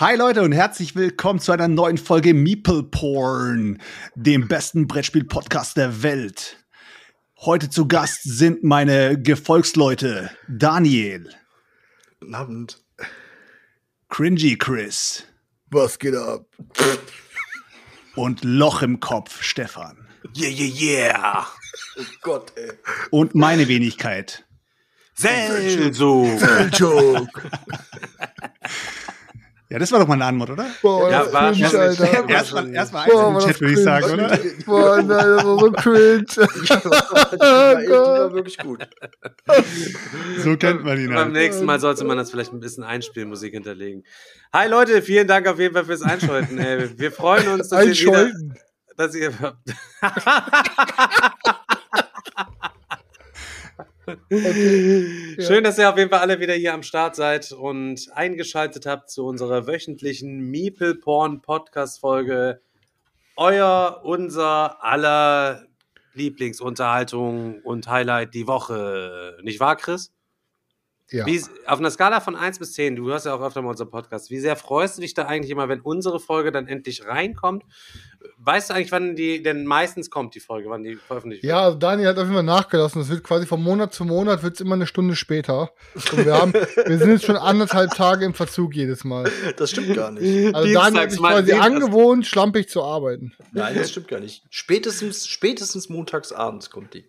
Hi Leute und herzlich willkommen zu einer neuen Folge Meeple Porn, dem besten Brettspiel-Podcast der Welt. Heute zu Gast sind meine Gefolgsleute Daniel, Guten Abend. Cringy Chris Was geht ab? und Loch im Kopf Stefan. Yeah, yeah, yeah. Oh Gott, ey. Und meine Wenigkeit. Selso! Joke. Ja, das war doch mal eine Antwort, oder? Boah, Ja, war cringe, schon- Alter. Erstmal erst mal Boah, eins war im das Chat, würde ich sagen, oder? Boah, nein, das war so cringe. die, war, die war wirklich gut. So kennt man ihn Beim halt. nächsten Mal sollte man das vielleicht ein bisschen Einspielmusik hinterlegen. Hi Leute, vielen Dank auf jeden Fall fürs Einschalten. Ey. Wir freuen uns, dass ihr wieder, dass ihr Schön, dass ihr auf jeden Fall alle wieder hier am Start seid und eingeschaltet habt zu unserer wöchentlichen Meeple Porn Podcast Folge. Euer, unser aller Lieblingsunterhaltung und Highlight die Woche. Nicht wahr, Chris? Ja. Wie, auf einer Skala von 1 bis 10, du hörst ja auch öfter mal unseren Podcast, wie sehr freust du dich da eigentlich immer, wenn unsere Folge dann endlich reinkommt? Weißt du eigentlich, wann die denn meistens kommt, die Folge, wann die veröffentlicht wird? Ja, also Daniel hat auf jeden Fall nachgelassen. Es wird quasi von Monat zu Monat wird's immer eine Stunde später. Und wir, haben, wir sind jetzt schon anderthalb Tage im Verzug jedes Mal. Das stimmt gar nicht. Also Daniel hat sich quasi angewohnt, schlampig zu arbeiten. Nein, das stimmt gar nicht. Spätestens, spätestens montags abends kommt die.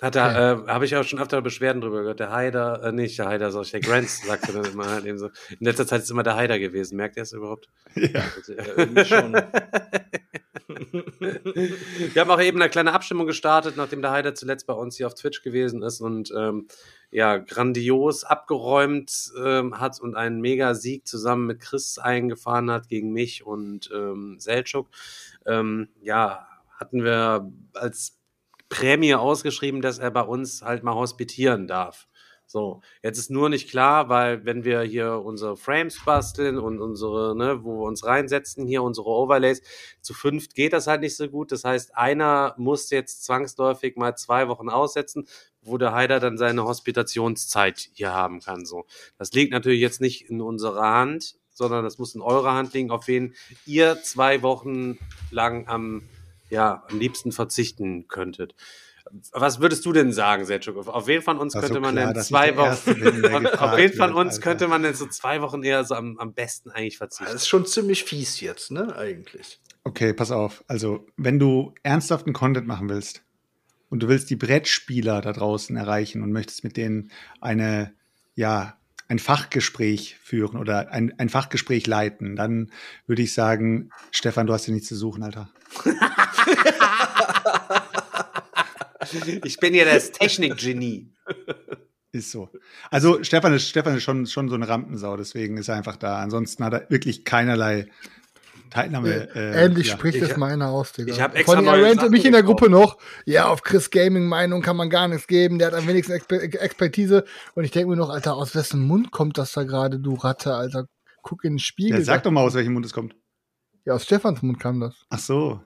Hat er, äh, habe ich auch schon öfter Beschwerden drüber gehört. Der Haider, äh, nicht der Haider, sag ich, der Grants sagte dann immer halt eben so. In letzter Zeit ist immer der Haider gewesen. Merkt ihr es überhaupt? Ja. Ja, schon. Wir haben auch eben eine kleine Abstimmung gestartet, nachdem der Haider zuletzt bei uns hier auf Twitch gewesen ist und ähm, ja, grandios abgeräumt ähm, hat und einen Mega-Sieg zusammen mit Chris eingefahren hat gegen mich und ähm, Selchuk. Ähm, ja, hatten wir als Prämie ausgeschrieben, dass er bei uns halt mal hospitieren darf. So, jetzt ist nur nicht klar, weil wenn wir hier unsere Frames basteln und unsere, ne, wo wir uns reinsetzen, hier unsere Overlays, zu fünft geht das halt nicht so gut. Das heißt, einer muss jetzt zwangsläufig mal zwei Wochen aussetzen, wo der Heider dann seine Hospitationszeit hier haben kann. So, das liegt natürlich jetzt nicht in unserer Hand, sondern das muss in eurer Hand liegen, auf wen ihr zwei Wochen lang am, ja, am liebsten verzichten könntet. Was würdest du denn sagen, Selchuk? Auf wen von uns könnte so man klar, denn zwei Wochen, bin, auf, wen von uns Alter. könnte man denn so zwei Wochen eher so am, am besten eigentlich verzichten? Das ist schon ziemlich fies jetzt, ne, eigentlich. Okay, pass auf. Also, wenn du ernsthaften Content machen willst und du willst die Brettspieler da draußen erreichen und möchtest mit denen eine, ja, ein Fachgespräch führen oder ein, ein Fachgespräch leiten, dann würde ich sagen, Stefan, du hast hier nichts zu suchen, Alter. Ich bin ja das Technikgenie. Ist so. Also, Stefan ist, Stefan ist schon, schon so eine Rampensau, deswegen ist er einfach da. Ansonsten hat er wirklich keinerlei Teilnahme. äh, Endlich ja. spricht Ich das hab- mal einer aus, Digga. ich hab extra Von neue Sachen mich in der. Gruppe noch. Ja, auf Chris Gaming Meinung kann man gar nichts geben. Der hat am wenigsten Exper Expertise. Und ich denke mir noch, Alter, aus wessen Mund kommt das da gerade, du Ratte, Alter? Guck in den Spiegel. Ja, sag doch mal, aus welchem Mund es kommt. Ja, aus Stefans Mund kam das. Ach so.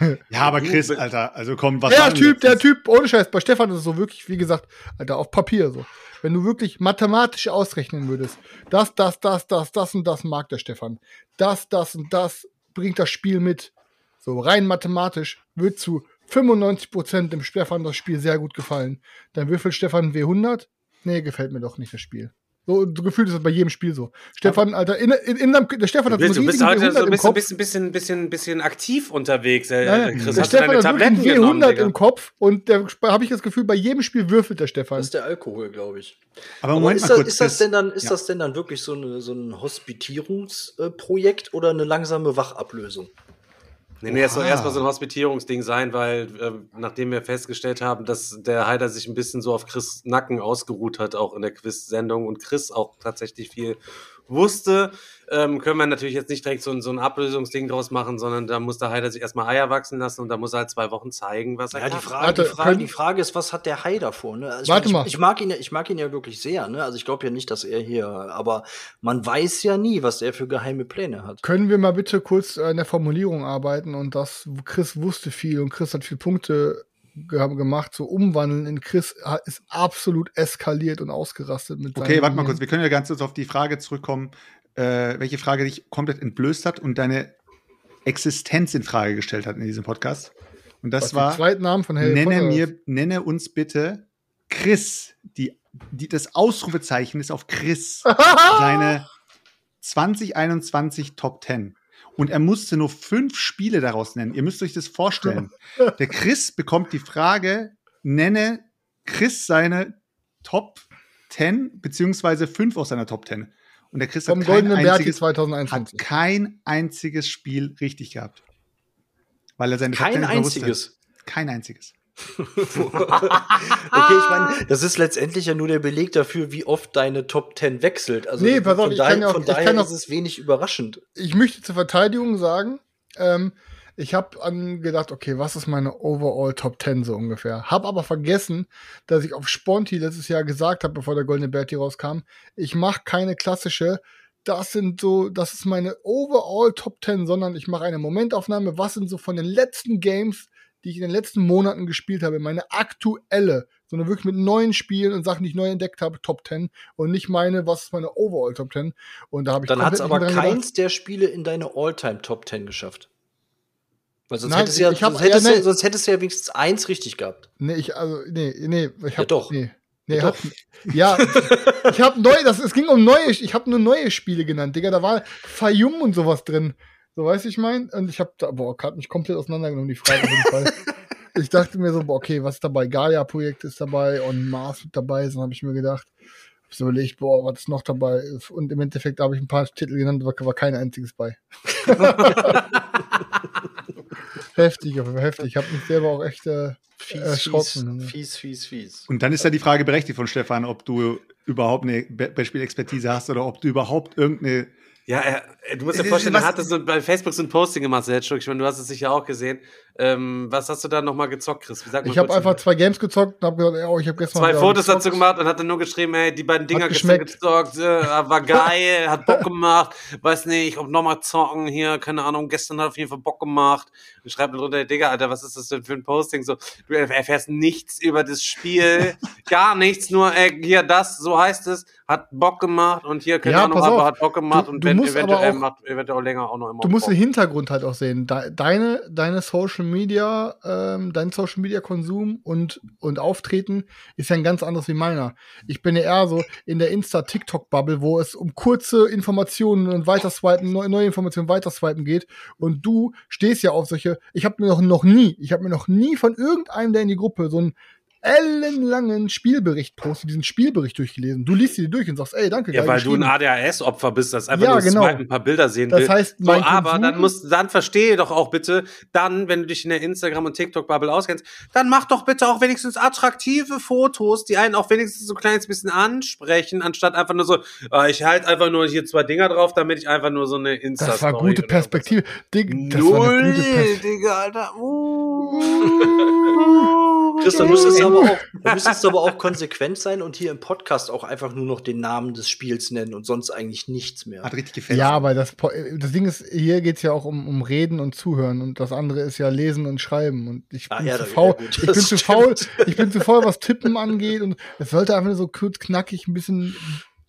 Ja, aber Chris, Alter, also komm, was der Typ, der Typ, ohne Scheiß, bei Stefan ist es so wirklich, wie gesagt, Alter, auf Papier so. Wenn du wirklich mathematisch ausrechnen würdest, das, das, das, das, das und das mag der Stefan. Das, das und das bringt das Spiel mit. So rein mathematisch wird zu 95% dem Stefan das Spiel sehr gut gefallen. Dann würfelt Stefan W100. Nee, gefällt mir doch nicht das Spiel. So, gefühlt ist das bei jedem Spiel so. Stefan, Alter, in, in, in, seinem- der Stefan hat so bist, bist heute so W100 ein im bisschen, Kopf. bisschen, bisschen, bisschen, bisschen aktiv unterwegs. Äh, Nein, nein, Chris, der hast du Stefan deine hat wirklich Tabletten genommen, W100 Digga? im Kopf und der habe ich das Gefühl, bei jedem Spiel würfelt der Stefan. Das ist der Alkohol, glaube ich. Aber Aber Moment ist, mal das, kurz. ist, das denn dann, ist Ja. das denn dann wirklich so, eine, so ein Hospitierungsprojekt oder eine langsame Wachablösung? Nee, nee, es soll erstmal so ein Hospitierungsding sein, weil ähm, nachdem wir festgestellt haben, dass der Heider sich ein bisschen so auf Chris Nacken ausgeruht hat, auch in der Quiz-Sendung und Chris auch tatsächlich viel wusste, ähm, können wir natürlich jetzt nicht direkt so ein, so ein Ablösungsding draus machen, sondern da muss der Heider sich erstmal Eier wachsen lassen und da muss er halt zwei Wochen zeigen, was er Ja, die kann. Frage, Warte, die, Frage, die Frage ist, was hat der Hai davor? Ne? Also ich, Warte ich, mal. Ich mag, ihn, ja- ich mag ihn ja wirklich sehr. Ne? Also ich glaube ja nicht, dass er hier, aber man weiß ja nie, was er für geheime Pläne hat. Können wir mal bitte kurz an der Formulierung arbeiten und das, Chris wusste viel und Chris hat viele Punkte gemacht, so umwandeln in Chris ist absolut eskaliert und ausgerastet mit Okay, warte mal kurz. Wir können ja ganz kurz auf die Frage zurückkommen, äh, welche Frage dich komplett entblößt hat und deine Existenz in Frage gestellt hat in diesem Podcast. Und das Was, war, zweiten Namen von Harry nenne, Potter? mir, nenne uns bitte Chris. Die, die, das Ausrufezeichen ist auf Chris. seine 2021 Top 10. Und er musste nur fünf Spiele daraus nennen. Ihr müsst euch das vorstellen. Der Chris bekommt die Frage, nenne Chris seine Top 10, beziehungsweise fünf aus seiner Top 10. Und der Chris hat kein, einziges, hat 2021. kein einziges Spiel richtig gehabt. Weil er seine Top 10 Kein nicht mehr wusste. einziges. Kein einziges. Okay, ich meine, das ist letztendlich ja nur der Beleg dafür, wie oft deine Top 10 wechselt. Also Nee, pass auf, von ich daher, kann ja auch- von daher auch- ist es wenig überraschend. ich möchte zur Verteidigung sagen, ähm, ich habe angedacht, okay, was ist meine Overall Top 10 so ungefähr? Hab aber vergessen, dass ich auf Sponti letztes Jahr gesagt habe, bevor der Goldene Berti rauskam, ich mache keine klassische, das sind so, das ist meine Overall Top 10, sondern ich mache eine Momentaufnahme, was sind so von den letzten Games, die ich in den letzten Monaten gespielt habe, meine aktuelle, sondern wirklich mit neuen Spielen und Sachen, die ich neu entdeckt habe, Top 10 und nicht meine, was ist meine Overall Top 10 und da habe ich Dann hat es aber keins der Spiele in deine All-Time Top 10 geschafft. Weil sonst Nein, hättest du ja, hab- sonst hättest ja, nee. sonst hättest du ja wenigstens eins richtig gehabt. Nee, ich, also, nee, nee, ich hab, doch. Nee, nee, Ja, hab, ja, ich habe neu, das, es ging um neue, ich habe nur neue Spiele genannt, Digga, da war Fayum und sowas drin. So, weißt du, ich mein? Und ich habe da, boah, hat mich komplett auseinandergenommen, die Frage auf jeden Fall. Ich dachte mir so, boah, okay, was ist dabei? Gaia-Projekt ist dabei und Mars wird dabei, dann habe ich mir gedacht, hab so überlegt, boah, was ist noch dabei? Und im Endeffekt habe ich ein paar Titel genannt, aber war kein einziges bei. heftig, aber heftig. Ich habe mich selber auch echt äh, Fies, erschrocken. fies, fies, fies, fies. Und dann ist ja die Frage berechtigt von Stefan, ob du überhaupt eine Be- Beispielexpertise hast oder ob du überhaupt irgendeine. Ja, er, du musst dir Äh, vorstellen, er hatte so bei Facebook so ein Posting gemacht, Selchuk. Ich meine, du hast es sicher auch gesehen. Ähm, was hast du da nochmal gezockt, Chris? Ich habe einfach zwei Games gezockt und habe gesagt, oh, ich habe gestern zwei Fotos dazu gemacht und hat dann nur geschrieben, hey, die beiden Dinger gestern gezockt, äh, war geil, hat Bock gemacht, weiß nicht, ob nochmal zocken hier, keine Ahnung, gestern hat auf jeden Fall Bock gemacht. Und schreibt dann drunter, Digga, Alter, was ist das denn für ein Posting? So, du erfährst nichts über das Spiel, gar nichts, nur äh, hier das, so heißt es, hat Bock gemacht und hier, keine Ja, Ahnung, aber hat Bock gemacht Du- und wenn, eventuell auch- macht eventuell auch länger auch noch immer Du musst Bock. den Hintergrund halt auch sehen. De- Deine, deine Social Media, ähm, dein Social Media Konsum und, und Auftreten ist ja ein ganz anderes wie meiner. Ich bin ja eher so in der Insta-TikTok-Bubble, wo es um kurze Informationen und weiterswipen, neue, neue Informationen weiterswipen geht. Und du stehst ja auf solche, ich habe mir noch, noch nie, ich habe mir noch nie von irgendeinem, der in die Gruppe so einen ellenlangen Spielbericht postet, diesen Spielbericht durchgelesen. Du liest dir durch und sagst, ey, danke, Ja, weil du ein. ADHS-Opfer bist, das einfach Ja, nur genau. ein paar Bilder sehen Das will. heißt, so, mein aber Konsum- dann musst, dann verstehe doch auch bitte, dann, wenn du dich in der Instagram- und TikTok-Bubble auskennst, dann mach doch bitte auch wenigstens attraktive Fotos, die einen auch wenigstens so ein kleines bisschen ansprechen, anstatt einfach nur so, äh, ich halte einfach nur hier zwei Dinger drauf, damit ich einfach nur so eine insta Das war gute Perspektive. Dig, das Null, eine gute Perspektive. Digga, Alter. Uh. Chris, dann müsstest, du aber auch, dann müsstest du aber auch konsequent sein und hier im Podcast auch einfach nur noch den Namen des Spiels nennen und sonst eigentlich nichts mehr. Hat richtig gefällt. Ja, aber das, Po- das Ding ist, hier geht's ja auch um, um Reden und Zuhören und das andere ist ja Lesen und Schreiben und ich Ah, bin ja, zu da- faul, ja, ich bin das zu faul, ich bin zu faul, was Tippen angeht und es sollte einfach nur so kurz knackig ein bisschen,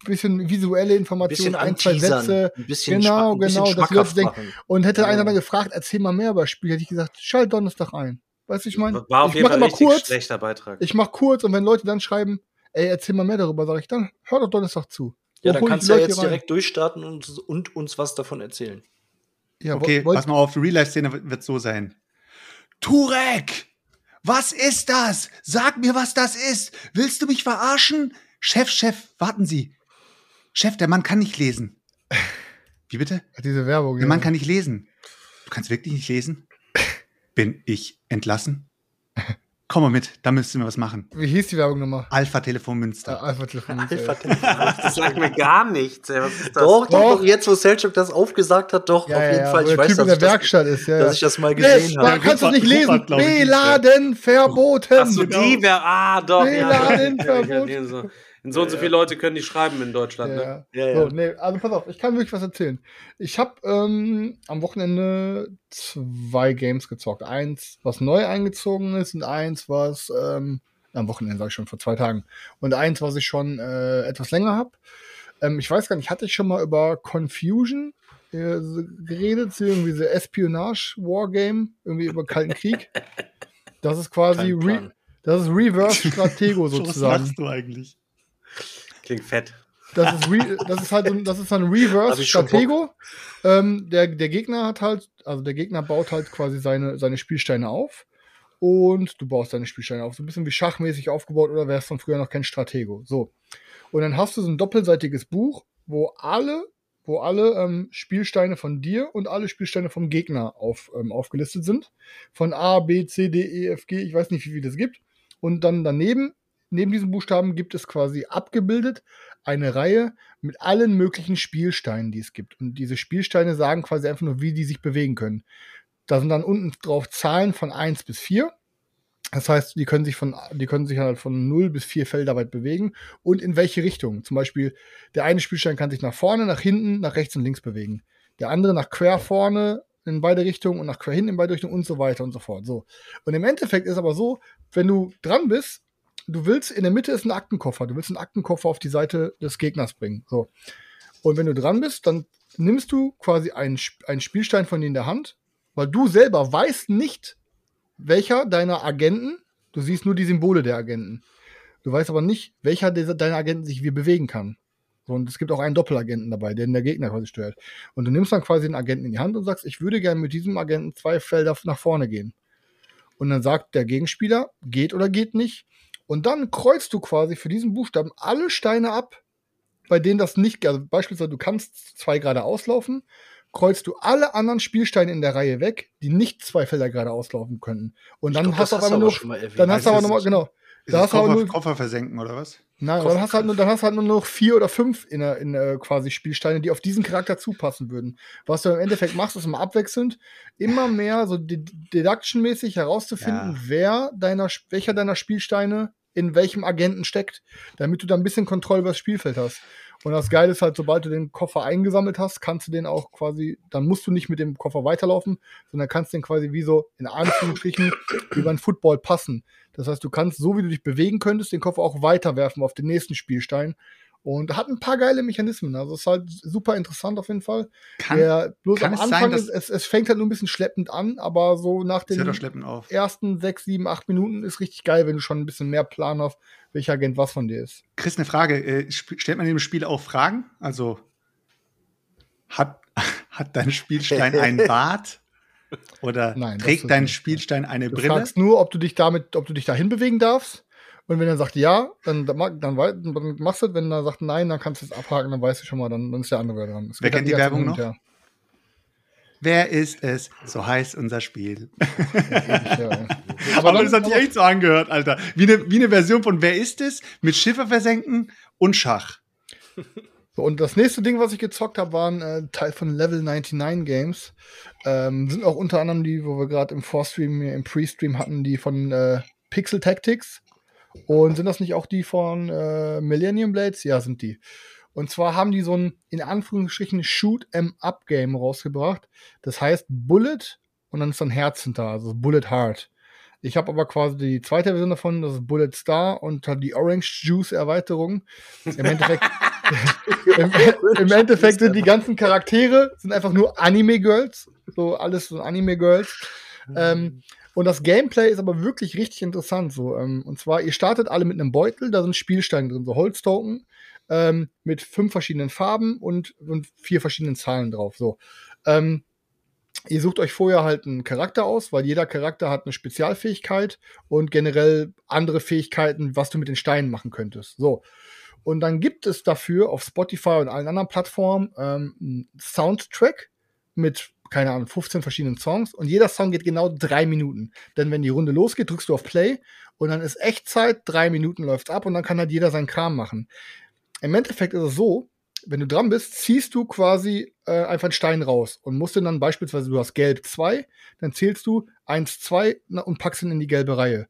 bisschen visuelle Informationen, ein, zwei Sätze. ein bisschen Genau, schmack- ein bisschen genau, schmackhaft denken. Und hätte Ja. einer dann gefragt, erzähl mal mehr über das Spiel, hätte ich gesagt, schalt Donnerstag ein. Weißt du, ich meine? War auf ich jeden Fall immer kurz, schlechter Beitrag. ich mach kurz und wenn Leute dann schreiben, ey, erzähl mal mehr darüber, sage ich, dann hör doch Donnerstag zu. Ja, dann kannst du ja jetzt direkt durchstarten und, und uns was davon erzählen. Ja, Okay, pass mal auf, die Real-Life-Szene wird so sein. Turek! Was ist das? Sag mir, was das ist. Willst du mich verarschen? Chef, Chef, warten Sie. Chef, der Mann kann nicht lesen. Wie bitte? diese Werbung. Der ja. Mann kann nicht lesen. Du kannst wirklich nicht lesen? Bin ich entlassen? Komm mal mit, da müssen wir was machen. Wie hieß die Werbung nochmal? Alpha Telefon Ja, Münster. Alpha Telefon. Alpha Das sagt mir gar nichts. Ey. Was ist das? Doch, doch, Doch. jetzt wo Selchuk das aufgesagt hat, doch, Ja, auf jeden ja, Fall. wo Ich der weiß, Typ in dass, der ich das, Werkstatt ist, ja. dass ja. ich das mal Nee, gesehen da habe. kannst du es nicht lesen. Beladen verboten. Achso, die wäre. Ah, doch. Nee, Ja, In so und so viele Leute können die schreiben in Deutschland. Ne? Ja, Ja, So, ja. nee, also pass auf, ich kann wirklich was erzählen. Ich habe ähm, am Wochenende zwei Games gezockt. Eins, was neu eingezogen ist und eins, was ähm, am Wochenende sage ich schon vor zwei Tagen. Und eins, was ich schon äh, etwas länger habe. Ähm, ich weiß gar nicht, hatte ich schon mal über Confusion äh, so geredet, irgendwie so Espionage-Wargame, irgendwie über Kalten Krieg. Das ist quasi Re das ist Reverse Stratego Was sozusagen. machst du eigentlich? Klingt fett. Das ist, re, das ist halt so ein- das ist ein Hab Reverse ich schon Stratego. Ähm, der, der Gegner hat halt, also der Gegner baut halt quasi seine, seine Spielsteine auf. Und du baust deine Spielsteine auf. So ein bisschen wie schachmäßig aufgebaut oder wer es von früher noch kennt, Stratego. So. Und dann hast du so ein doppelseitiges Buch, wo alle, wo alle ähm, Spielsteine von dir und alle Spielsteine vom Gegner auf, ähm, aufgelistet sind. Von A, B, C, D, E, F, G, ich weiß nicht, wie viel es gibt. Und dann daneben, neben diesen Buchstaben gibt es quasi abgebildet eine Reihe mit allen möglichen Spielsteinen, die es gibt. Und diese Spielsteine sagen quasi einfach nur, wie die sich bewegen können. Da sind dann unten drauf Zahlen von 1 bis 4. Das heißt, die können sich von, die können sich halt von 0 bis 4 Felder weit bewegen und in welche Richtung. Zum Beispiel, der eine Spielstein kann sich nach vorne, nach hinten, nach rechts und links bewegen. Der andere nach quer vorne in beide Richtungen und nach quer hinten in beide Richtungen und so weiter und so fort. So. Und im Endeffekt ist aber so, wenn du dran bist, du willst, in der Mitte ist ein Aktenkoffer, du willst einen Aktenkoffer auf die Seite des Gegners bringen. So. Und wenn du dran bist, dann nimmst du quasi einen, einen Spielstein von dir in der Hand, weil du selber weißt nicht, welcher deiner Agenten, du siehst nur die Symbole der Agenten. Du weißt aber nicht, welcher dieser, deiner Agenten sich wie bewegen kann. Und es gibt auch einen Doppelagenten dabei, den der Gegner quasi steuert. Und du nimmst dann quasi den Agenten in die Hand und sagst, ich würde gerne mit diesem Agenten zwei Felder nach vorne gehen. Und dann sagt der Gegenspieler, geht oder geht nicht. Und dann kreuzt du quasi für diesen Buchstaben alle Steine ab, bei denen das nicht, also beispielsweise du kannst zwei gerade auslaufen, kreuzt du alle anderen Spielsteine in der Reihe weg, die nicht zwei Felder gerade auslaufen könnten. Und dann glaub, hast du aber nur, erwähnt. dann hast du aber Also nochmal, es- genau, Da hast aber Koffer, nur- Koffer versenken oder was? Nein, dann hast, du halt nur, dann hast du halt nur noch vier oder fünf in, der- in der quasi Spielsteine, die auf diesen Charakter zupassen würden. Was du im Endeffekt machst, ist immer abwechselnd, immer mehr so deduction-mäßig herauszufinden, Ja. wer deiner, welcher deiner Spielsteine in welchem Agenten steckt, damit du da ein bisschen Kontrolle über das Spielfeld hast. Und das Geile ist halt, sobald du den Koffer eingesammelt hast, kannst du den auch quasi, dann musst du nicht mit dem Koffer weiterlaufen, sondern kannst den quasi wie so in Anführungsstrichen über einen Football passen. Das heißt, du kannst, so wie du dich bewegen könntest, den Koffer auch weiterwerfen auf den nächsten Spielstein. Und hat ein paar geile Mechanismen. Also ist halt super interessant auf jeden Fall. Kann, Der, bloß kann am es sein, Anfang dass- ist, es, es fängt halt nur ein bisschen schleppend an, aber so nach den ersten sechs, sieben, acht Minuten ist richtig geil, wenn du schon ein bisschen mehr Plan hast, welcher Agent was von dir ist. Chris, eine Frage. Äh, stellt man in dem Spiel auch Fragen? Also, hat, hat dein Spielstein einen Bart? Oder Nein, trägt dein. Spielstein eine Du Brille? fragst nur, ob du dich damit, ob du dich dahin bewegen darfst. Und wenn er sagt ja, dann, dann, dann, machst du es. Wenn er sagt nein, dann kannst du es abhaken, dann weißt du schon mal, dann, dann ist der andere dran. Es Wer kennt die ganze Werbung noch? Wer ist es? So heißt unser Spiel. Aber, dann- das hat sich echt so angehört, Alter. Wie eine, wie eine Version von Wer ist es? Mit Schiffe versenken und Schach. So, und das nächste Ding, was ich gezockt habe, waren äh, Teil von Level 99 Games. Ähm, sind auch unter anderem die, wo wir gerade im Vorstream, im Pre-Stream hatten, die von äh, Pixel Tactics. Und sind das nicht auch die von äh, Millennium Blades? Ja, sind die. Und zwar haben die so ein, in Anführungsstrichen, Shoot-em-up-Game rausgebracht. Das heißt Bullet und dann ist dann Herz hinter, also Bullet Heart. Ich habe aber quasi die zweite Version davon, das ist Bullet Star und hat die Orange Juice Erweiterung. Im Endeffekt, im, im Endeffekt sind die ganzen Charaktere sind einfach nur Anime Girls, so alles so Anime Girls. Ähm, und das Gameplay ist aber wirklich richtig interessant. So, ähm, und zwar, ihr startet alle mit einem Beutel, da sind Spielsteine drin, so Holztoken. ähm, mit fünf verschiedenen Farben und, und vier verschiedenen Zahlen drauf. So. Ähm, ihr sucht euch vorher halt einen Charakter aus, weil jeder Charakter hat eine Spezialfähigkeit und generell andere Fähigkeiten, was du mit den Steinen machen könntest. So. Und dann gibt es dafür auf Spotify und allen anderen Plattformen ähm, einen Soundtrack mit, keine Ahnung, 15 verschiedenen Songs. Und jeder Song geht genau drei Minuten. Denn wenn die Runde losgeht, drückst du auf Play und dann ist Echtzeit, drei Minuten läuft ab und dann kann halt jeder seinen Kram machen. Im Endeffekt ist es so, wenn du dran bist, ziehst du quasi äh, einfach einen Stein raus und musst den dann beispielsweise, du hast gelb 2, dann zählst du 1, 2 und packst ihn in die gelbe Reihe.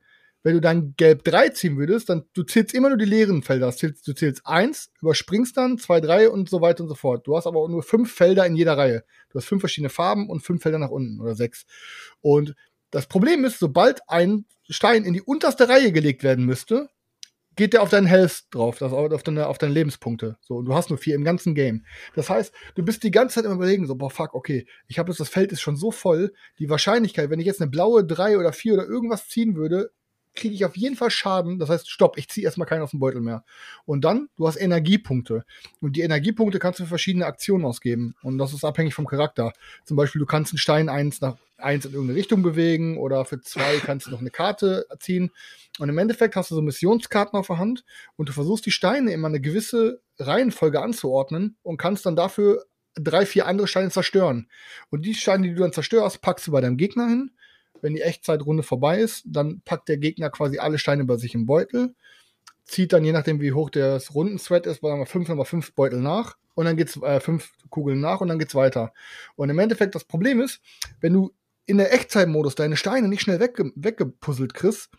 Wenn du dann gelb 3 ziehen würdest, dann du zählst immer nur die leeren Felder. Du zählst, du zählst 1, überspringst dann 2, 3 und so weiter und so fort. Du hast aber auch nur fünf Felder in jeder Reihe. Du hast fünf verschiedene Farben und fünf Felder nach unten oder sechs. Und das Problem ist, sobald ein Stein in die unterste Reihe gelegt werden müsste, geht der auf deinen Health drauf, das auf deine, auf deine Lebenspunkte. So, und du hast nur vier im ganzen Game. Das heißt, du bist die ganze Zeit im Überlegen, so, boah, fuck, okay, ich habe jetzt, das Feld ist schon so voll, die Wahrscheinlichkeit, wenn ich jetzt eine blaue drei oder vier oder irgendwas ziehen würde, kriege ich auf jeden Fall Schaden. Das heißt, stopp, ich ziehe erstmal keinen aus dem Beutel mehr. Und dann, du hast Energiepunkte. Und die Energiepunkte kannst du für verschiedene Aktionen ausgeben. Und das ist abhängig vom Charakter. Zum Beispiel, du kannst einen Stein eins nach eins in irgendeine Richtung bewegen oder für zwei kannst du noch eine Karte ziehen. Und im Endeffekt hast du so Missionskarten auf der Hand und du versuchst die Steine immer eine gewisse Reihenfolge anzuordnen und kannst dann dafür drei, vier andere Steine zerstören. Und die Steine, die du dann zerstörst, packst du bei deinem Gegner hin wenn die Echtzeitrunde vorbei ist, dann packt der Gegner quasi alle Steine bei sich im Beutel, zieht dann, je nachdem wie hoch das Rundenthread ist, wir fünf, nochmal fünf Beutel nach und dann geht's äh, fünf Kugeln nach und dann geht's weiter. Und im Endeffekt das Problem ist, wenn du in der Echtzeitmodus deine Steine nicht schnell wegge weggepuzzelt kriegst,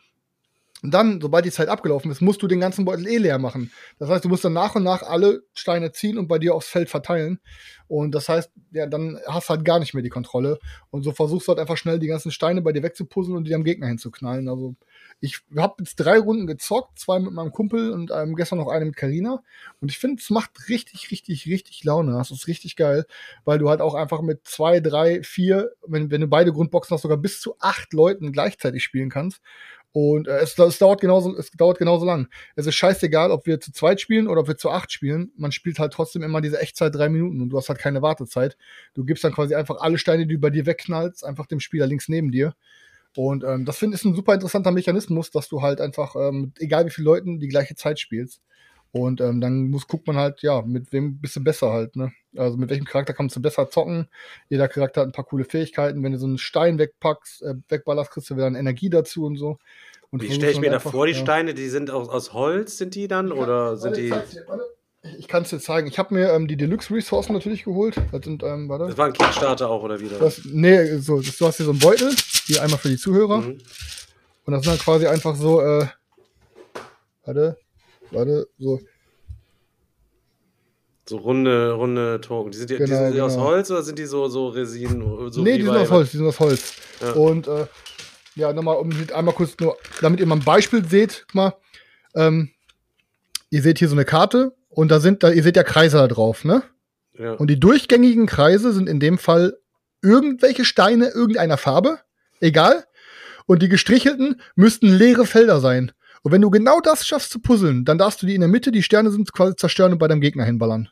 und dann, sobald die Zeit abgelaufen ist, musst du den ganzen Beutel eh leer machen. Das heißt, du musst dann nach und nach alle Steine ziehen und bei dir aufs Feld verteilen. Und das heißt, ja, dann hast du halt gar nicht mehr die Kontrolle. Und so versuchst du halt einfach schnell die ganzen Steine bei dir wegzupuzzeln und die am Gegner hinzuknallen. Also ich habe jetzt drei Runden gezockt, zwei mit meinem Kumpel und ähm, gestern noch eine mit Karina. Und ich finde, es macht richtig, richtig, richtig Laune. Das ist richtig geil, weil du halt auch einfach mit zwei, drei, vier, wenn, wenn du beide Grundboxen hast, sogar bis zu acht Leuten gleichzeitig spielen kannst. Und äh, es, es, dauert genauso, es dauert genauso lang. Es ist scheißegal, ob wir zu zweit spielen oder ob wir zu acht spielen. Man spielt halt trotzdem immer diese Echtzeit drei Minuten und du hast halt keine Wartezeit. Du gibst dann quasi einfach alle Steine, die du bei dir wegknallst, einfach dem Spieler links neben dir. Und ähm, das finde ich ein super interessanter Mechanismus, dass du halt einfach, ähm, egal wie viele Leuten, die gleiche Zeit spielst. Und ähm, dann muss, guckt man halt, ja, mit wem bist du besser halt, ne? Also mit welchem Charakter kannst du besser zocken. Jeder Charakter hat ein paar coole Fähigkeiten. Wenn du so einen Stein wegpackst, äh, wegballerst, kriegst du wieder eine Energie dazu und so. Und Wie stelle ich mir da vor, die ja. Steine, die sind aus, aus Holz, sind die dann? Ja, oder sind die. Ich kann es dir zeigen. Ich habe mir ähm, die Deluxe-Ressourcen natürlich geholt. Das, sind, ähm, warte. das war ein Kickstarter auch, oder wieder? Das, nee, so, das, du hast hier so einen Beutel. Hier einmal für die Zuhörer. Mhm. Und das sind dann quasi einfach so, äh, warte, warte, so. So runde, runde Token. Die sind, die, genau, die sind genau. aus Holz oder sind die so, so Resin? So nee, die sind aus Holz, die sind aus Holz. Ja. Und äh, ja, nochmal, um einmal kurz nur, damit ihr mal ein Beispiel seht, mal, ähm, ihr seht hier so eine Karte und da sind, da, ihr seht ja Kreise da drauf, ne? Ja. Und die durchgängigen Kreise sind in dem Fall irgendwelche Steine irgendeiner Farbe, egal. Und die gestrichelten müssten leere Felder sein. Und wenn du genau das schaffst zu puzzeln, dann darfst du die in der Mitte, die Sterne sind quasi zerstören und bei deinem Gegner hinballern.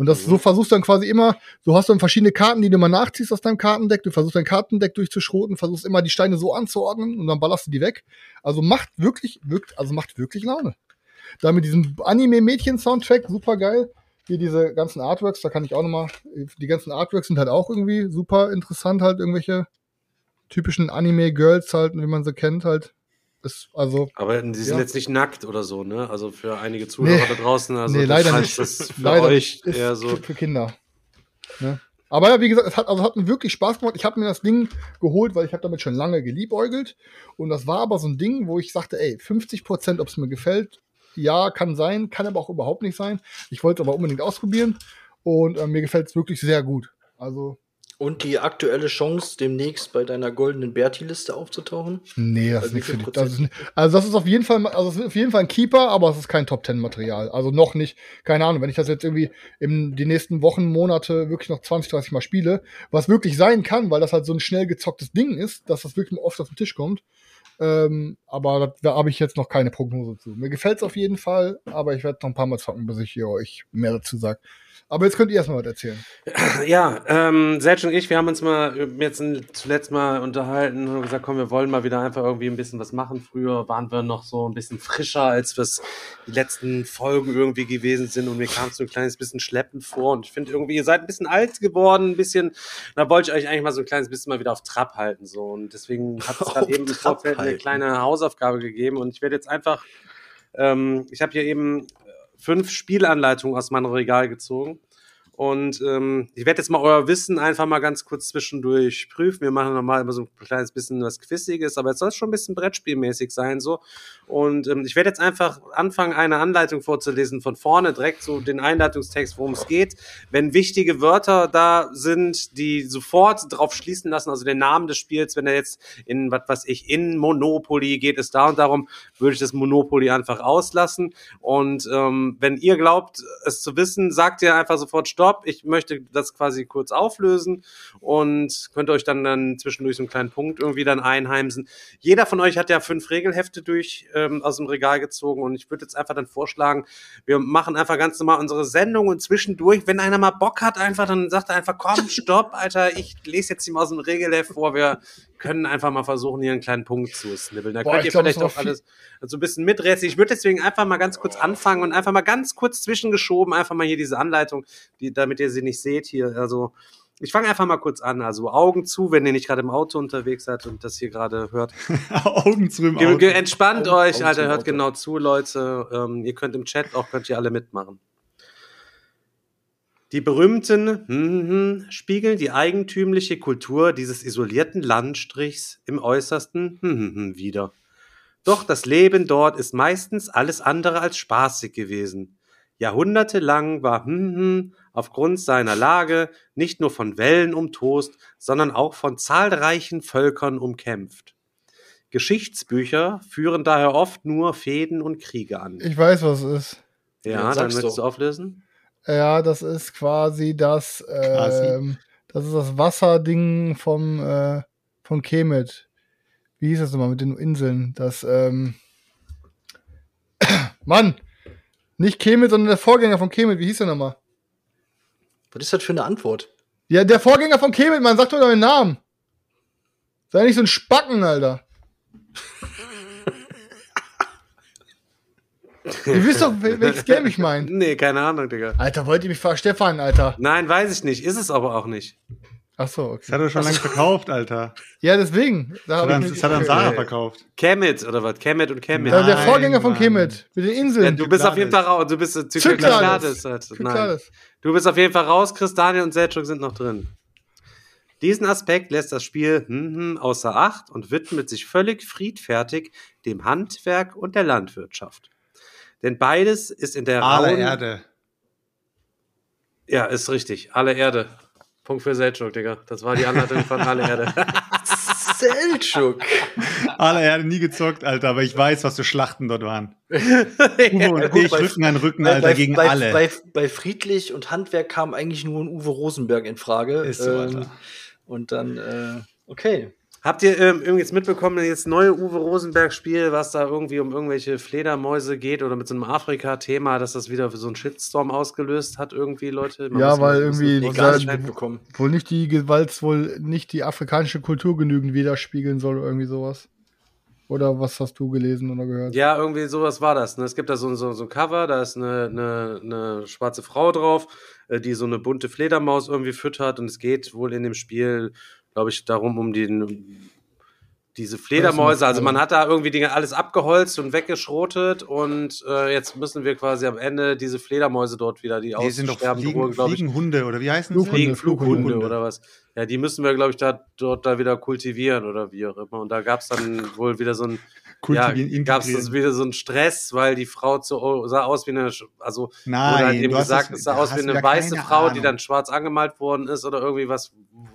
Und das mhm. so versuchst du dann quasi immer, du hast dann verschiedene Karten, die du mal nachziehst aus deinem Kartendeck, du versuchst dein Kartendeck durchzuschroten, versuchst immer die Steine so anzuordnen und dann ballerst du die weg. Also macht wirklich, wirkt, also macht wirklich Laune. Da mit diesem Anime-Mädchen-Soundtrack, super geil. Hier diese ganzen Artworks, da kann ich auch nochmal, die ganzen Artworks sind halt auch irgendwie super interessant, halt irgendwelche typischen Anime-Girls halt, wie man sie kennt, halt ist also, aber die sind ja. jetzt nicht nackt oder so, ne? Also für einige Zuhörer nee, da draußen, also nee, leider nicht. das für leider euch ist eher so. Für, Kinder. Ne? Aber ja, wie gesagt, es hat, also hat mir wirklich Spaß gemacht. Ich habe mir das Ding geholt, weil ich habe damit schon lange geliebäugelt. Und das war aber so ein Ding, wo ich sagte, ey, 50 Prozent, ob es mir gefällt, ja, kann sein, kann aber auch überhaupt nicht sein. Ich wollte es aber unbedingt ausprobieren und äh, mir gefällt es wirklich sehr gut. Also und die aktuelle Chance, demnächst bei deiner goldenen Berti-Liste aufzutauchen? Nee, das, also ist nicht das ist, Also das ist auf jeden Fall, also das ist auf jeden Fall ein Keeper, aber es ist kein Top Ten Material. Also noch nicht. Keine Ahnung, wenn ich das jetzt irgendwie in die nächsten Wochen, Monate wirklich noch 20, 30 Mal spiele, was wirklich sein kann, weil das halt so ein schnell gezocktes Ding ist, dass das wirklich oft auf den Tisch kommt, Ähm, aber da habe ich jetzt noch keine Prognose zu. Mir gefällt es auf jeden Fall, aber ich werde noch ein paar Mal zocken, bis ich hier euch mehr dazu sage. Aber jetzt könnt ihr erstmal was erzählen. Ja, ähm, Serge und ich, wir haben uns mal jetzt zuletzt mal unterhalten und gesagt, komm, wir wollen mal wieder einfach irgendwie ein bisschen was machen. Früher waren wir noch so ein bisschen frischer, als wir die letzten Folgen irgendwie gewesen sind. Und mir kam es so ein kleines bisschen schleppend vor. Und ich finde irgendwie, ihr seid ein bisschen alt geworden, ein bisschen, da wollte ich euch eigentlich mal so ein kleines bisschen mal wieder auf Trab halten so. Und deswegen hat es gerade eben im Vorfeld eine kleine Hausaufgabe gegeben. Und ich werde jetzt einfach, ähm, ich habe hier eben fünf Spielanleitungen aus meinem Regal gezogen. Und ähm, ich werde jetzt mal euer Wissen einfach mal ganz kurz zwischendurch prüfen. Wir machen nochmal immer so ein kleines bisschen was Quiziges, aber jetzt soll es schon ein bisschen Brettspielmäßig sein so. Und ähm, ich werde jetzt einfach anfangen, eine Anleitung vorzulesen von vorne, direkt so den Einleitungstext, worum es geht. Wenn wichtige Wörter da sind, die sofort drauf schließen lassen, also den Namen des Spiels, wenn er jetzt in, was weiß ich, in Monopoly geht es da und darum, würde ich das Monopoly einfach auslassen. Und ähm, wenn ihr glaubt, es zu wissen, sagt ihr einfach sofort Stopp. Ich möchte das quasi kurz auflösen und könnt euch dann, dann zwischendurch so einen kleinen Punkt irgendwie dann einheimsen. Jeder von euch hat ja fünf Regelhefte durch ähm, aus dem Regal gezogen und ich würde jetzt einfach dann vorschlagen, wir machen einfach ganz normal unsere Sendung und zwischendurch, wenn einer mal Bock hat, einfach, dann sagt er einfach, komm, stopp, Alter, ich lese jetzt ihm aus dem Regelheft vor, wir können einfach mal versuchen, hier einen kleinen Punkt zu snibbeln. Da Boah, könnt ihr glaub, vielleicht auch alles so ein bisschen miträtseln. Ich würde deswegen einfach mal ganz kurz anfangen und einfach mal ganz kurz zwischengeschoben, einfach mal hier diese Anleitung, die, damit ihr sie nicht seht hier. Also ich fange einfach mal kurz an. Also Augen zu, wenn ihr nicht gerade im Auto unterwegs seid und das hier gerade hört. Augen zu im Auto. Ge entspannt Augen, euch, Augen Alter, hört genau zu, Leute. Ähm, ihr könnt im Chat auch, könnt ihr alle mitmachen. Die berühmten hm, hm, spiegeln die eigentümliche Kultur dieses isolierten Landstrichs im äußersten hm, hm, hm, wider. Doch das Leben dort ist meistens alles andere als spaßig gewesen. Jahrhundertelang war hm, hm aufgrund seiner Lage nicht nur von Wellen umtost, sondern auch von zahlreichen Völkern umkämpft. Geschichtsbücher führen daher oft nur Fäden und Kriege an. Ich weiß, was es ist. Ja, ja dann möchtest du auflösen? Ja, das ist quasi das, äh, das ist das Wasserding vom, äh, von Kemet. Wie hieß das nochmal mit den Inseln? Das, ähm, Mann! Nicht Kemet, sondern der Vorgänger von Kemet. Wie hieß der nochmal? Was ist das für eine Antwort? Ja, der Vorgänger von Kemet, man sagt doch den Namen. Sei nicht so ein Spacken, Alter. Ihr wisst doch, welches Game ich meine. Nee, keine Ahnung, Digga. Alter, wollt ihr mich ver Stefan, Alter? Nein, weiß ich nicht. Ist es aber auch nicht. Ach so, okay. Das hat er schon lange verkauft, Alter. Ja, deswegen. Da das hat, das hat dann Sarah verkauft. Kemet oder was? Kemet und Kemet. Der Vorgänger von Kemet mit den Inseln. Ja, du bist auf jeden Fall raus. Du bist Zyklades. Nein. Du bist auf jeden Fall raus. Chris, Daniel und Selchuk sind noch drin. Diesen Aspekt lässt das Spiel hm, hm, außer Acht und widmet sich völlig friedfertig dem Handwerk und der Landwirtschaft. Denn beides ist in der Alle Erde. Ja, ist richtig. Alle Erde. Punkt für Selchuk, Digga. Das war die Anleitung von Alle Erde. Selchuk. Alle Erde nie gezockt, Alter, aber ich weiß, was für Schlachten dort waren. Uwe und ich Rücken an Rücken, Alter, bei, gegen bei, alle. Bei, bei, Friedlich und Handwerk kam eigentlich nur ein Uwe Rosenberg in Frage. Ist so, Alter. Ähm, und dann, äh, okay. Habt ihr ähm, irgendwie jetzt mitbekommen, jetzt neue Uwe Rosenberg-Spiel, was da irgendwie um irgendwelche Fledermäuse geht oder mit so einem Afrika-Thema, dass das wieder so einen Shitstorm ausgelöst hat, irgendwie, Leute? Man ja, weil irgendwie gar nicht mitbekommen. wohl nicht die Gewalt, wohl nicht die afrikanische Kultur genügend widerspiegeln soll, irgendwie sowas. Oder was hast du gelesen oder gehört? Ja, irgendwie sowas war das. Ne? Es gibt da so, so, so ein Cover, da ist eine, eine, eine schwarze Frau drauf, äh, die so eine bunte Fledermaus irgendwie füttert und es geht wohl in dem Spiel glaube ich, darum, um den, diese Fledermäuse. Also man hat da irgendwie Dinge alles abgeholzt und weggeschrotet und äh, jetzt müssen wir quasi am Ende diese Fledermäuse dort wieder, die, die aussterben drohen, glaube ich. Fliegenhunde oder wie heißen sie? Fliegen, Flughunde, Flughunde oder was. Ja, die müssen wir, glaube ich, da, dort da wieder kultivieren oder wie auch immer. Und da gab es dann wohl wieder so ein ja, gab es wieder so einen Stress, weil die Frau zu, sah aus wie eine, also Nein, wurde halt eben gesagt, es sah aus wie eine weiße Frau, Ahnung. die dann schwarz angemalt worden ist oder irgendwie was.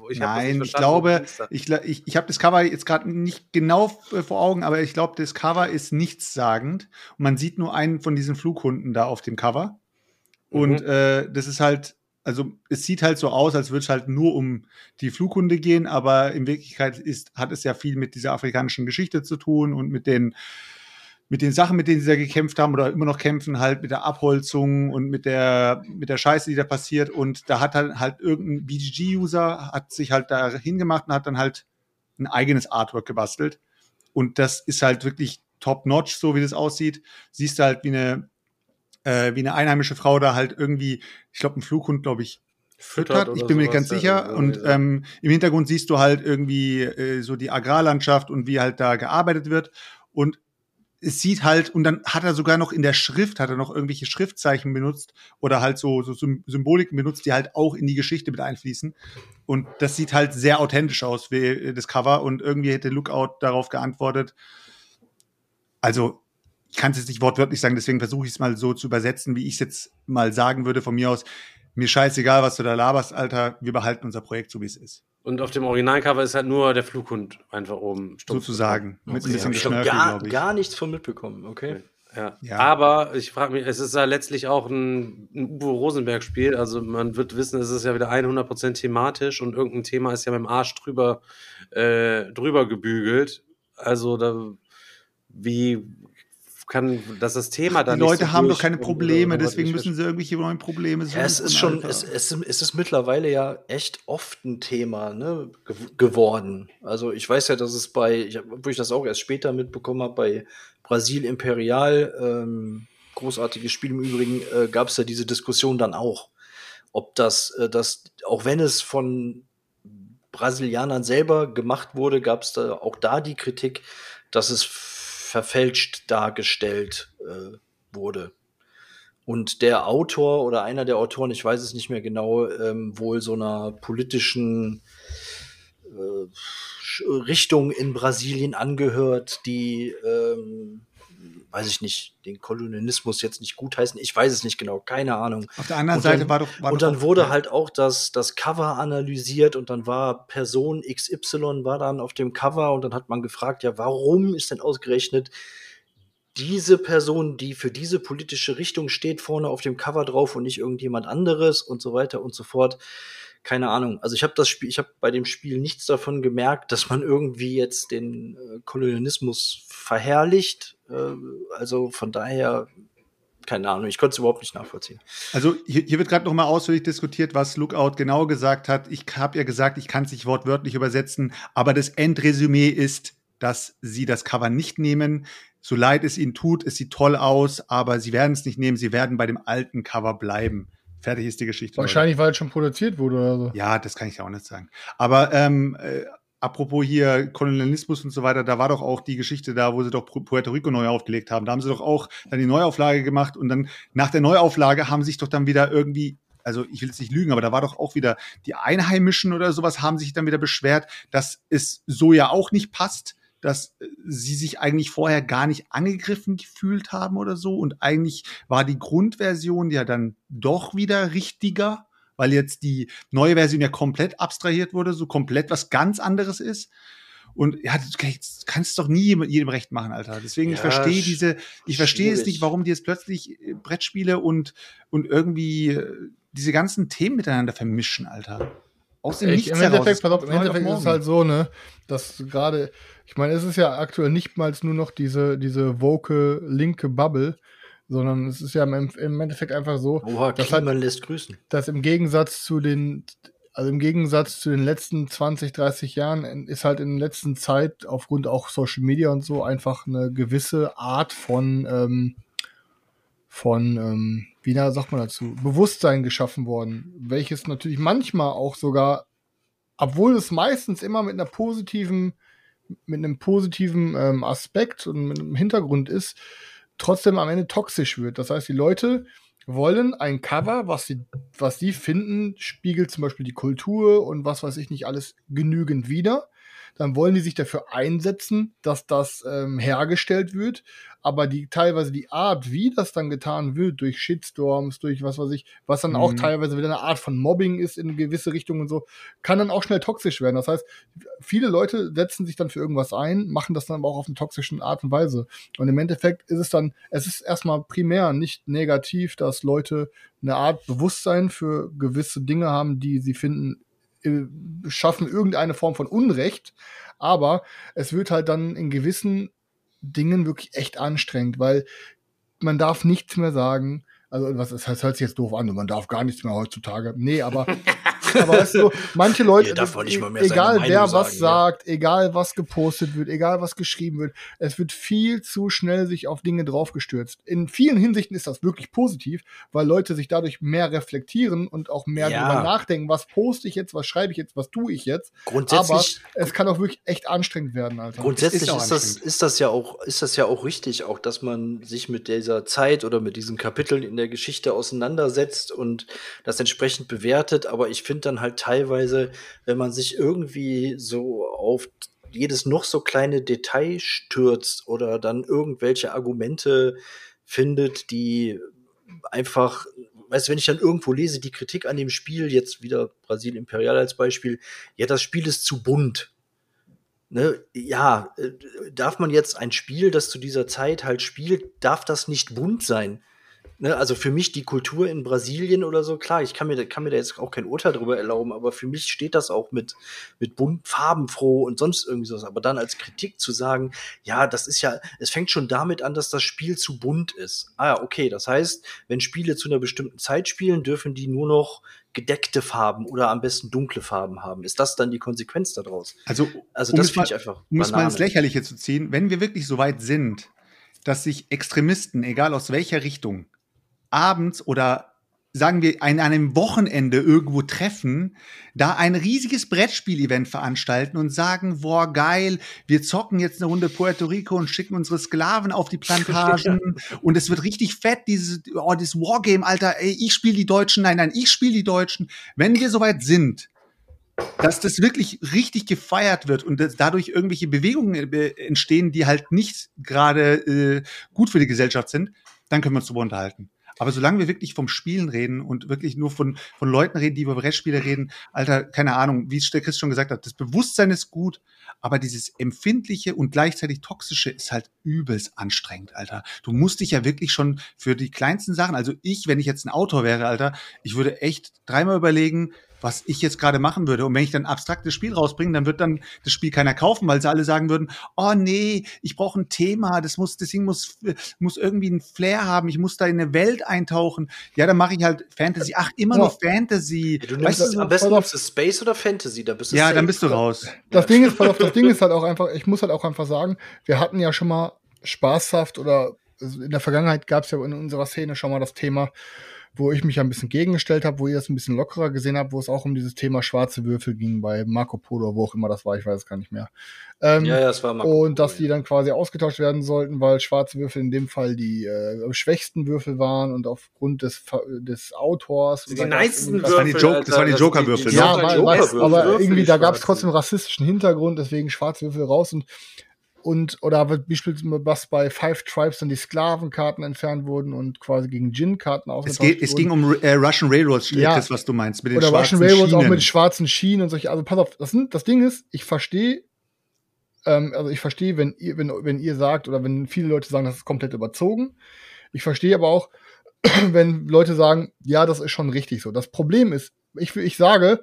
Ich Nein, ich glaube, ich, ich, ich habe das Cover jetzt gerade nicht genau vor Augen, aber ich glaube, das Cover ist nichtssagend. Und man sieht nur einen von diesen Flughunden da auf dem Cover. Und mhm. äh, das ist halt also es sieht halt so aus, als würde es halt nur um die Flughunde gehen, aber in Wirklichkeit ist, hat es ja viel mit dieser afrikanischen Geschichte zu tun und mit den mit den Sachen, mit denen sie da gekämpft haben oder immer noch kämpfen, halt mit der Abholzung und mit der, mit der Scheiße, die da passiert. Und da hat dann halt irgendein BGG-User, hat sich halt da hingemacht und hat dann halt ein eigenes Artwork gebastelt. Und das ist halt wirklich top-notch, so wie das aussieht. Siehst du halt, wie eine, äh, wie eine einheimische Frau da halt irgendwie, ich glaube, ein Flughund, glaube ich, füttert. Ich bin mir ganz sicher. Und ähm, im Hintergrund siehst du halt irgendwie äh, so die Agrarlandschaft und wie halt da gearbeitet wird. Und es sieht halt, und dann hat er sogar noch in der Schrift, hat er noch irgendwelche Schriftzeichen benutzt oder halt so, so Sym- Symboliken benutzt, die halt auch in die Geschichte mit einfließen. Und das sieht halt sehr authentisch aus, wie äh, das Cover. Und irgendwie hätte Lookout darauf geantwortet. Also, ich kann es jetzt nicht wortwörtlich sagen, deswegen versuche ich es mal so zu übersetzen, wie ich es jetzt mal sagen würde von mir aus. Mir scheißegal, was du da laberst, Alter. Wir behalten unser Projekt so, wie es ist. Und auf dem Originalcover ist halt nur der Flughund einfach oben. stumpf. Sozusagen. Mit ein Okay, bisschen hab ich Geschnörkel, gar, gar nichts von mitbekommen, okay? Ja. Ja. Aber ich frage mich, es ist ja letztlich auch ein, ein Uwe Rosenberg-Spiel. Also man wird wissen, es ist ja wieder 100% thematisch und irgendein Thema ist ja mit dem Arsch drüber, äh, drüber gebügelt. Also da, wie kann das das Thema dann Die Leute so haben doch keine Probleme, deswegen müssen sie irgendwelche neuen Probleme suchen. Ja, es ist schon, es, es, es ist mittlerweile ja echt oft ein Thema ne, ge geworden. Also ich weiß ja, dass es bei, ich, wo ich das auch erst später mitbekommen habe, bei Brasil Imperial, ähm, großartiges Spiel im Übrigen, äh, gab es ja diese Diskussion dann auch, ob das, äh, das, auch wenn es von Brasilianern selber gemacht wurde, gab es da auch da die Kritik, dass es verfälscht dargestellt äh, wurde. Und der Autor oder einer der Autoren, ich weiß es nicht mehr genau, ähm, wohl so einer politischen äh, Richtung in Brasilien angehört, die, ähm, weiß ich nicht, den Kolonialismus jetzt nicht gutheißen. Ich weiß es nicht genau, keine Ahnung. Auf der anderen Und Seite dann- war doch. War und doch dann auch- wurde halt auch das, das Cover analysiert und dann war Person XY war dann auf dem Cover und dann hat man gefragt, ja, warum ist denn ausgerechnet diese Person, die für diese politische Richtung steht, vorne auf dem Cover drauf und nicht irgendjemand anderes und so weiter und so fort. Keine Ahnung. Also ich habe das Spiel, ich habe bei dem Spiel nichts davon gemerkt, dass man irgendwie jetzt den äh, Kolonialismus verherrlicht. Äh, also von daher, keine Ahnung, ich konnte es überhaupt nicht nachvollziehen. Also hier, hier wird gerade noch mal ausführlich diskutiert, was Lookout genau gesagt hat. Ich habe ja gesagt, ich kann es nicht wortwörtlich übersetzen, aber das Endresümee ist, dass sie das Cover nicht nehmen. So leid es ihnen tut, es sieht toll aus, aber sie werden es nicht nehmen. Sie werden bei dem alten Cover bleiben. Fertig ist die Geschichte. Leute. Wahrscheinlich, weil es schon produziert wurde oder so. Ja, das kann ich ja auch nicht sagen. Aber ähm, äh, apropos hier Kolonialismus und so weiter, da war doch auch die Geschichte da, wo sie doch Pu- Puerto Rico neu aufgelegt haben. Da haben sie doch auch dann die Neuauflage gemacht und dann nach der Neuauflage haben sich doch dann wieder irgendwie also ich will jetzt nicht lügen, aber da war doch auch wieder die Einheimischen oder sowas haben sich dann wieder beschwert, dass es so ja auch nicht passt, dass äh, sie sich eigentlich vorher gar nicht angegriffen gefühlt haben oder so und eigentlich war die Grundversion ja dann doch wieder richtiger, weil jetzt die neue Version ja komplett abstrahiert wurde, so komplett was ganz anderes ist. Und ja, das kannst du doch nie jedem- jedem recht machen, Alter. Deswegen, ich Ja, verstehe sch- diese, ich verstehe es nicht, warum die jetzt plötzlich äh, Brettspiele und, und irgendwie äh, diese ganzen Themen miteinander vermischen, Alter. Aus dem Ich, Nichts Im heraus. Endeffekt, Es pass auf, im Endeffekt ist es halt so, ne, dass gerade, ich meine, es ist ja aktuell nicht mal nur noch diese, diese woke linke Bubble, sondern es ist ja im, im Endeffekt einfach so, Oha, Das hat- Kliman lässt grüßen. dass im Gegensatz zu den, also im Gegensatz zu den letzten 20, 30 Jahren ist halt in der letzten Zeit aufgrund auch Social Media und so einfach eine gewisse Art von, ähm, von, ähm, wie na, sagt man dazu, Bewusstsein geschaffen worden, welches natürlich manchmal auch sogar, obwohl es meistens immer mit einer positiven, mit einem positiven ähm, Aspekt und mit einem Hintergrund ist, trotzdem am Ende toxisch wird. Das heißt, die Leute wollen ein Cover, was sie, was sie finden, spiegelt zum Beispiel die Kultur und was weiß ich nicht alles genügend wider. Dann wollen die sich dafür einsetzen, dass das ähm, hergestellt wird. Aber die teilweise die Art, wie das dann getan wird, durch Shitstorms, durch was weiß ich, was dann auch Mhm. teilweise wieder eine Art von Mobbing ist in gewisse Richtungen und so, kann dann auch schnell toxisch werden. Das heißt, viele Leute setzen sich dann für irgendwas ein, machen das dann aber auch auf eine toxische Art und Weise. Und im Endeffekt ist es dann, es ist erstmal primär nicht negativ, dass Leute eine Art Bewusstsein für gewisse Dinge haben, die sie finden, schaffen irgendeine Form von Unrecht. Aber es wird halt dann in gewissen Dingen wirklich echt anstrengend, weil man darf nichts mehr sagen. Also, was das hört sich jetzt doof an, man darf gar nichts mehr heutzutage. Nee, aber, aber weißt du, manche Leute, Hier darf man nicht mal mehr seine egal wer was sagen, ja. sagt, egal was gepostet wird, egal was geschrieben wird, es wird viel zu schnell sich auf Dinge draufgestürzt. In vielen Hinsichten ist das wirklich positiv, weil Leute sich dadurch mehr reflektieren und auch mehr Ja. darüber nachdenken, was poste ich jetzt, was schreibe ich jetzt, was tue ich jetzt. Grundsätzlich, Aber es kann auch wirklich echt anstrengend werden, Alter. grundsätzlich ist ist, das, ist, das ja auch, ist das ja auch richtig, auch dass man sich mit dieser Zeit oder mit diesen Kapiteln in der Geschichte auseinandersetzt und das entsprechend bewertet. Aber ich finde dann halt teilweise, wenn man sich irgendwie so auf jedes noch so kleine Detail stürzt oder dann irgendwelche Argumente findet, die einfach, weißt du, wenn ich dann irgendwo lese, die Kritik an dem Spiel, jetzt wieder Brasil Imperial als Beispiel, ja, das Spiel ist zu bunt. Ne, ja, äh, darf man jetzt ein Spiel, das zu dieser Zeit halt spielt, darf das nicht bunt sein? Ne, also für mich die Kultur in Brasilien oder so, klar, ich kann mir, da- kann mir da jetzt auch kein Urteil drüber erlauben, aber für mich steht das auch mit, mit bunt, farbenfroh und sonst irgendwie sowas. Aber dann als Kritik zu sagen, ja, das ist ja, es fängt schon damit an, dass das Spiel zu bunt ist. Ah ja, okay, das heißt, wenn Spiele zu einer bestimmten Zeit spielen, dürfen die nur noch gedeckte Farben oder am besten dunkle Farben haben. Ist das dann die Konsequenz daraus? Also, Also um das finde ich einfach. um es mal ins. Lächerliche zu ziehen, wenn wir wirklich so weit sind, dass sich Extremisten, egal aus welcher Richtung, abends oder sagen wir an einem Wochenende irgendwo treffen, da ein riesiges Brettspiel-Event veranstalten und sagen, boah, geil, wir zocken jetzt eine Runde Puerto Rico und schicken unsere Sklaven auf die Plantagen und es wird richtig fett, dieses, oh, dieses Wargame, Alter, ey, ich spiele die Deutschen, nein, nein, ich spiele die Deutschen. Wenn wir soweit sind, dass das wirklich richtig gefeiert wird und dadurch irgendwelche Bewegungen äh, entstehen, die halt nicht gerade äh, gut für die Gesellschaft sind, dann können wir uns darüber unterhalten. Aber solange wir wirklich vom Spielen reden und wirklich nur von, von Leuten reden, die über Brettspiele reden, Alter, keine Ahnung, wie es der Chris schon gesagt hat, das Bewusstsein ist gut, aber dieses empfindliche und gleichzeitig toxische ist halt übelst anstrengend, Alter. Du musst dich ja wirklich schon für die kleinsten Sachen, also ich, wenn ich jetzt ein Autor wäre, Alter, ich würde echt dreimal überlegen, was ich jetzt gerade machen würde. Und wenn ich dann ein abstraktes Spiel rausbringe, dann wird dann das Spiel keiner kaufen, weil sie alle sagen würden, oh nee, ich brauche ein Thema, das muss, das Ding muss, muss irgendwie einen Flair haben, ich muss da in eine Welt eintauchen. Ja, dann mache ich halt Fantasy. Ach, immer Ja. nur Fantasy. Du weißt nimmst du, am besten nimmst du Space oder Fantasy, da bist du ja, safe. dann bist du raus. Das Ding ist, das Ding ist halt auch einfach, ich muss halt auch einfach sagen, wir hatten ja schon mal spaßhaft oder in der Vergangenheit gab es ja in unserer Szene schon mal das Thema, wo ich mich ja ein bisschen gegengestellt habe, wo ihr das ein bisschen lockerer gesehen habt, wo es auch um dieses Thema schwarze Würfel ging bei Marco Polo, wo auch immer das war, ich weiß es gar nicht mehr. Ähm, Ja, ja, es war mal. und dass die dann quasi ausgetauscht werden sollten, weil schwarze Würfel in dem Fall die äh, schwächsten Würfel waren und aufgrund des, des Autors. Die irgendwie- Das waren die Würfel, Joke- das waren die Alter, Joker-Würfel, die- ne? ja, Joker- weiß, Würfel, aber Würfel, irgendwie, da gab es trotzdem rassistischen Hintergrund, deswegen Schwarzwürfel raus und und oder beispielsweise was bei Five Tribes dann die Sklavenkarten entfernt wurden und quasi gegen Gin-Karten Es, ausgetauscht geht, es ging um äh, Russian Railroads, Ja. Chris, was du meinst, mit den oder schwarzen Russian Railroads auch Schienen. mit schwarzen Schienen und solche. Also pass auf, das, sind, das Ding ist, ich verstehe, ähm, also ich verstehe, wenn ihr, wenn, wenn ihr sagt oder wenn viele Leute sagen, das ist komplett überzogen. Ich verstehe aber auch, wenn Leute sagen, ja, das ist schon richtig so. Das Problem ist, ich, ich sage,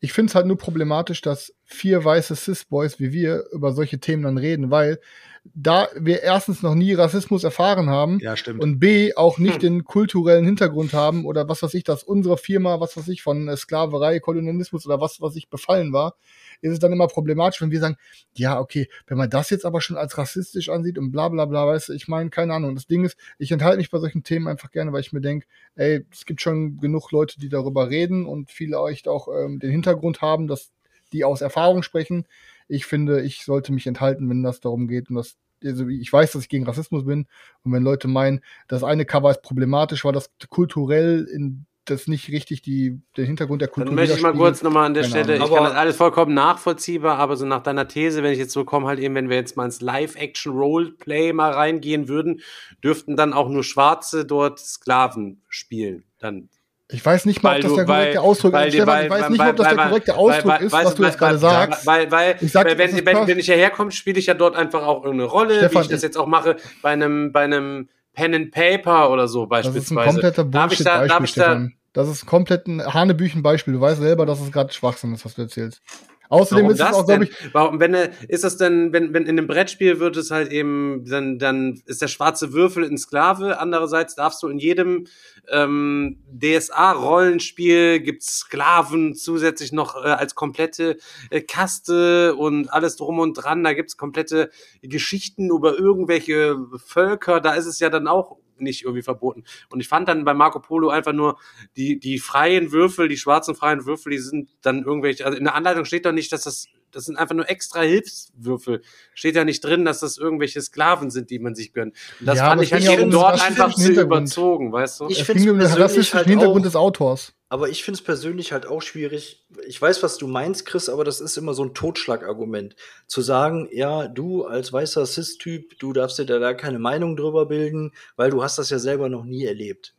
ich finde es halt nur problematisch, dass vier weiße Cis-Boys wie wir über solche Themen dann reden, weil da wir erstens noch nie Rassismus erfahren haben ja, stimmt. und B auch nicht den kulturellen Hintergrund haben oder was weiß ich, dass unsere Firma, was weiß ich, von äh, Sklaverei, Kolonialismus oder was, was ich befallen war, ist es dann immer problematisch, wenn wir sagen, ja, okay, wenn man das jetzt aber schon als rassistisch ansieht und bla bla bla, weißt du, ich meine, keine Ahnung. Das Ding ist, ich enthalte mich bei solchen Themen einfach gerne, weil ich mir denke, ey, es gibt schon genug Leute, die darüber reden und vielleicht auch ähm, den Hintergrund haben, dass die aus Erfahrung sprechen. Ich finde, ich sollte mich enthalten, wenn das darum geht. Und das, also ich weiß, dass ich gegen Rassismus bin. Und wenn Leute meinen, das eine Cover ist problematisch, weil das kulturell in das nicht richtig die, den Hintergrund der Kultur Dann möchte ich mal kurz nochmal an der Keine Stelle, Ahnung. ich kann Aber- das alles vollkommen nachvollziehbar, aber so nach deiner These, wenn ich jetzt so komme, halt eben, wenn wir jetzt mal ins Live-Action-Roleplay mal reingehen würden, dürften dann auch nur Schwarze dort Sklaven spielen. Dann Ich weiß nicht mal, ob das der korrekte Ausdruck ist. ich weiß nicht ob das der korrekte Ausdruck ist, was du jetzt gerade sagst. Weil, weil, Ich sag, weil wenn, wenn, wenn ich hierher komme, spiele ich ja dort einfach auch irgendeine Rolle, Stefan, wie ich das jetzt auch mache, bei einem, bei einem Pen and Paper oder so Das ist ein beispielsweise. kompletter Bullshit-Beispiel, Stefan. Das ist komplett ein Hanebüchen-Beispiel. Du weißt selber, dass es gerade Schwachsinn ist, was du erzählst. Außerdem Warum ist es das auch, denn? glaube ich, Warum, wenn er- ist das denn, wenn, wenn in einem Brettspiel wird es halt eben, dann, dann ist der schwarze Würfel ein Sklave. Andererseits darfst du in jedem ähm, DSA-Rollenspiel gibt's Sklaven zusätzlich noch äh, als komplette äh, Kaste und alles drum und dran. Da gibt's komplette Geschichten über irgendwelche Völker. Da ist es ja dann auch nicht irgendwie verboten. Und ich fand dann bei Marco Polo einfach nur die, die freien Würfel, die schwarzen freien Würfel, die sind dann irgendwelche, also in der Anleitung steht doch nicht, dass das, das sind einfach nur extra Hilfswürfel. Steht ja nicht drin, dass das irgendwelche Sklaven sind, die man sich gönnt. Und das Ja, fand ich halt ja eben dort einfach zu überzogen, weißt du? Ich es find's ging um den rassistischen halt Hintergrund des Autors. Aber ich finde es persönlich halt auch schwierig. Ich weiß, was du meinst, Chris, aber das ist immer so ein Totschlagargument. Zu sagen, ja, du als weißer Cis-Typ, du darfst dir da, da keine Meinung drüber bilden, weil du hast das ja selber noch nie erlebt.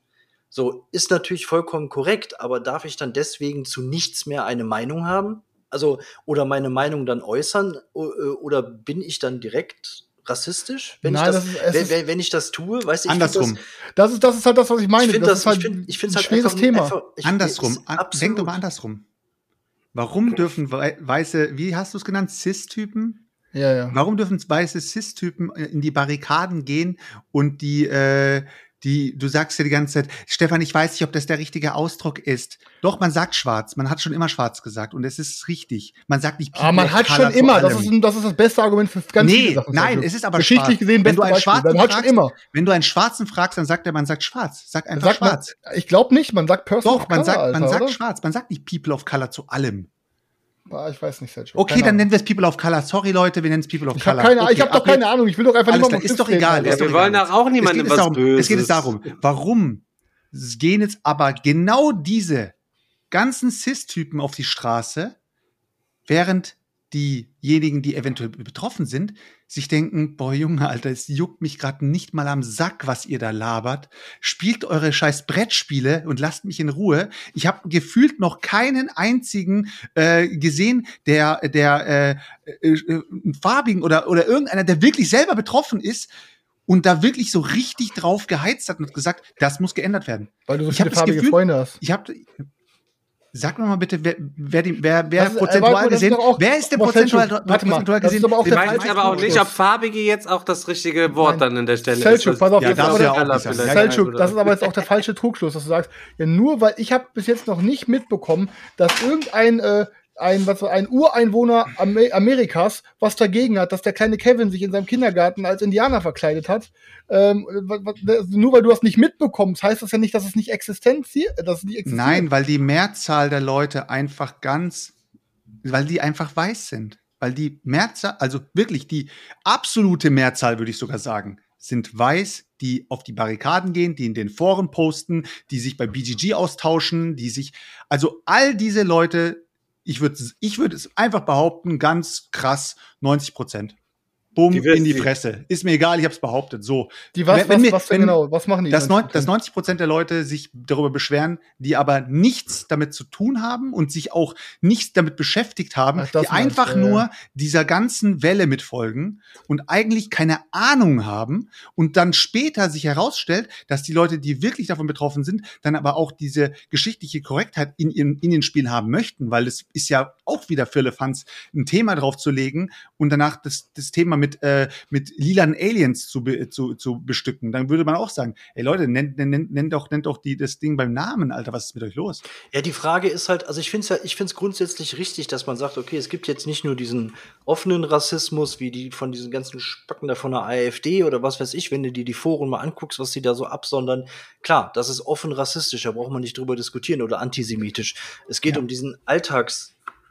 So, ist natürlich vollkommen korrekt, aber darf ich dann deswegen zu nichts mehr eine Meinung haben? Also, oder meine Meinung dann äußern? Äh, Oder bin ich dann direkt rassistisch, wenn, Nein, ich, das, das ist- es wenn, wenn, wenn ich das tue? Weißt du, ich Andersrum. Das ist, das ist halt das, was ich meine. Ich finde das, das, ist halt ich find, ich find's ein halt schweres einfach, Thema. Einfach, ich, andersrum. An, absolut. denk doch mal andersrum. Warum dürfen wei- weiße, wie hast du es genannt, Cis-Typen? ja, ja. Warum dürfen weiße Cis-Typen in die Barrikaden gehen und die, äh, die, du sagst ja die ganze Zeit, Stefan, ich weiß nicht, ob das der richtige Ausdruck ist. Doch, man sagt schwarz. Man hat schon immer schwarz gesagt und es ist richtig. Man sagt nicht Aber Ah, man hat schon immer, das ist, das ist das beste Argument für ganz Nee, viele Sachen. nein, Sergio. es ist aber Geschichtlich schwarz. gesehen Wenn du einen Beispiel. Schwarzen Man hat schon fragst, immer. Wenn du einen Schwarzen fragst, dann sagt er, man sagt schwarz. Sag einfach Sagt man, schwarz. ich glaube nicht, man sagt Person Doch, man Color, sagt, man Alter, sagt oder? schwarz. Man sagt nicht People of Color zu allem. Ah, ich weiß nicht, Sergio. Okay, Keine dann Ahnung. nennen wir es People of Color. Sorry, Leute, wir nennen es People of Ich Color. habe keine, okay, ich hab doch keine Ahnung. Ich will doch einfach nur klar, ist doch egal. Ja, ist wir doch wollen doch auch niemandem es geht jetzt was darum, Es geht Böses. jetzt darum, warum gehen jetzt aber genau diese ganzen Cis-Typen auf die Straße, während diejenigen, die eventuell betroffen sind, sich denken, boah Junge, Alter, es juckt mich gerade nicht mal am Sack, was ihr da labert. Spielt eure scheiß Brettspiele und lasst mich in Ruhe. Ich habe gefühlt noch keinen einzigen äh, gesehen, der, der äh, äh, äh, farbigen oder, oder irgendeiner, der wirklich selber betroffen ist und da wirklich so richtig drauf geheizt hat und gesagt, das muss geändert werden. Weil du so Ich viele farbige Gefühl- Freunde hast. Ich habe Sag mir mal bitte, wer, wer, die, wer, wer Das ist- prozentual das ist gesehen, auch- wer ist der prozentual, warte mal, prozentual das ist gesehen? meinten falsche aber auch nicht, ob farbige jetzt auch das richtige Wort Nein. dann an der Stelle Selchuk, ist. pass auf, Ja, das ist ja auch nicht sagen. Selchuk, das ist aber jetzt auch der falsche Trugschluss, dass du sagst, ja, nur weil ich habe bis jetzt noch nicht mitbekommen, dass irgendein äh, ein, was, ein Ureinwohner Amer Amerikas was dagegen hat, dass der kleine Kevin sich in seinem Kindergarten als Indianer verkleidet hat. Ähm, nur weil du das nicht mitbekommst, heißt das ja nicht, dass es nicht existent, dass es nicht existiert. Nein, weil die Mehrzahl der Leute einfach ganz, weil die einfach weiß sind. Weil die Mehrzahl, also wirklich die absolute Mehrzahl, würde ich sogar sagen, sind weiß, die auf die Barrikaden gehen, die in den Foren posten, die sich bei BGG austauschen, die sich, also all diese Leute, ich würde ich würde es einfach behaupten, ganz krass, 90 Prozent. Bumm, Die in die. Fresse. Ist mir egal, ich habe es behauptet. So. Die was, Wenn- wenn was, mir- was wenn- genau? Was machen die? dass, neun, 90%? dass 90 Prozent der Leute sich darüber beschweren, die aber nichts damit zu tun haben und sich auch nichts damit beschäftigt haben, Ach, die einfach ja, nur dieser ganzen Welle mitfolgen und eigentlich keine Ahnung haben und dann später sich herausstellt, dass die Leute, die wirklich davon betroffen sind, dann aber auch diese geschichtliche Korrektheit in, ihren, in den Spielen haben möchten, weil es ist ja auch wieder für Elefanz ein Thema drauf zu legen und danach das, das Thema mit, äh, mit lilanen Aliens zu, be, zu, zu bestücken. Dann würde man auch sagen, ey Leute, nennt, nennt, nennt doch, nennt doch die, das Ding beim Namen, Alter, was ist mit euch los? Ja, die Frage ist halt, also ich finde es ja, ich finde es grundsätzlich richtig, dass man sagt, okay, es gibt jetzt nicht nur diesen offenen Rassismus, wie die von diesen ganzen Spacken da von der AfD oder was weiß ich, wenn du dir die Foren mal anguckst, was die da so absondern. Klar, das ist offen rassistisch, da braucht man nicht drüber diskutieren oder antisemitisch. Es geht um diesen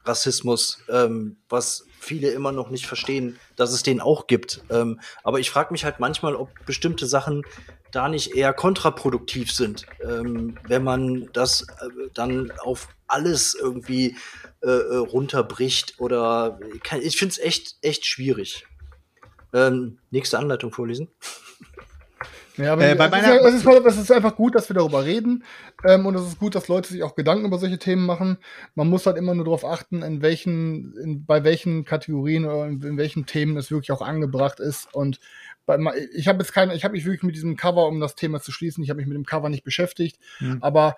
Alltagsrassismus, ähm, was viele immer noch nicht verstehen, dass es den auch gibt. Ähm, aber ich frage mich halt manchmal, ob bestimmte Sachen da nicht eher kontraproduktiv sind, ähm, wenn man das äh, dann auf alles irgendwie äh, äh runterbricht oder ich finde es echt, echt schwierig. Ähm, nächste Anleitung vorlesen. Ja, aber äh, bei es, ist ja, es, ist, es, ist, einfach gut, dass wir darüber reden. Ähm, und es ist gut, dass Leute sich auch Gedanken über solche Themen machen. Man muss halt immer nur darauf achten, in welchen, in, bei welchen Kategorien oder in, in, welchen Themen es wirklich auch angebracht ist. Und bei, ich habe jetzt keine, ich habe mich wirklich mit diesem Cover, um das Thema zu schließen, ich habe mich mit dem Cover nicht beschäftigt. Mhm. Aber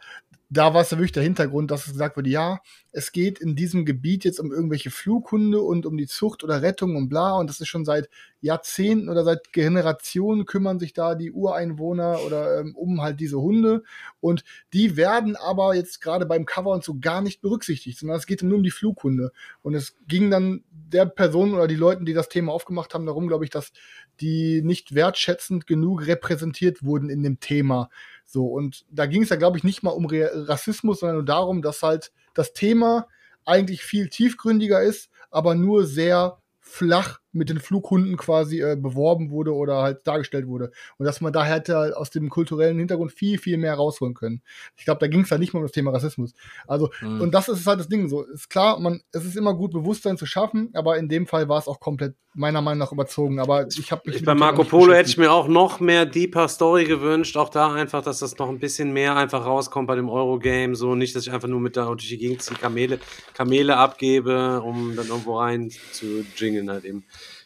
da war es ja wirklich der Hintergrund, dass es gesagt wurde, ja, es geht in diesem Gebiet jetzt um irgendwelche Flughunde und um die Zucht oder Rettung und bla. Und das ist schon seit Jahrzehnten oder seit Generationen kümmern sich da die Ureinwohner oder ähm, um halt diese Hunde. Und die werden aber jetzt gerade beim Cover und so gar nicht berücksichtigt, sondern es geht nur um die Flughunde. Und es ging dann der Person oder die Leuten, die das Thema aufgemacht haben, darum, glaube ich, dass die nicht wertschätzend genug repräsentiert wurden in dem Thema. So, und da ging es ja, glaube ich, nicht mal um Rassismus, sondern nur darum, dass halt das Thema eigentlich viel tiefgründiger ist, aber nur sehr flach mit den Flughunden quasi äh, beworben wurde oder halt dargestellt wurde. Und dass man da hätte halt aus dem kulturellen Hintergrund viel, viel mehr rausholen können. Ich glaube, da ging es halt nicht mal um das Thema Rassismus. Also, mhm. und das ist halt das Ding. So, ist klar, man, es ist immer gut, Bewusstsein zu schaffen, aber in dem Fall war es auch komplett meiner Meinung nach überzogen. Aber ich habe mich. bei Marco Polo hätte ich mir auch noch mehr deeper Story gewünscht. Auch da einfach, dass das noch ein bisschen mehr einfach rauskommt bei dem Eurogame. So nicht, dass ich einfach nur mit da durch die Gegend ziehe, Kamele, Kamele abgebe, um dann irgendwo rein zu jingeln halt eben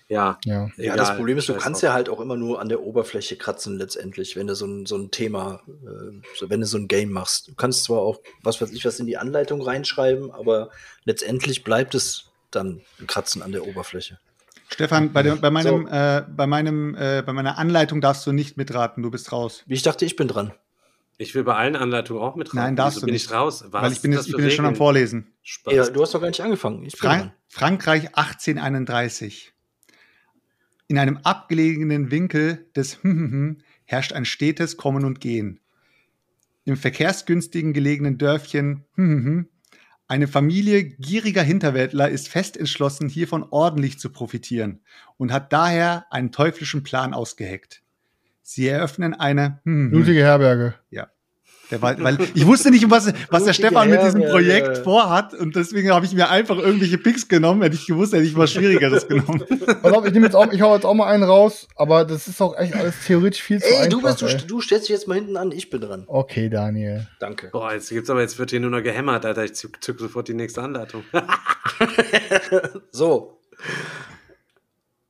ja. Ja, ja das Problem ist, du kannst ja halt auch immer nur an der Oberfläche kratzen letztendlich, wenn du so ein, so ein Thema, äh, so, wenn du so ein Game machst. Du kannst zwar auch, was weiß ich, was in die Anleitung reinschreiben, aber letztendlich bleibt es dann ein Kratzen an der Oberfläche. Stefan, bei, dem, bei meinem, so. äh, bei meinem, äh, bei meiner Anleitung darfst du nicht mitraten, du bist raus. Wie ich dachte, ich bin dran. Ich will bei allen Anleitungen auch mitraten. Nein, darfst Wieso du nicht. Bin ich raus? Was Weil ich bin, jetzt, ich bin jetzt schon am Vorlesen. Ja, du hast doch gar nicht angefangen. Frank Frankreich 1831. In einem abgelegenen Winkel des herrscht ein stetes Kommen und Gehen. Im verkehrsgünstigen gelegenen Dörfchen eine Familie gieriger Hinterwäldler ist fest entschlossen, hiervon ordentlich zu profitieren und hat daher einen teuflischen Plan ausgeheckt. Sie eröffnen eine blutige Herberge. Ja. Der war, weil ich wusste nicht, was, was der Stefan mit diesem Projekt vorhat und deswegen habe ich mir einfach irgendwelche Picks genommen. Hätte ich gewusst, hätte ich was Schwierigeres genommen. Pass auf, ich nehme jetzt auch, ich hau jetzt auch mal einen raus, aber das ist auch echt alles theoretisch viel zu ey, einfach. Du, bist, ey. du, du stellst dich jetzt mal hinten an, ich bin dran. Okay, Daniel. Danke. Boah, jetzt gibt's aber, jetzt wird hier nur noch gehämmert, Alter. Ich zück, zück sofort die nächste Anleitung. so.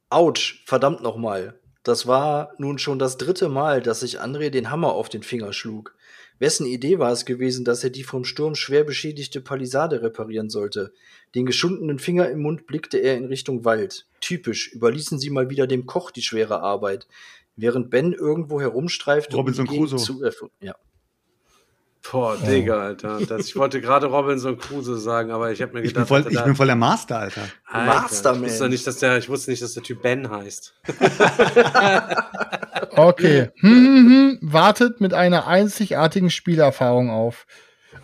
Autsch, verdammt nochmal. Das war nun schon das dritte Mal, dass sich André den Hammer auf den Finger schlug. Wessen Idee war es gewesen, dass er die vom Sturm schwer beschädigte Palisade reparieren sollte? Den geschundenen Finger im Mund blickte er in Richtung Wald. Typisch, überließen sie mal wieder dem Koch die schwere Arbeit. Während Ben irgendwo herumstreifte, Robinson um Crusoe. Zu, ja. Boah, Digga, Alter. Das, ich wollte gerade Robinson Crusoe sagen, aber ich habe mir gedacht, ich bin, voll, ich bin voll der Master, Alter. Alter Master, ich wusste, nicht, dass der, ich wusste nicht, dass der Typ Ben heißt. okay. Hm, hm, hm. Wartet mit einer einzigartigen Spielerfahrung auf.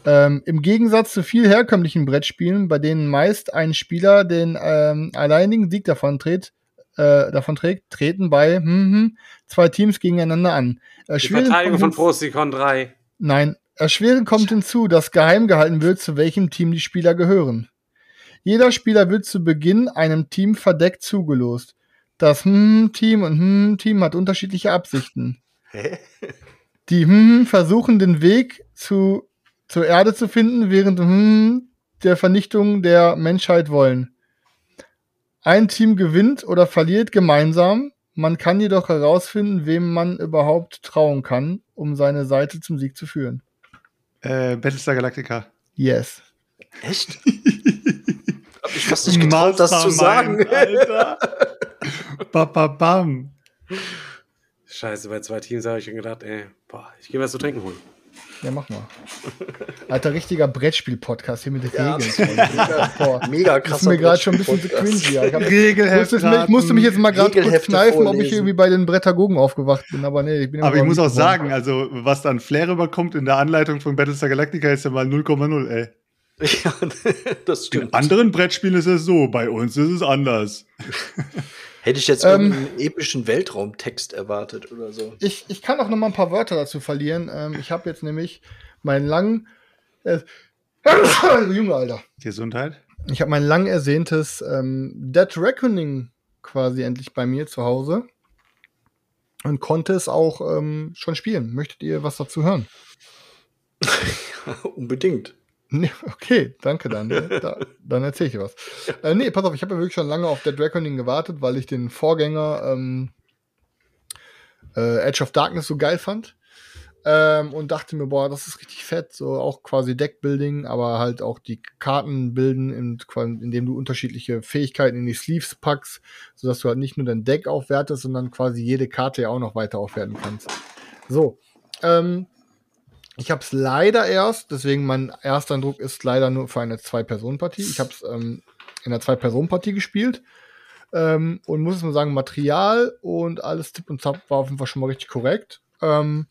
Ähm, Im Gegensatz zu viel herkömmlichen Brettspielen, bei denen meist ein Spieler den ähm, alleinigen Sieg davon trägt, äh, davon trägt, treten bei hm, hm, zwei Teams gegeneinander an. Äh, Die Verteidigung von Prosticon 3. Nein, Erschwerend kommt hinzu, dass geheim gehalten wird, zu welchem Team die Spieler gehören. Jeder Spieler wird zu Beginn einem Team verdeckt zugelost. Das Hm-Team und Hm-Team hat unterschiedliche Absichten. Die Hm versuchen den Weg zu, zur Erde zu finden, während Hm der Vernichtung der Menschheit wollen. Ein Team gewinnt oder verliert gemeinsam, man kann jedoch herausfinden, wem man überhaupt trauen kann, um seine Seite zum Sieg zu führen. Äh, Battlestar Galactica. Yes. Echt? Hab ich fast nicht getraut, das zu sagen. Alter. ba, ba, bam. Scheiße, bei zwei Teams habe ich schon gedacht, ey, boah, ich gehe was zu trinken holen. Ja, mach mal. Alter, richtiger Brettspiel-Podcast hier mit den ja, Regeln. Mega, mega krass. Das ist mir gerade schon ein bisschen zu cringy. Ja. Regelheft. Ich, musste mich jetzt mal gerade kurz kneifen, vorlesen. ob ich irgendwie bei den Brettagogen aufgewacht bin. Aber nee, ich bin Aber ich muss auch sagen, also was dann Flair rüberkommt in der Anleitung von Battlestar Galactica ist ja mal 0,0, ey. Ja, das stimmt. In anderen Brettspielen ist es so, bei uns ist es anders. Hätte ich jetzt Ähm, einen epischen Weltraumtext erwartet oder so. Ich, ich kann auch noch mal ein paar Wörter dazu verlieren. Ähm, ich habe jetzt nämlich meinen langen. Äh, Junge, Alter. Gesundheit. Ich habe mein lang ersehntes ähm, Dead Reckoning quasi endlich bei mir zu Hause und konnte es auch ähm, schon spielen. Möchtet ihr was dazu hören? Unbedingt. Nee, okay, danke dann. Da, dann erzähle ich dir was. Äh, nee, pass auf, ich habe ja wirklich schon lange auf Dead Reckoning gewartet, weil ich den Vorgänger ähm, äh, Edge of Darkness so geil fand. Ähm, und dachte mir, boah, das ist richtig fett, so auch quasi Deckbuilding, aber halt auch die Karten bilden, in, indem du unterschiedliche Fähigkeiten in die Sleeves packst, sodass du halt nicht nur dein Deck aufwertest, sondern quasi jede Karte ja auch noch weiter aufwerten kannst. So, ähm, ich habe es leider erst, deswegen mein erster Eindruck ist leider nur für eine Zwei-Personen-Partie. Ich habe es ähm, in einer Zwei-Personen-Partie gespielt ähm, und muss mal sagen, Material und alles Tipp und Zap war auf jeden Fall schon mal richtig korrekt. Ähm,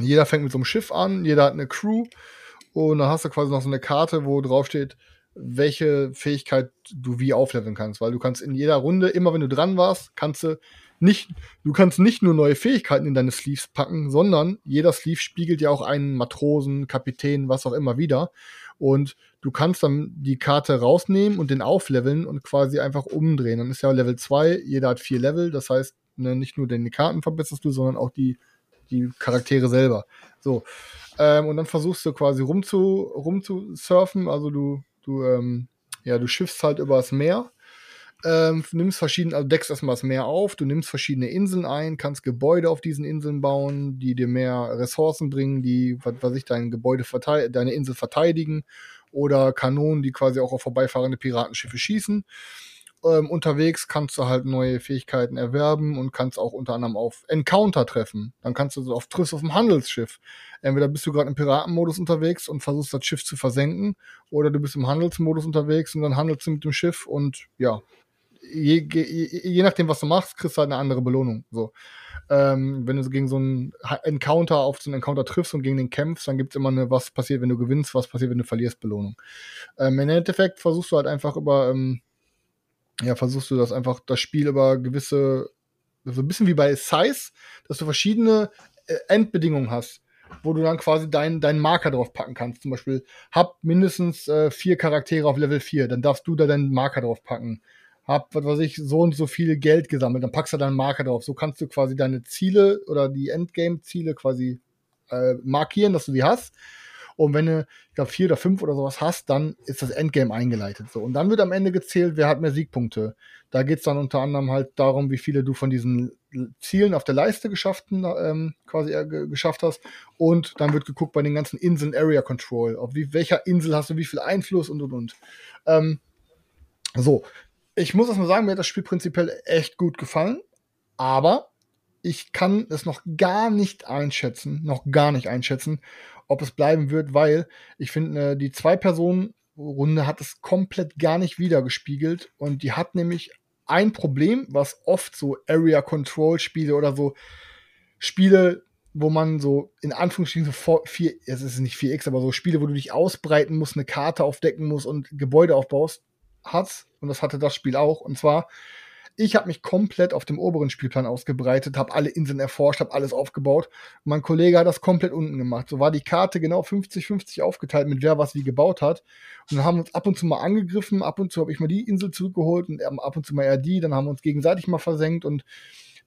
jeder fängt mit so einem Schiff an, jeder hat eine Crew und dann hast du quasi noch so eine Karte, wo drauf steht, welche Fähigkeit du wie aufleveln kannst, weil du kannst in jeder Runde, immer wenn du dran warst, kannst du nicht, du kannst nicht nur neue Fähigkeiten in deine Sleeves packen, sondern jeder Sleeve spiegelt ja auch einen Matrosen, Kapitän, was auch immer wieder. Und du kannst dann die Karte rausnehmen und den aufleveln und quasi einfach umdrehen. Dann ist ja Level 2, jeder hat vier Level, das heißt, ne, nicht nur deine Karten verbesserst du, sondern auch die, die Charaktere selber. So. Ähm, und dann versuchst du quasi rumzu, rumzusurfen, also du, du, ähm, ja, du schiffst halt übers Meer ähm, nimmst verschiedene, also deckst erstmal das Meer auf, du nimmst verschiedene Inseln ein, kannst Gebäude auf diesen Inseln bauen, die dir mehr Ressourcen bringen, die, was weiß ich, dein Gebäude deine Insel verteidigen oder Kanonen, die quasi auch auf vorbeifahrende Piratenschiffe schießen. Ähm, unterwegs kannst du halt neue Fähigkeiten erwerben und kannst auch unter anderem auf Encounter treffen. Dann kannst du so auf triffst auf dem Handelsschiff. Entweder bist du gerade im Piratenmodus unterwegs und versuchst das Schiff zu versenken, oder du bist im Handelsmodus unterwegs und dann handelst du mit dem Schiff und ja, je, je, je nachdem, was du machst, kriegst du halt eine andere Belohnung. So. Ähm, wenn du gegen so einen Encounter auf so einen Encounter triffst und gegen den kämpfst, dann gibt es immer eine, was passiert, wenn du gewinnst, was passiert, wenn du verlierst, Belohnung. Ähm, Im Endeffekt versuchst du halt einfach über, ähm, ja, versuchst du das einfach, das Spiel über gewisse, so ein bisschen wie bei Size, dass du verschiedene äh, Endbedingungen hast wo du dann quasi deinen dein Marker drauf packen kannst. Zum Beispiel, hab mindestens äh, vier Charaktere auf Level 4, dann darfst du da deinen Marker drauf packen hab, was weiß ich, so und so viel Geld gesammelt, dann packst du deinen Marker drauf. So kannst du quasi deine Ziele oder die Endgame-Ziele quasi äh, markieren, dass du die hast. Und wenn du, ich glaube, vier oder fünf oder sowas hast, dann ist das Endgame eingeleitet. So. Und dann wird am Ende gezählt, wer hat mehr Siegpunkte. Da geht's dann unter anderem halt darum, wie viele du von diesen Zielen auf der Leiste geschafften, ähm, quasi äh, geschafft hast. Und dann wird geguckt bei den ganzen Inseln Area Control. Auf wie, welcher Insel hast du wie viel Einfluss und und und. Ähm, so, ich muss erstmal sagen, mir hat das Spiel prinzipiell echt gut gefallen, aber ich kann es noch gar nicht einschätzen, noch gar nicht einschätzen, ob es bleiben wird, weil ich finde, äh, die Zwei-Personen-Runde hat es komplett gar nicht wiedergespiegelt und die hat nämlich ein Problem, was oft so Area Control Spiele oder so Spiele, wo man so in Anführungsstrichen so vier, es ist nicht 4x, aber so Spiele, wo du dich ausbreiten musst, eine Karte aufdecken musst und Gebäude aufbaust, hat, und das hatte das Spiel auch, und zwar, ich habe mich komplett auf dem oberen Spielplan ausgebreitet, habe alle Inseln erforscht, habe alles aufgebaut. Mein Kollege hat das komplett unten gemacht. So war die Karte genau 50-50 aufgeteilt, mit wer was wie gebaut hat. Und dann haben wir uns ab und zu mal angegriffen, ab und zu habe ich mal die Insel zurückgeholt und ab und zu mal eher die, dann haben wir uns gegenseitig mal versenkt und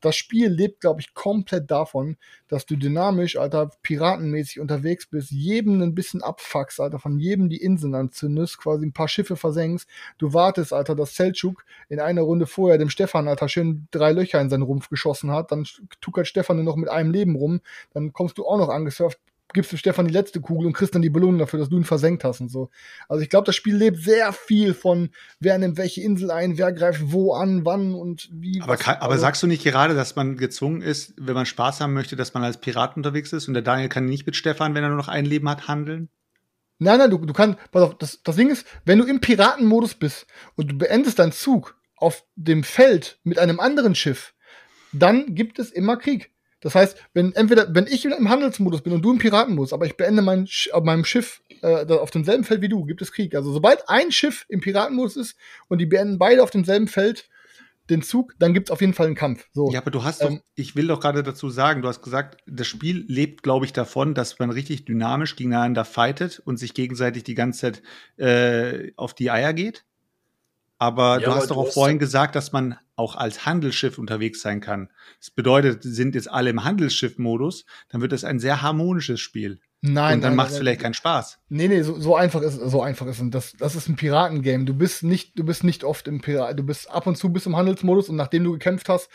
das Spiel lebt, glaube ich, komplett davon, dass du dynamisch, Alter, piratenmäßig unterwegs bist, jedem ein bisschen abfuckst, Alter, von jedem die Inseln anzündest, quasi ein paar Schiffe versenkst. Du wartest, Alter, dass Selchuk in einer Runde vorher dem Stefan, Alter, schön drei Löcher in seinen Rumpf geschossen hat. Dann tuckert Stefan nur noch mit einem Leben rum. Dann kommst du auch noch angesurft, gibst du Stefan die letzte Kugel und kriegst dann die Belohnung dafür, dass du ihn versenkt hast und so. Also ich glaube, das Spiel lebt sehr viel von, wer nimmt welche Insel ein, wer greift wo an, wann und wie. Aber, kann, aber also, sagst du nicht gerade, dass man gezwungen ist, wenn man Spaß haben möchte, dass man als Pirat unterwegs ist und der Daniel kann nicht mit Stefan, wenn er nur noch ein Leben hat, handeln? Nein, nein, du, du kannst, pass auf, das, das Ding ist, wenn du im Piratenmodus bist und du beendest deinen Zug auf dem Feld mit einem anderen Schiff, dann gibt es immer Krieg. Das heißt, wenn entweder, wenn ich im Handelsmodus bin und du im Piratenmodus, aber ich beende mein, auf meinem Schiff äh, auf demselben Feld wie du, gibt es Krieg. Also sobald ein Schiff im Piratenmodus ist und die beenden beide auf demselben Feld, den Zug, dann gibt's auf jeden Fall einen Kampf. So. Ja, aber du hast doch, Ähm, ich will doch gerade dazu sagen, du hast gesagt, das Spiel lebt, glaube ich, davon, dass man richtig dynamisch gegeneinander fightet und sich gegenseitig die ganze Zeit äh, auf die Eier geht. Aber Ja, du aber hast doch auch vorhin gesagt, dass man auch als Handelsschiff unterwegs sein kann. Das bedeutet, sind jetzt alle im Handelsschiff-Modus, dann wird das ein sehr harmonisches Spiel. Nein, und dann macht es vielleicht keinen Spaß. Nee, nee, so, so einfach ist so einfach ist es. Das, das ist ein Piratengame. Du bist nicht, du bist nicht oft im Pirat, du bist ab und zu bist im Handelsmodus und nachdem du gekämpft hast,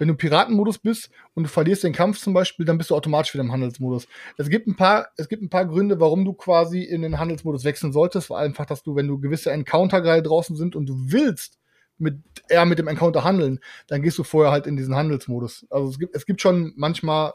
wenn du Piratenmodus bist und du verlierst den Kampf zum Beispiel, dann bist du automatisch wieder im Handelsmodus. Es gibt ein paar, es gibt ein paar Gründe, warum du quasi in den Handelsmodus wechseln solltest. Vor allem einfach, dass du, wenn du gewisse Encounter gerade draußen sind und du willst mit eher mit dem Encounter handeln, dann gehst du vorher halt in diesen Handelsmodus. Also es gibt, es gibt schon manchmal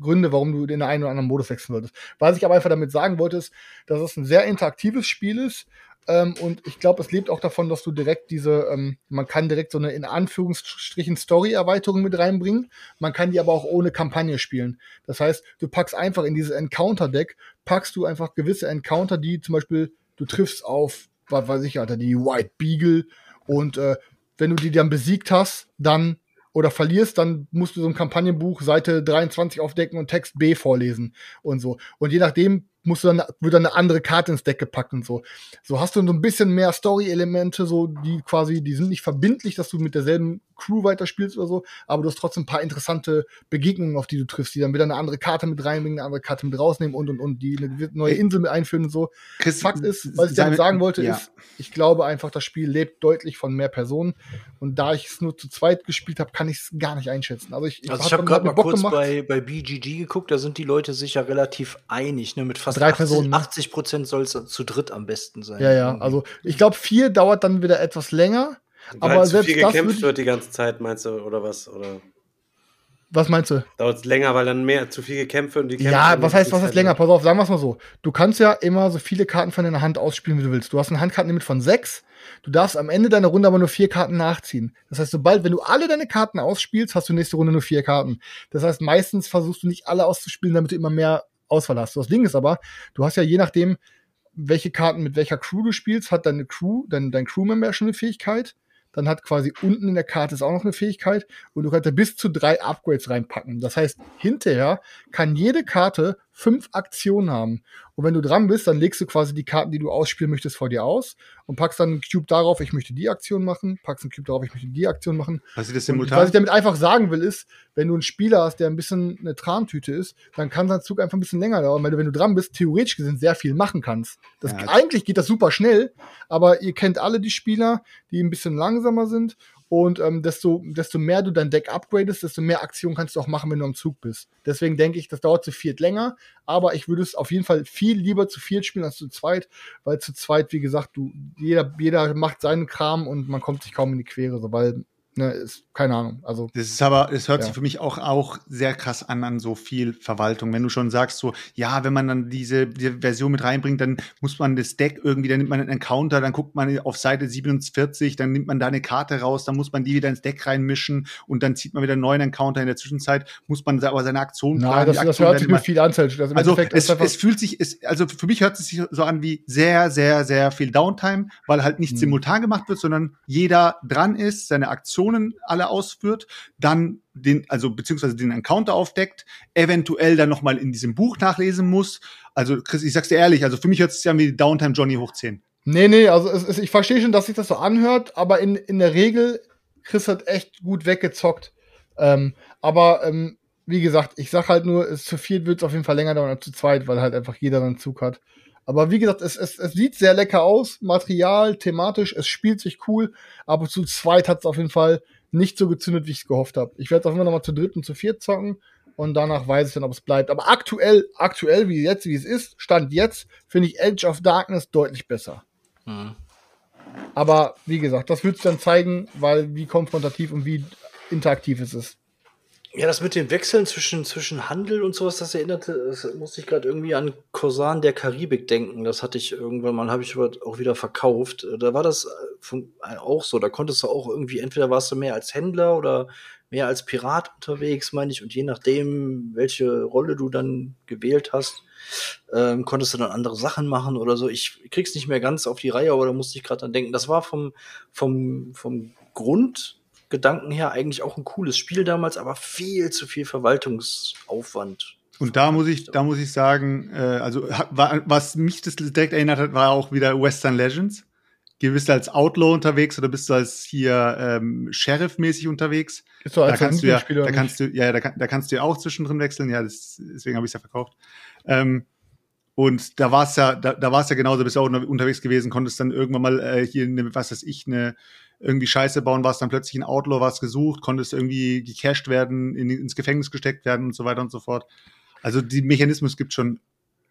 Gründe, warum du den einen oder anderen Modus wechseln solltest. Was ich aber einfach damit sagen wollte, ist, dass es ein sehr interaktives Spiel ist. Ähm, und ich glaube, es lebt auch davon, dass du direkt diese, ähm, man kann direkt so eine in Anführungsstrichen Story-Erweiterung mit reinbringen. Man kann die aber auch ohne Kampagne spielen. Das heißt, du packst einfach in dieses Encounter-Deck, packst du einfach gewisse Encounter, die zum Beispiel, du triffst auf, was weiß ich, Alter, die White Beagle und äh, wenn du die dann besiegt hast, dann oder verlierst, dann musst du so ein Kampagnenbuch Seite 23 aufdecken und Text B vorlesen und so. Und je nachdem musst du dann, wird dann eine andere Karte ins Deck gepackt und so. So hast du so ein bisschen mehr Story-Elemente, so, die quasi, die sind nicht verbindlich, dass du mit derselben Crew weiterspielst oder so, aber du hast trotzdem ein paar interessante Begegnungen, auf die du triffst, die dann wieder eine andere Karte mit reinbringen, eine andere Karte mit rausnehmen und und und die eine neue Ey. Insel mit einführen und so. Chris, Fakt ist, was ich damit mit- sagen wollte, ja. ist, ich glaube einfach, das Spiel lebt deutlich von mehr Personen. Und da ich es nur zu zweit gespielt habe, kann ich es gar nicht einschätzen. Also ich, Also ich habe gerade mal Bock kurz gemacht. bei, bei BGG geguckt, da sind die Leute sich ja relativ einig, ne? Mit fast Drei 80, Personen, ne? 80 Prozent soll es zu dritt am besten sein. Ja, ja. Also ich glaube, vier dauert dann wieder etwas länger. Weil Aber zu selbst viel gekämpft wird die ganze Zeit, meinst du, oder was? Oder Was meinst du? dauert es länger, weil dann mehr zu viel gekämpft wird und die Kämpfe Ja, was heißt, was heißt länger? Pass auf, sagen wir es mal so. Du kannst ja immer so viele Karten von deiner Hand ausspielen, wie du willst. Du hast ein Handkartenlimit von sechs. Du darfst am Ende deiner Runde aber nur vier Karten nachziehen. Das heißt, sobald, wenn du alle deine Karten ausspielst, hast du nächste Runde nur vier Karten. Das heißt, meistens versuchst du nicht alle auszuspielen, damit du immer mehr Auswahl hast. Das Ding ist aber, du hast ja je nachdem, welche Karten mit welcher Crew du spielst, hat deine Crew, dein, dein Crewmember schon eine Fähigkeit. Dann hat quasi unten in der Karte ist auch noch eine Fähigkeit und du kannst da bis zu drei Upgrades reinpacken. Das heißt, hinterher kann jede Karte fünf Aktionen haben. Und wenn du dran bist, dann legst du quasi die Karten, die du ausspielen möchtest, vor dir aus und packst dann einen Cube darauf, ich möchte die Aktion machen, packst einen Cube darauf, ich möchte die Aktion machen. Passiert das Und simultan? was ich damit einfach sagen will, ist, wenn du einen Spieler hast, der ein bisschen eine Trantüte ist, dann kann sein Zug einfach ein bisschen länger dauern, weil du, wenn du dran bist, theoretisch gesehen sehr viel machen kannst. Das, Ja. Eigentlich geht das super schnell, aber ihr kennt alle die Spieler, die ein bisschen langsamer sind. Und ähm, desto, desto mehr du dein Deck upgradest, desto mehr Aktionen kannst du auch machen, wenn du am Zug bist. Deswegen denke ich, das dauert zu viert länger, aber ich würde es auf jeden Fall viel lieber zu viert spielen als zu zweit, weil zu zweit, wie gesagt, du, jeder, jeder macht seinen Kram und man kommt sich kaum in die Quere, so, weil, ne, ist, keine Ahnung, also. Das ist aber, es hört Ja. sich für mich auch, auch sehr krass an, an so viel Verwaltung. Wenn du schon sagst, so, ja, wenn man dann diese, diese Version mit reinbringt, dann muss man das Deck irgendwie, dann nimmt man einen Encounter, dann guckt man auf Seite 47, dann nimmt man da eine Karte raus, dann muss man die wieder ins Deck reinmischen und dann zieht man wieder einen neuen Encounter. In der Zwischenzeit muss man aber seine Aktion Na, planen, das, die das Aktion hört sich mir viel an. Also, also es, es fühlt sich, es, also für mich hört es sich so an wie sehr, sehr, sehr viel Downtime, weil halt nicht Hm. simultan gemacht wird, sondern jeder dran ist, seine Aktionen alle ausführt, dann den, also beziehungsweise den Encounter aufdeckt, eventuell dann nochmal in diesem Buch nachlesen muss. Also Chris, ich sag's dir ehrlich, also für mich hört es an wie Downtime Johnny hoch 10. nee, nee, also es, es, ich verstehe schon, dass sich das so anhört, aber in, in der Regel, Chris hat echt gut weggezockt. Ähm, aber ähm, wie gesagt, ich sag halt nur, es zu viert wird es auf jeden Fall länger dauern als zu zweit, weil halt einfach jeder einen Zug hat. Aber wie gesagt, es, es, es sieht sehr lecker aus, Material, thematisch, es spielt sich cool, aber zu zweit hat es auf jeden Fall nicht so gezündet, wie ich es gehofft habe. Ich werde es auf jeden Fall nochmal zu dritt und zu viert zocken und danach weiß ich dann, ob es bleibt. Aber aktuell, aktuell, wie jetzt, wie es ist, Stand jetzt, finde ich Edge of Darkness deutlich besser. Hm. Aber wie gesagt, das wird es dann zeigen, weil wie konfrontativ und wie interaktiv es ist. Ja, das mit den Wechseln zwischen, zwischen Handel und sowas, das erinnerte, das musste ich gerade irgendwie an Kosan der Karibik denken. Das hatte ich irgendwann mal, habe ich auch wieder verkauft. Da war das äh, äh, auch so. Da konntest du auch irgendwie, entweder warst du mehr als Händler oder mehr als Pirat unterwegs, meine ich. Und je nachdem, welche Rolle du dann gewählt hast, ähm, konntest du dann andere Sachen machen oder so. Ich krieg's nicht mehr ganz auf die Reihe, aber da musste ich gerade dran denken. Das war vom, vom, vom Grund Gedanken her eigentlich auch ein cooles Spiel damals, aber viel zu viel Verwaltungsaufwand. Und da muss ich, da muss ich sagen, äh, also ha- wa- was mich das direkt erinnert hat, war auch wieder Western Legends. Bist du als Outlaw unterwegs oder bist du als hier ähm, Sheriff-mäßig unterwegs? Ist Da als kannst du ja, Spieler da kannst du, ja, da, kann- da kannst du ja auch zwischendrin wechseln. Ja, das, deswegen habe ich es ja verkauft. Ähm, und da war es ja, da, da war es ja genauso, bist du auch unter- unterwegs gewesen, konntest dann irgendwann mal äh, hier, eine, was weiß ich, eine irgendwie Scheiße bauen, warst dann plötzlich ein Outlaw, warst gesucht, konntest irgendwie gecasht werden, in, ins Gefängnis gesteckt werden und so weiter und so fort. Also die Mechanismus gibt schon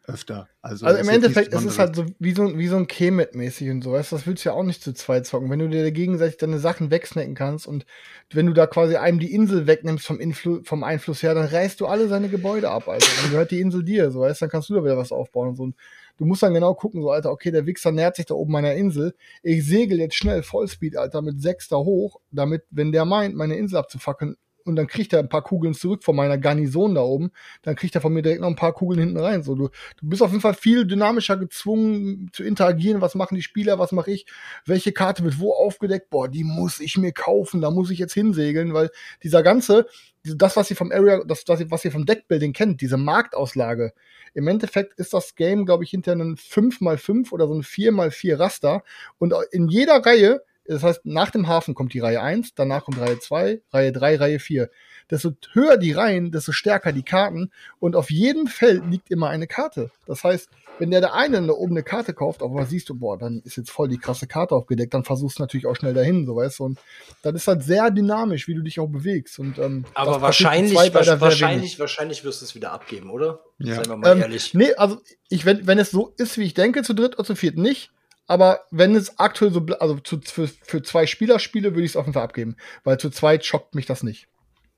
öfter. Also, Also im Endeffekt ist es halt so wie so, wie so ein Kemet-mäßig und so, weißt das willst du ja auch nicht zu zweit zocken. Wenn du dir gegenseitig deine Sachen wegsnacken kannst und wenn du da quasi einem die Insel wegnimmst vom, Influ vom Einfluss her, dann reißt du alle seine Gebäude ab, Alter. Dann gehört die Insel dir, so weißt du, dann kannst du da wieder was aufbauen und so. Und du musst dann genau gucken, so, Alter, okay, der Wichser nähert sich da oben meiner Insel. Ich segel jetzt schnell Vollspeed, Alter, mit sechs da hoch, damit, wenn der meint, meine Insel abzufackeln, und dann kriegt er ein paar Kugeln zurück von meiner Garnison da oben, dann kriegt er von mir direkt noch ein paar Kugeln hinten rein. So, du, du bist auf jeden Fall viel dynamischer gezwungen zu interagieren. Was machen die Spieler? Was mache ich? Welche Karte wird wo aufgedeckt? Boah, die muss ich mir kaufen. Da muss ich jetzt hinsegeln, weil dieser ganze, das, was ihr vom Area, das, was ihr vom Deckbuilding kennt, diese Marktauslage. Im Endeffekt ist das Game, glaube ich, hinter einem 5x5 oder so ein 4x4 Raster. Und in jeder Reihe, das heißt, nach dem Hafen kommt die Reihe 1, danach kommt Reihe 2, Reihe 3, Reihe 4. Desto höher die Reihen, desto stärker die Karten. Und auf jedem Feld liegt immer eine Karte. Das heißt, wenn der der eine da oben eine Karte kauft, aber siehst du, boah, dann ist jetzt voll die krasse Karte aufgedeckt, dann versuchst du natürlich auch schnell dahin, so weißt du. Und das ist halt sehr dynamisch, wie du dich auch bewegst. Und, ähm, Aber wahrscheinlich, wahrscheinlich, wahrscheinlich wirst du es wieder abgeben, oder? Ja. Seien wir mal Ähm, ehrlich. Nee, also ich, wenn, wenn es so ist, wie ich denke, zu dritt oder zu viert nicht. Aber wenn es aktuell so, also zu, für, für zwei Spieler spiele, würde ich es auf jeden Fall abgeben. Weil zu zweit schockt mich das nicht.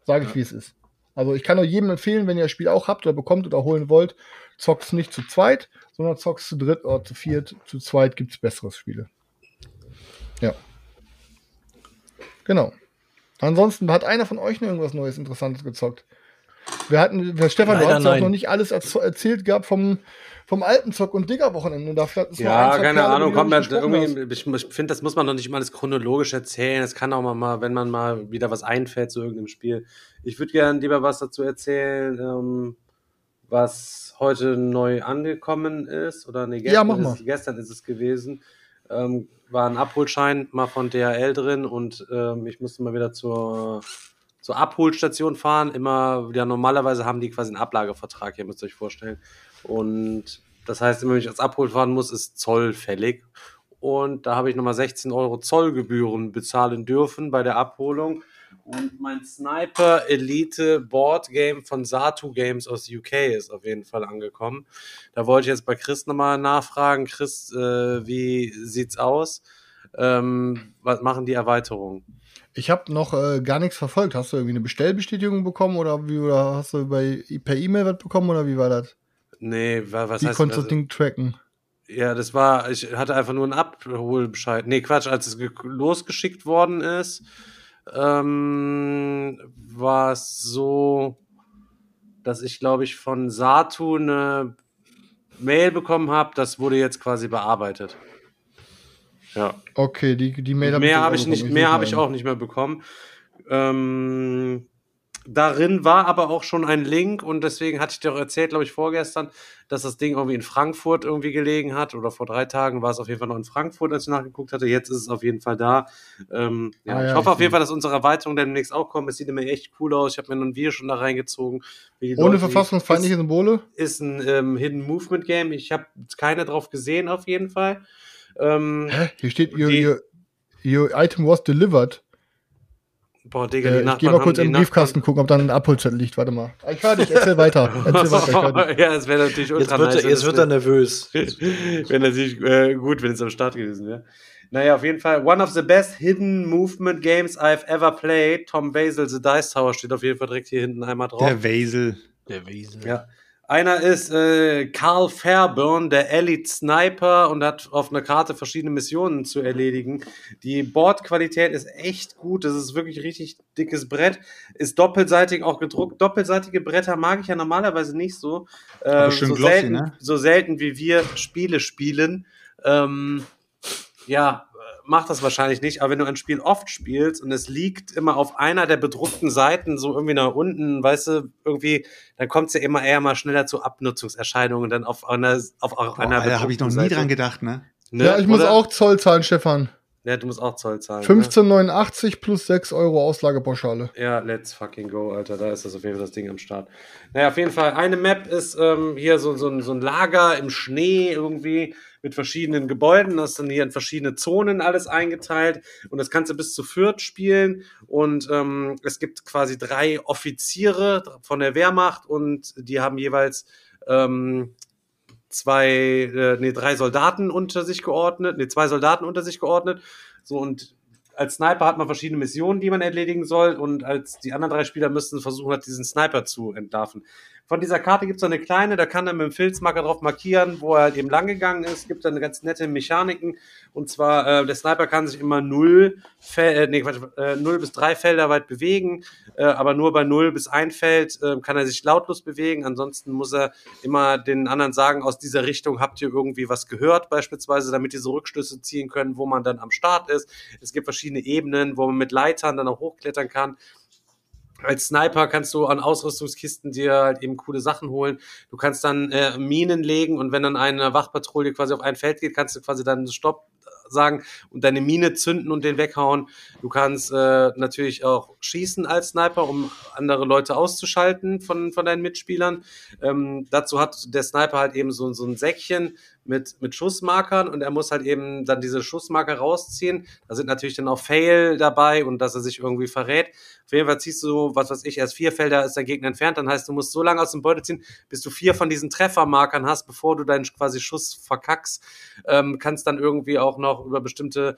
Sage ich, wie es ist. Also ich kann nur jedem empfehlen, wenn ihr das Spiel auch habt oder bekommt oder holen wollt, zockt es nicht zu zweit, sondern zockt es zu dritt oder zu viert. Zu zweit gibt es bessere Spiele. Ja. Genau. Ansonsten hat einer von euch noch irgendwas Neues, Interessantes gezockt. Wir hatten, wir, Stefan, du Leider hast ja auch nein. noch nicht alles erz- erzählt gehabt vom, vom Alpenzock und Digger-Wochenende. Da vielleicht ist Ja, keine Perlen, Ahnung, besprochen irgendwie, ich, ich finde, das muss man doch nicht immer alles chronologisch erzählen. Es kann auch mal, mal, wenn man mal wieder was einfällt zu irgendeinem Spiel. Ich würde gerne lieber was dazu erzählen, ähm, was heute neu angekommen ist. Oder nee, Ja, mach ist, mal. es- gestern ist es gewesen. Ähm, war ein Abholschein mal von DHL drin und ähm, ich musste mal wieder zur, zur Abholstation fahren. Immer, ja, normalerweise haben die quasi einen Ablagevertrag hier, müsst ihr euch vorstellen. Und das heißt, wenn ich als Abhol fahren muss, ist Zoll fällig. Und da habe ich nochmal 16 Euro Zollgebühren bezahlen dürfen bei der Abholung. Und mein Sniper Elite Board Game von Satu Games aus UK ist auf jeden Fall angekommen. Da wollte ich jetzt bei Chris nochmal nachfragen. Chris, äh, wie sieht's aus? Ähm, was machen die Erweiterungen? Ich habe noch äh, gar nichts verfolgt. Hast du irgendwie eine Bestellbestätigung bekommen oder wie oder hast du bei per E-Mail was bekommen oder wie war das? Nee, wa- was wie heißt konntest du also- das Ding tracken? Ja, das war, ich hatte einfach nur einen Abholbescheid. Nee, Quatsch, als es ge- losgeschickt worden ist, ähm, war es so, dass ich, glaube ich, von Satu eine Mail bekommen habe, das wurde jetzt quasi bearbeitet. Ja. Okay, die, die Mail habe auch ich nicht, mehr habe ich auch nicht mehr bekommen. Ähm, darin war aber auch schon ein Link und deswegen hatte ich dir auch erzählt, glaube ich, vorgestern, dass das Ding irgendwie in Frankfurt irgendwie gelegen hat oder vor drei Tagen war es auf jeden Fall noch in Frankfurt, als ich nachgeguckt hatte. Jetzt ist es auf jeden Fall da. Ähm, ja, Ah, ich ja, hoffe ich auf jeden. Fall, dass unsere Erweiterung demnächst auch kommt. Es sieht immer echt cool aus. Ich habe mir ein Video schon da reingezogen. Ohne Leute- verfassungsfeindliche Symbole? ist ein ähm, Hidden Movement Game. Ich habe keine drauf gesehen, auf jeden Fall. Ähm, Hä? Hier steht, your, your, your item was delivered. Boah, Digga, Äh, die ich gehe Nachbarn mal kurz haben in die den Briefkasten gucken, ob da ein Abholzettel liegt. Warte mal. Ich höre dich, erzähl weiter. Erzähl weiter, ich ja, es wäre natürlich Jetzt ultra wird, nice. er, jetzt wenn wird er nervös. Wäre natürlich äh, gut, wenn es am Start gewesen wäre. Naja, auf jeden Fall. One of the best hidden movement games I've ever played. Tom Basil, The Dice Tower, steht auf jeden Fall direkt hier hinten einmal drauf. Der Wesel. Der Wesel. Ja. Einer ist äh, Carl Fairburn, der Elite Sniper und hat auf einer Karte verschiedene Missionen zu erledigen. Die Bordqualität ist echt gut. Das ist wirklich richtig dickes Brett. Ist doppelseitig auch gedruckt. Doppelseitige Bretter mag ich ja normalerweise nicht so. Ähm, so, glossy, selten, ne? so selten wie wir Spiele spielen. Ähm, ja, macht das wahrscheinlich nicht, aber wenn du ein Spiel oft spielst und es liegt immer auf einer der bedruckten Seiten so irgendwie nach unten, weißt du, irgendwie, dann kommt es ja immer eher mal schneller zu Abnutzungserscheinungen dann auf einer auf Boah, einer Alter, habe ich noch nie bedruckten dran Seite. gedacht, ne? Ne? Ja, ich muss Oder? auch Zoll zahlen, Stefan. Ja, du musst auch Zoll zahlen. Ne? 15,89 plus 6 Euro Auslagepauschale. Ja, let's fucking go, Alter. Da ist das auf jeden Fall das Ding am Start. Naja, auf jeden Fall, eine Map ist ähm, hier so, so, ein- so ein Lager im Schnee irgendwie mit verschiedenen Gebäuden. Das ist dann hier in verschiedene Zonen alles eingeteilt. Und das kannst du bis zu Fürth spielen. Und ähm, es gibt quasi drei Offiziere von der Wehrmacht und die haben jeweils ähm, zwei, äh, nee, drei Soldaten unter sich geordnet, nee, zwei Soldaten unter sich geordnet. So und als Sniper hat man verschiedene Missionen, die man erledigen soll, und als die anderen drei Spieler müssen versuchen, halt diesen Sniper zu entlarven. Von dieser Karte gibt es eine kleine, da kann er mit dem Filzmarker drauf markieren, wo er halt eben lang gegangen ist. Gibt dann ganz nette Mechaniken. Und zwar, äh, der Sniper kann sich immer null, äh, nee, Quatsch, äh, null bis drei Felder weit bewegen, äh, aber nur bei null bis ein Feld äh, kann er sich lautlos bewegen. Ansonsten muss er immer den anderen sagen, aus dieser Richtung habt ihr irgendwie was gehört, beispielsweise, damit die so Rückschlüsse ziehen können, wo man dann am Start ist. Es gibt verschiedene Ebenen, wo man mit Leitern dann auch hochklettern kann. Als Sniper kannst du an Ausrüstungskisten dir halt eben coole Sachen holen. Du kannst dann äh, Minen legen und wenn dann eine Wachpatrouille quasi auf ein Feld geht, kannst du quasi dann Stopp sagen und deine Mine zünden und den weghauen. Du kannst äh, natürlich auch schießen als Sniper, um andere Leute auszuschalten von, von deinen Mitspielern. Ähm, dazu hat der Sniper halt eben so, so ein Säckchen mit, mit Schussmarkern und er muss halt eben dann diese Schussmarker rausziehen. Da sind natürlich dann auch Fail dabei und dass er sich irgendwie verrät. Auf jeden Fall ziehst du, was weiß ich, erst vier Felder ist der Gegner entfernt. Dann heißt, du musst so lange aus dem Beutel ziehen, bis du vier von diesen Treffermarkern hast, bevor du deinen quasi Schuss verkackst. Ähm, kannst dann irgendwie auch noch über bestimmte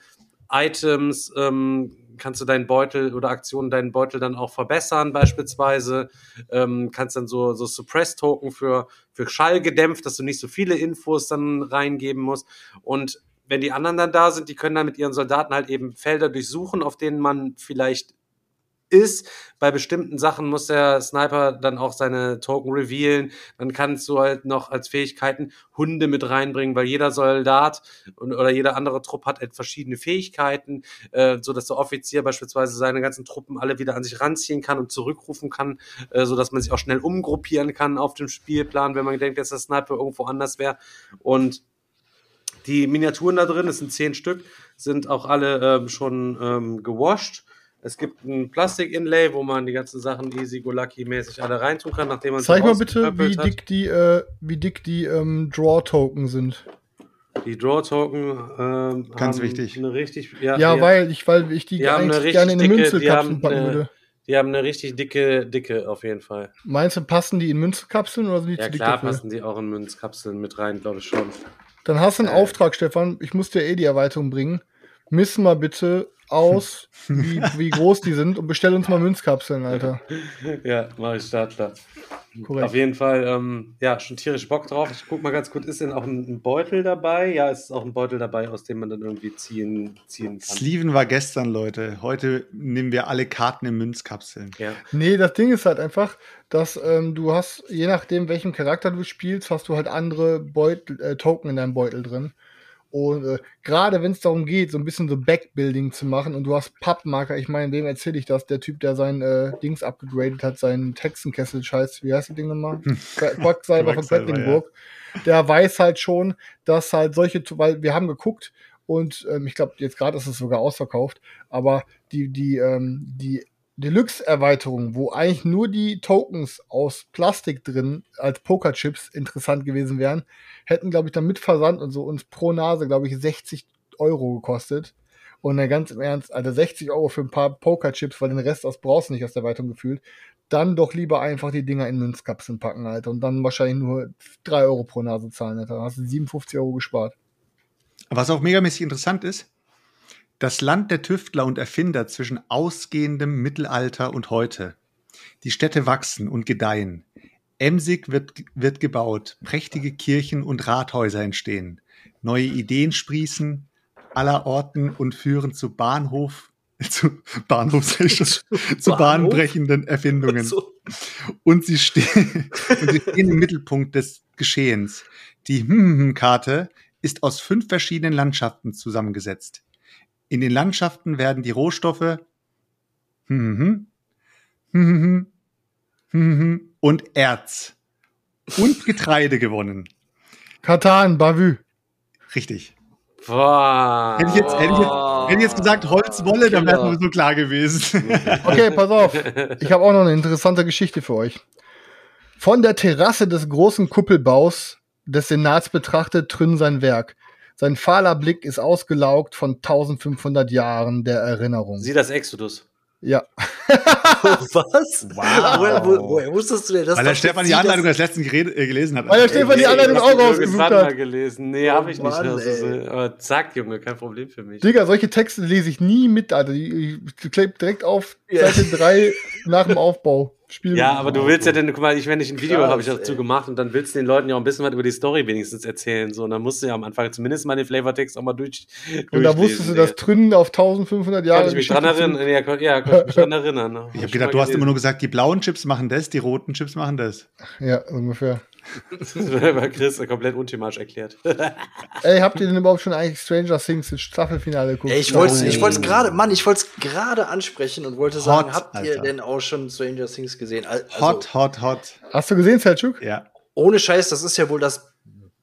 Items ähm, kannst du deinen Beutel oder Aktionen deinen Beutel dann auch verbessern, beispielsweise. Ähm, kannst dann so, so Suppress-Token für, für Schall gedämpft, dass du nicht so viele Infos dann reingeben musst. Und wenn die anderen dann da sind, die können dann mit ihren Soldaten halt eben Felder durchsuchen, auf denen man vielleicht ist. Bei bestimmten Sachen muss der Sniper dann auch seine Token revealen. Dann kannst du halt noch als Fähigkeiten Hunde mit reinbringen, weil jeder Soldat und, oder jeder andere Trupp hat halt verschiedene Fähigkeiten, äh, so der Offizier beispielsweise seine ganzen Truppen alle wieder an sich ranziehen kann und zurückrufen kann, äh, so man sich auch schnell umgruppieren kann auf dem Spielplan, wenn man denkt, dass der Sniper irgendwo anders wäre. Und die Miniaturen da drin, es sind zehn Stück, sind auch alle ähm, schon ähm, gewascht. Es gibt ein Plastik-Inlay, wo man die ganzen Sachen easy go lucky mäßig alle reintun kann, nachdem man sie Zeig mal bitte, wie dick die, äh, wie dick die ähm, Draw-Token sind. Die Draw-Token ähm, Ganz haben wichtig. Eine richtig, ja, Ja, die- weil ich, weil ich die, Die eigentlich gerne in eine Münzelkapsel packen eine- würde. Die haben eine richtig dicke, dicke auf jeden Fall. Meinst du, passen die in Münzelkapseln oder sind die Ja zu dick klar dafür? passen die auch in Münzkapseln mit rein, glaube ich schon. Dann hast du einen Äh. Auftrag, Stefan. Ich muss dir eh die Erweiterung bringen. Miss mal bitte aus, wie, wie groß die sind und bestell uns mal Münzkapseln, Alter. ja, mache ich Startler. Korrekt. Auf jeden Fall, ähm, ja, schon tierisch Bock drauf. Ich guck mal ganz kurz, ist denn auch ein, Beutel dabei? Ja, es ist auch ein Beutel dabei, aus dem man dann irgendwie ziehen, ziehen kann. Sleeven war gestern, Leute. Heute nehmen wir alle Karten in Münzkapseln. Ja. Nee, das Ding ist halt einfach, dass ähm, du hast, je nachdem, welchen Charakter du spielst, hast du halt andere Beutel, äh, Token in deinem Beutel drin. Und äh, gerade wenn es darum geht, so ein bisschen so Backbuilding zu machen und du hast Pappmarker, ich meine, wem erzähle ich das? Der Typ, der sein äh, Dings abgegradet hat, seinen Hexenkessel-Scheiß, wie heißt das Ding nochmal? Quacksalber von Quedlinburg. Der weiß halt schon, dass halt solche, weil wir haben geguckt und ähm, ich glaube, jetzt gerade ist es sogar ausverkauft, aber die, die, ähm, die Deluxe-Erweiterung, wo eigentlich nur die Tokens aus Plastik drin als Pokerchips interessant gewesen wären, hätten, glaube ich, dann mit Versand und so uns pro Nase, glaube ich, 60 Euro gekostet. Und dann ganz im Ernst, also 60 Euro für ein paar Pokerchips, weil den Rest aus du nicht aus der Erweiterung gefühlt. Dann doch lieber einfach die Dinger in Münzkapseln packen, Alter. Und dann wahrscheinlich nur 3 Euro pro Nase zahlen, Alter. Dann hast du 57 Euro gespart. Was auch megamäßig interessant ist, das Land der Tüftler und Erfinder zwischen ausgehendem Mittelalter und heute. Die Städte wachsen und gedeihen. Emsig wird, wird gebaut, prächtige Kirchen und Rathäuser entstehen. Neue Ideen sprießen aller Orten und führen zu Bahnhof, zu Bahnhof, zu Bahnhof? bahnbrechenden Erfindungen So. und sie, stehen, und sie stehen im Mittelpunkt des Geschehens. Die Hm-Hm-Karte ist aus fünf verschiedenen Landschaften zusammengesetzt. In den Landschaften werden die Rohstoffe hm, hm, hm, hm, und Erz und Getreide gewonnen. Katan, Bavü. Richtig. Boah. Hätte ich jetzt, hätte ich jetzt, hätte ich jetzt gesagt Holzwolle, dann wäre es so klar gewesen. Okay, pass auf. Ich habe auch noch eine interessante Geschichte für euch. Von der Terrasse des großen Kuppelbaus des Senats betrachtet Trünn sein Werk. Sein fahler Blick ist ausgelaugt von 1500 Jahren der Erinnerung. Sieh das Exodus. Ja. Was? Wow. Woher, wo, woher wusstest du denn das? Weil der Das- Stefan die das- Anleitung des letzten gered- äh, gelesen hat. Weil der Stefan die Anleitung auch rausgesucht hat. gelesen. Nee, Oh habe ich nicht. Mann, Das ist, äh, aber zack, Junge, kein Problem für mich. Digga, solche Texte lese ich nie mit, Alter. Die, ich klebe direkt auf. Seite 3 nach dem Aufbau. Spiel Ja, aber du willst ja denn, guck mal, ich, wenn ich ein Video Krass, habe ich dazu ey. gemacht und dann willst du den Leuten ja auch ein bisschen was über die Story wenigstens erzählen. So, und dann musst du ja am Anfang zumindest mal den Flavortext auch mal durch. Und da wusstest du, dass Trünnen auf 1500 Jahre. Konnte ich mich dran erinnern? Ja, kon- ja, konnte ich mich dran erinnern. ne? Ich habe gedacht, du hast immer nur gesagt, die blauen Chips machen das, die roten Chips machen das. Ja, ungefähr. Das war Chris komplett unthematisch erklärt. Ey, habt ihr denn überhaupt schon eigentlich Stranger Things das Staffelfinale geguckt? Ey, ich wollte es Oh. ich wollt's gerade, Mann, ich wollte es gerade ansprechen und wollte sagen, Hot, habt ihr Alter. denn auch schon Stranger Things gesehen? Al- Also, Hot, hot, hot. Hast du gesehen, Selchuk? Ja. ohne Scheiß, das ist ja wohl das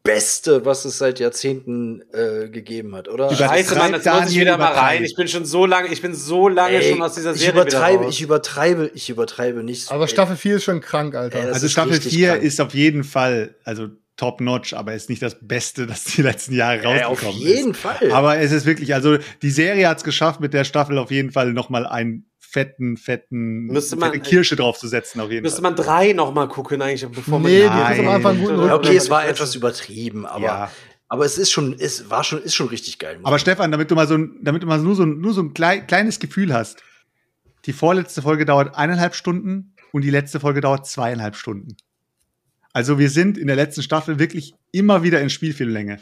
Beste, was es seit Jahrzehnten äh, gegeben hat, oder? Scheiße, Mann, jetzt muss ich wieder mal rein. Ich bin schon so lange, ich bin so lange Ey, schon aus dieser ich Serie übertreibe, wieder raus. ich übertreibe, ich übertreibe nicht. Aber Ey, Staffel 4 ist schon krank, Alter. Ey, das Also ist Staffel richtig 4 krank. ist auf jeden Fall, also top notch, aber ist nicht das Beste, das die letzten Jahre Ey, auf rausgekommen jeden ist. Fall. Aber es ist wirklich, also die Serie hat es geschafft, mit der Staffel auf jeden Fall nochmal einen fetten, fetten, Müsste man- fette Kirsche draufzusetzen, auf jeden Müsste Fall. man drei noch mal gucken eigentlich, bevor man Nee, die am Anfang gut. ja, okay, es war etwas übertrieben, aber, Ja. aber es ist schon, es war schon, ist schon richtig geil. Aber Stefan, damit du mal so ein, damit du mal nur so ein, nur so ein klei kleines Gefühl hast. Die vorletzte Folge dauert eineinhalb Stunden und die letzte Folge dauert zweieinhalb Stunden. Also wir sind in der letzten Staffel wirklich immer wieder in Spielfilmlänge.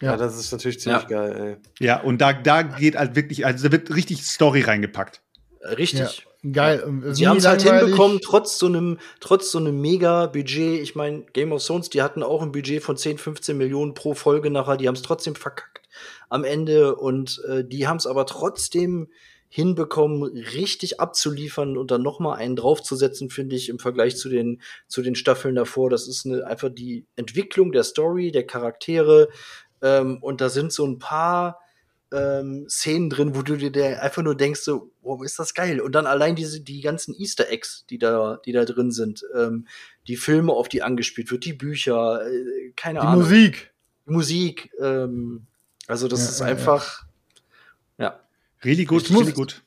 Ja, Ja. das ist natürlich ziemlich Ja. geil, Ja, und da, da geht halt wirklich, also da wird richtig Story reingepackt. Richtig. Ja, geil. Ist Sie haben es halt hinbekommen, trotz so einem, trotz so einem Mega-Budget. Ich meine, Game of Thrones, die hatten auch ein Budget von 10, 15 Millionen pro Folge nachher. Die haben es trotzdem verkackt am Ende und äh, die haben es aber trotzdem hinbekommen, richtig abzuliefern und dann noch mal einen draufzusetzen, finde ich, im Vergleich zu den, zu den Staffeln davor. Das ist eine, einfach die Entwicklung der Story, der Charaktere. Ähm, und da sind so ein paar ähm, Szenen drin, wo du dir einfach nur denkst, so, wow, ist das geil. Und dann allein diese, die ganzen Easter Eggs, die da, die da drin sind, ähm, die Filme, auf die angespielt wird, die Bücher, äh, keine Die Ahnung. Musik. Musik, ähm, also das Ja, ist ja, ja. einfach, ja. Really gut, really gut.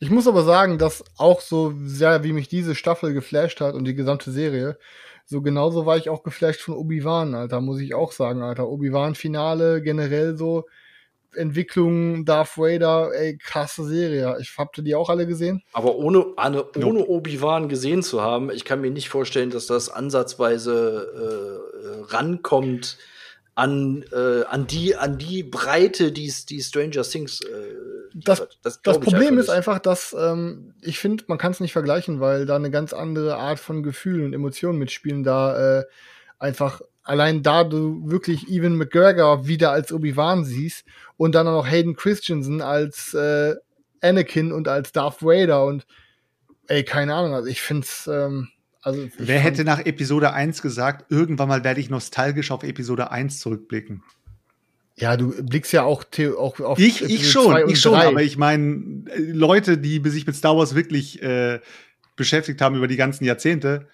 Ich muss aber sagen, dass auch so sehr, wie mich diese Staffel geflasht hat und die gesamte Serie, so genauso war ich auch geflasht von Obi-Wan, Alter, muss ich auch sagen, Alter. Obi-Wan-Finale, generell so, Entwicklung, Darth Vader, ey, krasse Serie. Ich habt ihr die auch alle gesehen? Aber ohne, ohne, ohne Obi-Wan gesehen zu haben, ich kann mir nicht vorstellen, dass das ansatzweise äh, rankommt an, äh, an, die, an die Breite, die die Stranger Things äh, Das-. Das ich Problem ist einfach, dass ähm, ich finde, man kann es nicht vergleichen, weil da eine ganz andere Art von Gefühlen und Emotionen mitspielen. Da äh, einfach allein da du wirklich Evan McGregor wieder als Obi-Wan siehst und dann auch noch Hayden Christensen als äh, Anakin und als Darth Vader und ey, keine Ahnung, also ich finde es ähm, also ich Wer hätte nach Episode 1 gesagt, irgendwann mal werde ich nostalgisch auf Episode 1 zurückblicken? ja, du blickst ja auch, auch auf Ich, ich Episode schon, zwei und ich schon, drei. aber ich meine, äh, Leute, die sich mit Star Wars wirklich äh, beschäftigt haben über die ganzen Jahrzehnte,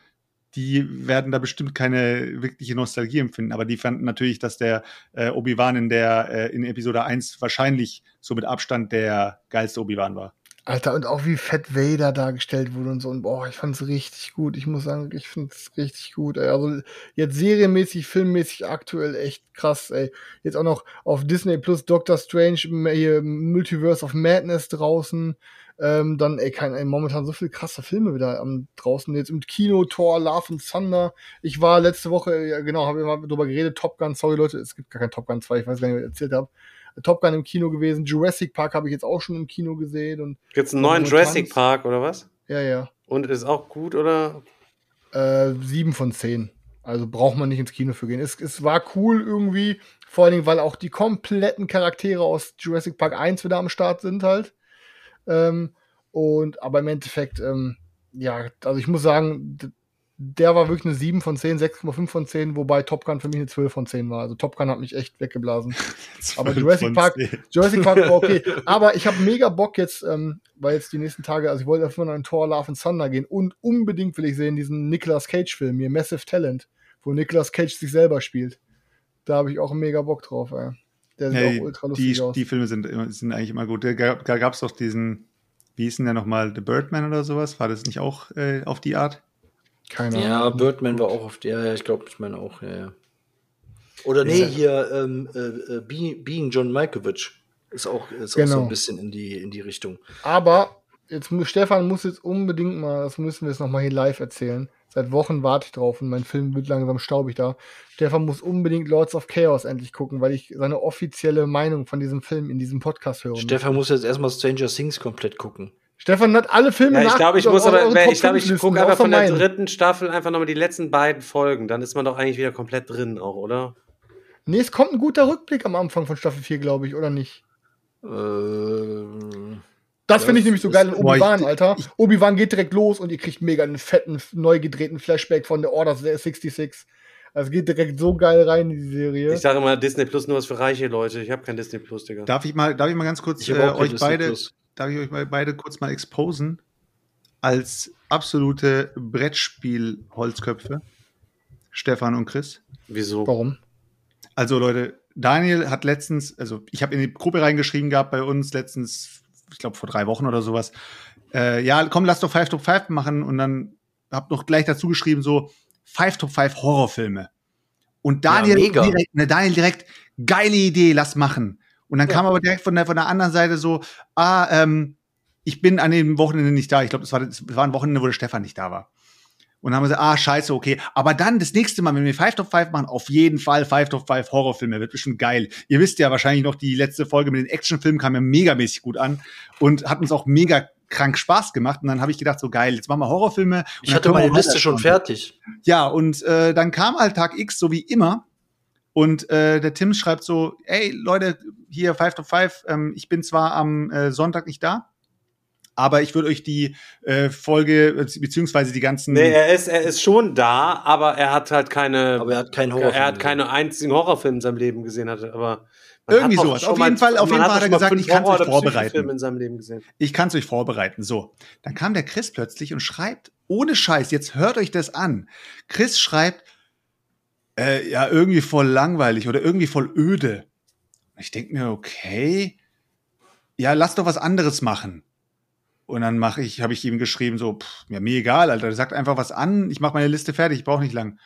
die werden da bestimmt keine wirkliche Nostalgie empfinden. Aber die fanden natürlich, dass der äh, Obi-Wan in der äh, in Episode 1 wahrscheinlich so mit Abstand der geilste Obi-Wan war. Alter, und auch wie Fett Vader dargestellt wurde und so. Und boah, ich fand's richtig gut. Ich muss sagen, ich find's richtig gut. Ey. Also jetzt serienmäßig, filmmäßig aktuell echt krass, ey. Jetzt auch noch auf Disney Plus Doctor Strange, hier Multiverse of Madness draußen. Ähm, dann, ey, kein, ey, momentan so viele krasse Filme wieder am draußen. Jetzt im Kino, Thor, Love and Thunder. Ich war letzte Woche, ja, genau, habe ich mal drüber geredet, Top Gun, sorry Leute, es gibt gar kein Top Gun 2, ich weiß gar nicht, was ich erzählt habe. Top Gun im Kino gewesen, Jurassic Park habe ich jetzt auch schon im Kino gesehen und Gibt's einen neuen Jurassic Tanz. Park oder was? ja, ja. Und ist auch gut oder? Äh, sieben von zehn. Also braucht man nicht ins Kino für gehen. Es, es war cool irgendwie, vor allen Dingen, weil auch die kompletten Charaktere aus Jurassic Park 1 wieder am Start sind halt. Ähm, und aber im Endeffekt, ähm, ja, also ich muss sagen, der war wirklich eine 7 von 10, 6,5 von 10, wobei Top Gun für mich eine 12 von 10 war. Also Top Gun hat mich echt weggeblasen. Aber Jurassic Park, Jurassic Park war okay. Aber ich habe mega Bock jetzt, ähm, weil jetzt die nächsten Tage, also ich wollte auf einen Tor Love and Thunder gehen und unbedingt will ich sehen diesen Nicolas Cage Film hier, Massive Talent, wo Nicolas Cage sich selber spielt. Da habe ich auch mega Bock drauf, ey. Der sieht Hey, auch ultra lustig die, aus. die Filme sind, immer- sind eigentlich immer gut. Da gab es doch diesen, wie hieß denn der nochmal, The Birdman oder sowas? War das nicht auch äh, auf die Art? Keine Ja, Ahnung. Birdman war auch auf der, ja, ich glaube, ich meine auch, ja, ja. Oder nee, hier, ähm, äh, äh, Be Being John Malkovich ist auch, ist auch so Genau. ein bisschen in die, in die Richtung. Aber jetzt muss Stefan muss jetzt unbedingt mal, das müssen wir jetzt noch mal hier live erzählen. Seit Wochen warte ich drauf und mein Film wird langsam staubig da. Stefan muss unbedingt Lords of Chaos endlich gucken, weil ich seine offizielle Meinung von diesem Film in diesem Podcast höre. Stefan muss jetzt erstmal Stranger Things komplett gucken. Stefan hat alle Filme Ja, ich glaube, ich muss aber, ich glaube, ich 5 gucke einfach von der dritten Staffel einfach nochmal die letzten beiden Folgen. Dann ist man doch eigentlich wieder komplett drin auch, oder? Nee, es kommt ein guter Rückblick am Anfang von Staffel 4, glaube ich, oder nicht? Äh, Das finde ich nämlich so geil in Obi-Wan, Alter. Obi-Wan geht direkt los und ihr kriegt mega einen fetten, neu gedrehten Flashback von der Order 66. Also es geht direkt so geil rein in die Serie. Ich sage immer, Disney Plus nur was für reiche Leute. Ich habe kein Disney Plus, Digga. Darf ich mal, darf ich mal ganz kurz Ich äh, euch Disney beide, Plus. Darf ich euch mal beide kurz mal exposen als absolute Brettspiel-Holzköpfe? Stefan und Chris. Wieso? Warum? Also Leute, Daniel hat letztens, also ich habe in die Gruppe reingeschrieben gehabt bei uns letztens, ich glaube vor drei Wochen oder sowas. Äh, ja, komm, lass doch Five Top Five machen und dann hab noch gleich dazu geschrieben so Five Top Five Horrorfilme. Und Daniel Ja, direkt, ne, Daniel direkt geile Idee, lass machen. Und dann kam aber direkt von der von der anderen Seite so, ah, ähm, ich bin an dem Wochenende nicht da. Ich glaube, das war, das war ein Wochenende, wo der Stefan nicht da war. Und dann haben wir gesagt, ah, scheiße, okay. Aber dann das nächste Mal, wenn wir Five Top Five machen, auf jeden Fall Five Top Five Horrorfilme. Wird bestimmt geil. Ihr wisst ja wahrscheinlich noch, die letzte Folge mit den Actionfilmen kam ja megamäßig gut an und hat uns auch mega krank Spaß gemacht. Und dann habe ich gedacht, so geil, jetzt machen wir Horrorfilme. Ich hatte meine Liste schon fertig. Ja, und äh, dann kam halt Tag X, so wie immer. Und äh, der Tim schreibt so, ey, Leute, hier Five to Five, ähm, ich bin zwar am äh, Sonntag nicht da, aber ich würde euch die äh, Folge, beziehungsweise die ganzen Nee, er ist, er ist schon da, aber er hat halt keine. Aber er hat keinen Horrorfilm. er hat keine einzigen Horrorfilme in seinem Leben gesehen. Hatte, aber Irgendwie sowas. Auf mal- jeden Fall- auf jeden Fall hat er gesagt, ich kann's euch Horror- oder vorbereiten. Psychofilme in seinem Leben gesehen. Ich kann es euch vorbereiten. So, dann kam der Chris plötzlich und schreibt, ohne Scheiß, jetzt hört euch das an. Chris schreibt, äh, ja, irgendwie voll langweilig oder irgendwie voll öde. Ich denke mir, okay, ja, lass doch was anderes machen. Und dann mache ich, habe ich ihm geschrieben, so, pff, ja, mir egal, Alter, sagt einfach was an, ich mache meine Liste fertig, ich brauche nicht lang.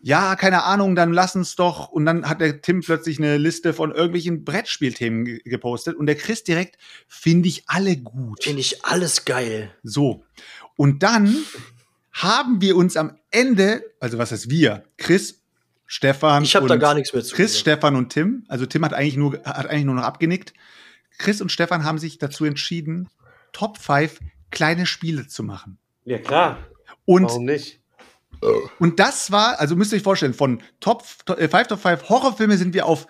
Ja, keine Ahnung, dann lass uns doch. Und dann hat der Tim plötzlich eine Liste von irgendwelchen Brettspielthemen ge- gepostet und der Chris direkt, finde ich alle gut. Finde ich alles geil. So. Und dann haben wir uns am Ende, also was heißt wir? Chris, Stefan. Ich habe da gar nichts mehr zu Chris, gesagt. Stefan und Tim. Also Tim hat eigentlich nur, hat eigentlich nur noch abgenickt. Chris und Stefan haben sich dazu entschieden, Top 5 kleine Spiele zu machen. Ja, klar. Und, Warum nicht? und das war, also müsst ihr euch vorstellen, von Top, äh, 5 Top 5 Horrorfilme sind wir auf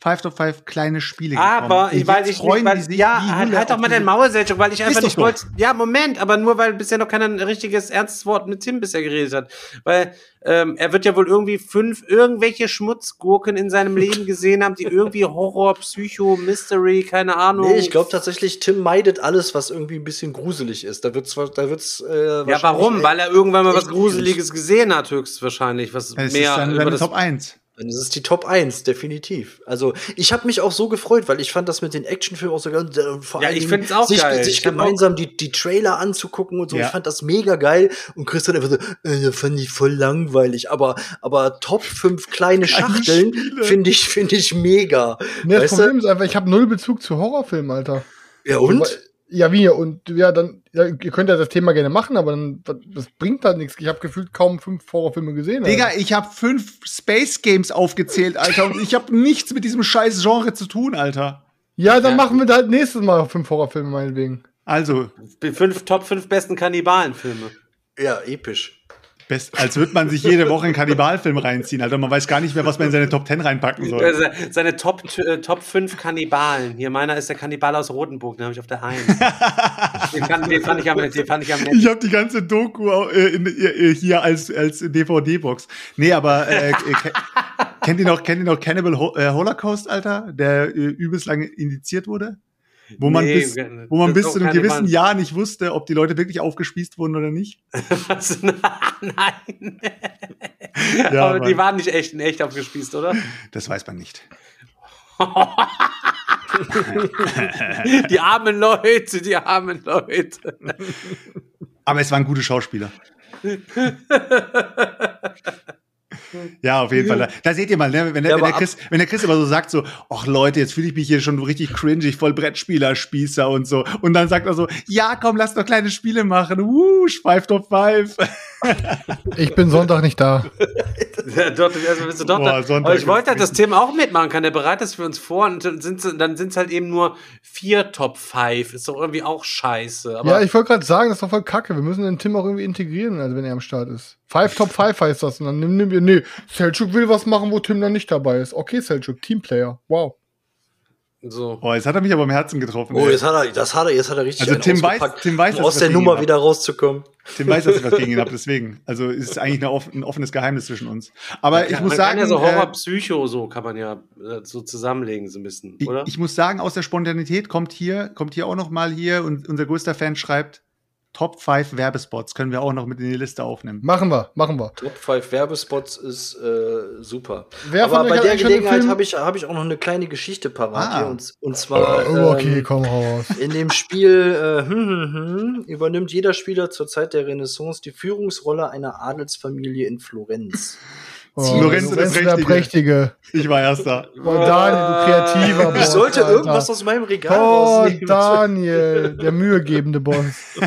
5 Top 5 kleine Spiele Aber Und ich weiß jetzt ich freuen nicht, weil, die sich ja, halt, halt doch mal dein Maulsätschung, weil ich einfach nicht wollte. Ja, Moment, aber nur weil bisher noch keiner ein richtiges ernstes Wort mit Tim bisher geredet hat. Weil ähm, er wird ja wohl irgendwie fünf irgendwelche Schmutzgurken in seinem Leben gesehen haben, die irgendwie Horror, Psycho, Mystery, keine Ahnung. Nee, ich glaube tatsächlich, Tim meidet alles, was irgendwie ein bisschen gruselig ist. Da wird's, da wird's. Äh, Ja, warum? Weil er irgendwann mal was Gruseliges gesehen hat, höchstwahrscheinlich. Was Es mehr ist dann über das Top 1. Dann ist es die Top 1, definitiv. Also, ich habe mich auch so gefreut, weil ich fand das mit den Actionfilmen auch so ganz, äh, vor Ja, allen ich Dingen find's auch sich, geil. sich gemeinsam die, die Trailer anzugucken und so. Ja. Ich fand das mega geil. Und Chris hat einfach so, äh, das fand ich voll langweilig. Aber, aber Top 5 kleine Schachteln finde ich, finde ich mega. Nee, das Weißt du? Problem ist einfach, ich habe null Bezug zu Horrorfilmen, Alter. Ja, und? Ja, wie? Und ja, dann, ja, ihr könnt ja das Thema gerne machen, aber dann, das bringt halt nichts. Ich habe gefühlt kaum fünf Horrorfilme gesehen. Alter. Digga, ich habe fünf Space Games aufgezählt, Alter, und ich habe nichts mit diesem scheiß Genre zu tun, Alter. Ja, dann Ja. machen wir da halt nächstes Mal fünf Horrorfilme, meinetwegen. Also, fünf, Top 5 besten Kannibalenfilme. Ja, episch. Best, als würde man sich jede Woche einen Kannibalfilm reinziehen. Also man weiß gar nicht mehr, was man in seine Top Ten reinpacken soll. Also seine Top, äh, Top 5 Kannibalen. Hier, meiner ist der Kannibal aus Rotenburg, den habe ich auf der 1. den, kann, den, fand ich am, den fand ich am Ich habe die ganze Doku äh, in, äh, hier als, als DVD-Box. Nee, aber äh, äh, ke- kennt ihr noch, kennt ihr noch Cannibal äh, Holocaust, Alter? Der äh, übelst lange indiziert wurde? Wo man Nee, bis, wo man bis zu einem gewissen Wand. Jahr nicht wusste, ob die Leute wirklich aufgespießt wurden oder nicht. Was? Nein. Ja, Aber die Mann. waren nicht echt in echt aufgespießt, oder? Das weiß man nicht. Die armen Leute, die armen Leute. Aber es waren gute Schauspieler. Ja, auf jeden Fall. Da, da seht ihr mal, ne? wenn, der, Ja, wenn, der Chris, wenn der Chris immer so sagt, so, ach Leute, jetzt fühle ich mich hier schon richtig cringig, voll Brettspieler, Spießer und so. Und dann sagt er so, ja, komm, lass doch kleine Spiele machen. Uh, Five Top Five. Ich bin Sonntag nicht da. Ja, dort, also bist du doch Boah, da. Sonntag Aber ich wollte halt das Thema auch mitmachen kann. Der bereitet das für uns vor und dann sind sind's halt eben nur vier Top 5. Ist doch irgendwie auch scheiße. Aber ja, ich wollte gerade sagen, das ist doch voll kacke. Wir müssen den Tim auch irgendwie integrieren, also wenn er am Start ist. Five Top Five heißt das. Und dann nimm, nimm wir, nee, Selchuk will was machen, wo Tim dann nicht dabei ist. Okay, Selchuk, Teamplayer. Wow. So. Oh, jetzt hat er mich aber im Herzen getroffen. Oh, ey. jetzt hat er, das hat er, jetzt hat er richtig Also Tim weiß- Tim weiß, um dass aus ich der was gegen ihn Nummer wieder rauszukommen. Tim weiß, dass ich was gegen ihn habe, deswegen. Also es ist eigentlich off ein offenes Geheimnis zwischen uns. Aber ich man muss kann sagen, ja so äh, Horror-Psycho, so kann man ja äh, so zusammenlegen, so ein bisschen, ich, oder? ich muss sagen, aus der Spontanität kommt hier, kommt hier auch noch mal hier und unser größter Fan schreibt, Top 5 Werbespots können wir auch noch mit in die Liste aufnehmen. Machen wir, machen wir. Top 5 Werbespots ist äh, super. Wer Aber bei der Gelegenheit habe ich, hab ich auch noch eine kleine Geschichte parat Ah. hier. Und, und zwar Oh, okay, ähm, komm raus. in dem Spiel äh, hm, hm, hm, übernimmt jeder Spieler zur Zeit der Renaissance die Führungsrolle einer Adelsfamilie in Florenz. Oh, Lorenzo der der Prächtige. Ich war erster. Oh, Daniel, du kreativer Boss. Ich sollte Alter. irgendwas aus meinem Regal Oh, rausnehmen. Daniel, der mühegebende Boss.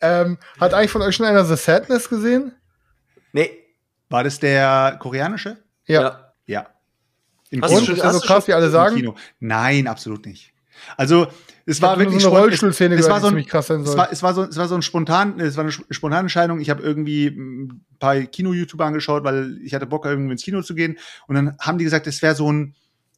ähm, hat eigentlich von euch schon einer The Sadness gesehen? Nee. War das der koreanische? Ja. Ja. Ja. Im Hast du Und schon- ist er so du krass, wie alle Im sagen? Kino. Nein, absolut nicht. Also, es war wirklich so eine Rollstuhlszene es, es war so ein, krass sein es soll. war, es war so, es war so ein spontan, es war eine spontane Entscheidung. Ich habe irgendwie ein paar Kino-YouTuber angeschaut, weil ich hatte Bock, irgendwie ins Kino zu gehen. Und dann haben die gesagt, es wäre so ein,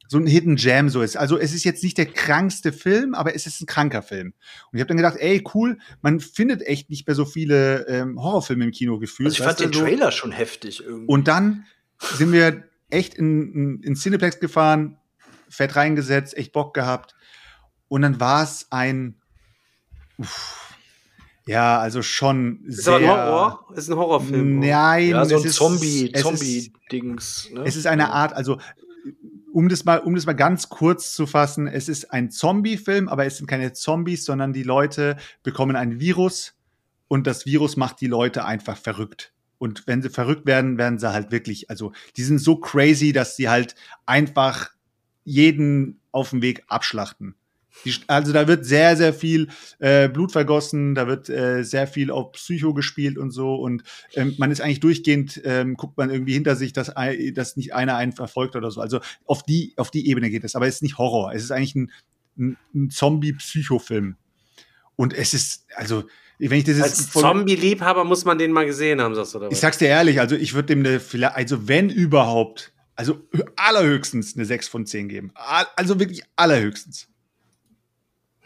so ein Hidden Jam so ist. Also es ist jetzt nicht der krankste Film, aber es ist ein kranker Film. Und ich habe dann gedacht, ey, cool, man findet echt nicht mehr so viele ähm, Horrorfilme im Kino gefühlt. Also ich fand den so. Trailer schon heftig irgendwie. Und dann sind wir echt in, in, in Cineplex gefahren, fett reingesetzt, echt Bock gehabt. Und dann war es ein, uff, ja, also schon ist sehr. ein Horror? Ist ein Horrorfilm. Nein, ja, so es ein Zombie, Zombie-Dings. Ne? Es ist eine Art, also um das mal, um das mal ganz kurz zu fassen, es ist ein Zombie-Film, aber es sind keine Zombies, sondern die Leute bekommen ein Virus und das Virus macht die Leute einfach verrückt. Und wenn sie verrückt werden, werden sie halt wirklich, also die sind so crazy, dass sie halt einfach jeden auf dem Weg abschlachten. Die, also da wird sehr, sehr viel äh, Blut vergossen, da wird äh, sehr viel auf Psycho gespielt und so. Und ähm, man ist eigentlich durchgehend, ähm, guckt man irgendwie hinter sich, dass, dass nicht einer einen verfolgt oder so. Also auf die, auf die Ebene geht es. Aber es ist nicht Horror. Es ist eigentlich ein, ein, ein Zombie-Psycho-Film. Und es ist, also, wenn ich das Als Zombie-Liebhaber muss man den mal gesehen haben, sagst du, oder ich sag's dir ehrlich, also ich würde dem eine, vielleicht, also wenn überhaupt, also allerhöchstens eine 6 von 10 geben. Al- Also wirklich allerhöchstens.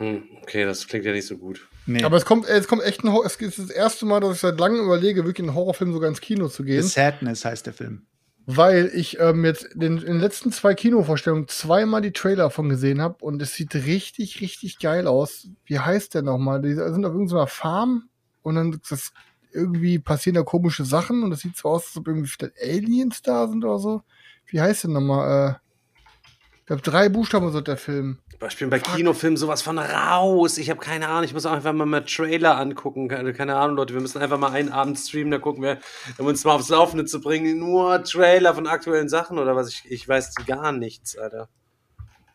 Hm, okay, das klingt ja nicht so gut. Nee. Aber es kommt, es kommt echt ein Horror. Es ist das erste Mal, dass ich seit langem überlege, wirklich einen Horrorfilm sogar ins Kino zu The gehen. Sadness heißt der Film. Weil ich ähm, jetzt den, in den letzten zwei Kinovorstellungen zweimal die Trailer von gesehen habe und es sieht richtig, richtig geil aus. Wie heißt der nochmal? Die sind auf irgendeiner Farm und dann das irgendwie passieren da komische Sachen und es sieht so aus, als ob irgendwie vielleicht Aliens da sind oder so. Wie heißt der nochmal? Äh, ich glaube, drei Buchstaben so der Film. Ich bin bei Kinofilmen sowas von raus. Ich habe keine Ahnung. Ich muss auch einfach mal mal Trailer angucken. Keine, keine Ahnung, Leute. Wir müssen einfach mal einen Abend streamen. Da gucken wir, um uns mal aufs Laufende zu bringen. Nur Trailer von aktuellen Sachen oder was? Ich, ich weiß gar nichts, Alter.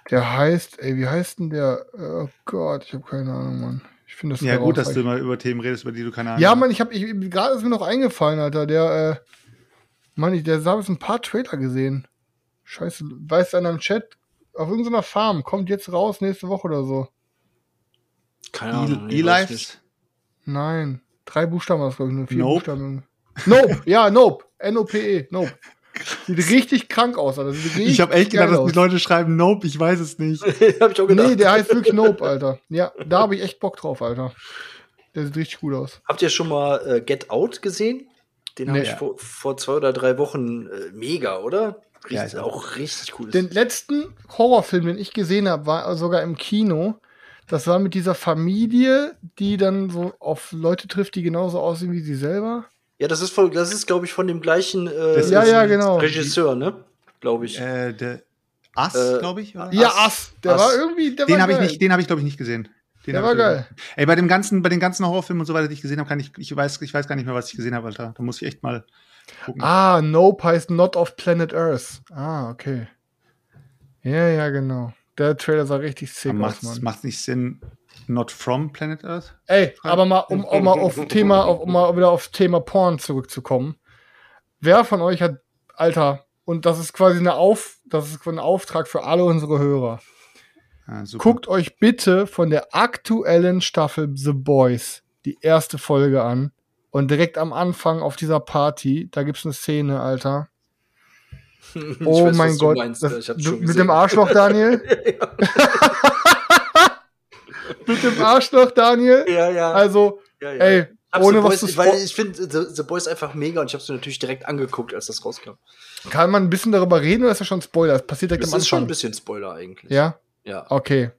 Der heißt, ey, wie heißt denn der? Oh Gott, ich habe keine Ahnung, Mann. Ich finde das Ja, sehr gut, dass du mal über Themen redest, über die du keine Ahnung Ja, hast. Mann, ich habe ich, gerade ist mir noch eingefallen, Alter. Der, äh, Mann, ich, der habe jetzt ein paar Trailer gesehen. Scheiße, weiß einer im Chat, auf irgendeiner Farm, kommt jetzt raus nächste Woche oder so. Keine Ahnung. nicht. E-Lives? Nein. Drei Buchstaben war das, glaube ich, nur vier Nope. Buchstaben. Nope, ja, Nope. N-O-P-E, Nope. Sieht richtig krank aus, Alter. Sieht richtig Ich habe echt gedacht, dass aus. die Leute schreiben Nope, ich weiß es nicht. Hab ich auch gedacht. Nee, der heißt wirklich Nope, Alter. Ja, da habe ich echt Bock drauf, Alter. Der sieht richtig gut aus. Habt ihr schon mal äh, Get Out gesehen? Den habe Nee. ich vor, vor zwei oder drei Wochen äh, mega, oder? Richtig, Ja, ist auch- richtig cool. Den letzten Horrorfilm, den ich gesehen habe, war sogar im Kino. Das war mit dieser Familie, die dann so auf Leute trifft, die genauso aussehen wie sie selber. ja, das ist, voll- das ist glaube ich, von dem gleichen äh, Ja, ja, genau. Regisseur, ne? Glaube ich. Äh, der Ass, Äh, glaube ich. Oder? Ja, Ass. Der Ass. war irgendwie, der Den habe ich nicht, den habe ich glaube ich nicht gesehen. Den Der war geil. Ey, bei dem ganzen, bei den ganzen Horrorfilmen und so weiter, die ich gesehen habe, kann ich, ich weiß, ich weiß gar nicht mehr, was ich gesehen habe, Alter. Da muss ich echt mal gucken. Ah, Nope heißt Not of Planet Earth. Ah, okay. Ja, ja, genau. Der Trailer sah richtig sick macht aus, Mann. macht nicht Sinn, Not from Planet Earth? Ey, aber mal, um, um mal auf Thema, auf, um mal wieder aufs Thema Porn zurückzukommen. Wer von euch hat, Alter, und das ist quasi eine Auf, das ist ein Auftrag für alle unsere Hörer. Ah. Guckt euch bitte von der aktuellen Staffel The Boys die erste Folge an. Und direkt am Anfang auf dieser Party, da gibt's eine Szene, Alter. Oh weiß, mein Gott. meinst, das, hab's mit dem Arschloch, Daniel? mit dem Arschloch, Daniel? Ja, ja. Also, ja, ja. ey, Hab's ohne The was Boys, zu weil ich finde The, The Boys einfach mega und ich habe es mir natürlich direkt angeguckt, als das rauskam. Kann man ein bisschen darüber reden oder ist das schon Spoiler? Das passiert direkt Das am ist schon ein Anfang. bisschen Spoiler eigentlich. Ja? ja. Okay.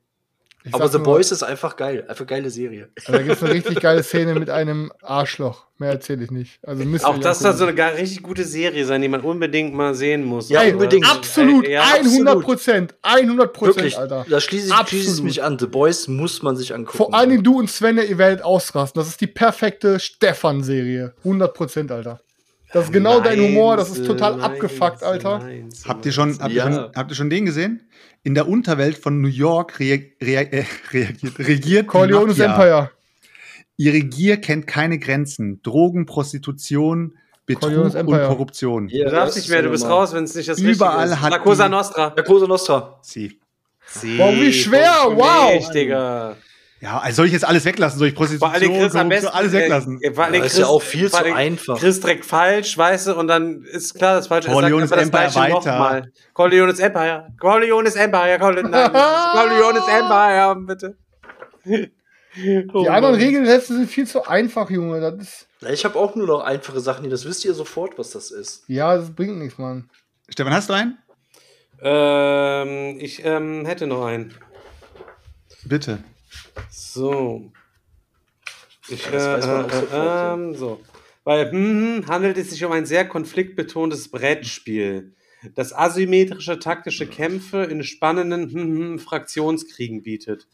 Ich Aber The nur, Boys ist einfach geil. Einfach geile Serie. also Da gibt es eine richtig geile Szene mit einem Arschloch. Mehr erzähle ich nicht. Also ihr Auch das soll so eine gar richtig gute Serie sein, die man unbedingt mal sehen muss. Ja, Ey, unbedingt. Absolut, ja, 100 Prozent, 100 Prozent. Alter. Da schließe ich, schließe ich mich an. The Boys muss man sich angucken. Vor allen Dingen du und Sven, ihr werdet ausrasten. Das ist die perfekte Stefan-Serie. 100 Prozent, Alter. Das ist genau dein Humor, das ist total Meins, abgefuckt, Alter. meins, Habt ihr schon, habt, ihr Ja. schon, habt ihr schon den gesehen? In der Unterwelt von New York rea rea äh, reagiert, regiert die Corleone's. Empire. Ihre Gier kennt keine Grenzen. Drogen, Prostitution, Betrug und. Korruption. Ja, Du darfst nicht mehr, du ist bist raus, wenn es nicht das Überall Richtige ist. hat La Cosa die- Nostra. Ja, Cosa Nostra. Sie. Sie, Wow, wie schwer, wow. Mich, Digga. Ja, also soll ich jetzt alles weglassen? Soll ich Prostitution, allem Chris am besten. alles weglassen? Äh, allem Ja, ist Chris, ja auch viel zu einfach. Chris direkt falsch, weißt du, und dann ist klar, das Falsche Corleone's er sagt Empire weiter. nochmal. Corleone's Empire. Corleone's Empire. Corleone, nein, Corleone's Empire, bitte. Oh Die anderen. Regelsätze sind viel zu einfach, Junge. Das ist, Ich habe auch nur noch einfache Sachen hier. Das wisst ihr sofort, was das ist. ja, das bringt nichts, Mann. Stefan, hast du einen? Ähm, ich ähm, hätte noch einen. Bitte. So. Ich, äh, äh, sofort, ja. ähm, so. Bei hm, handelt es sich um ein sehr konfliktbetontes Brettspiel, das asymmetrische taktische Kämpfe in spannenden hm, Fraktionskriegen bietet.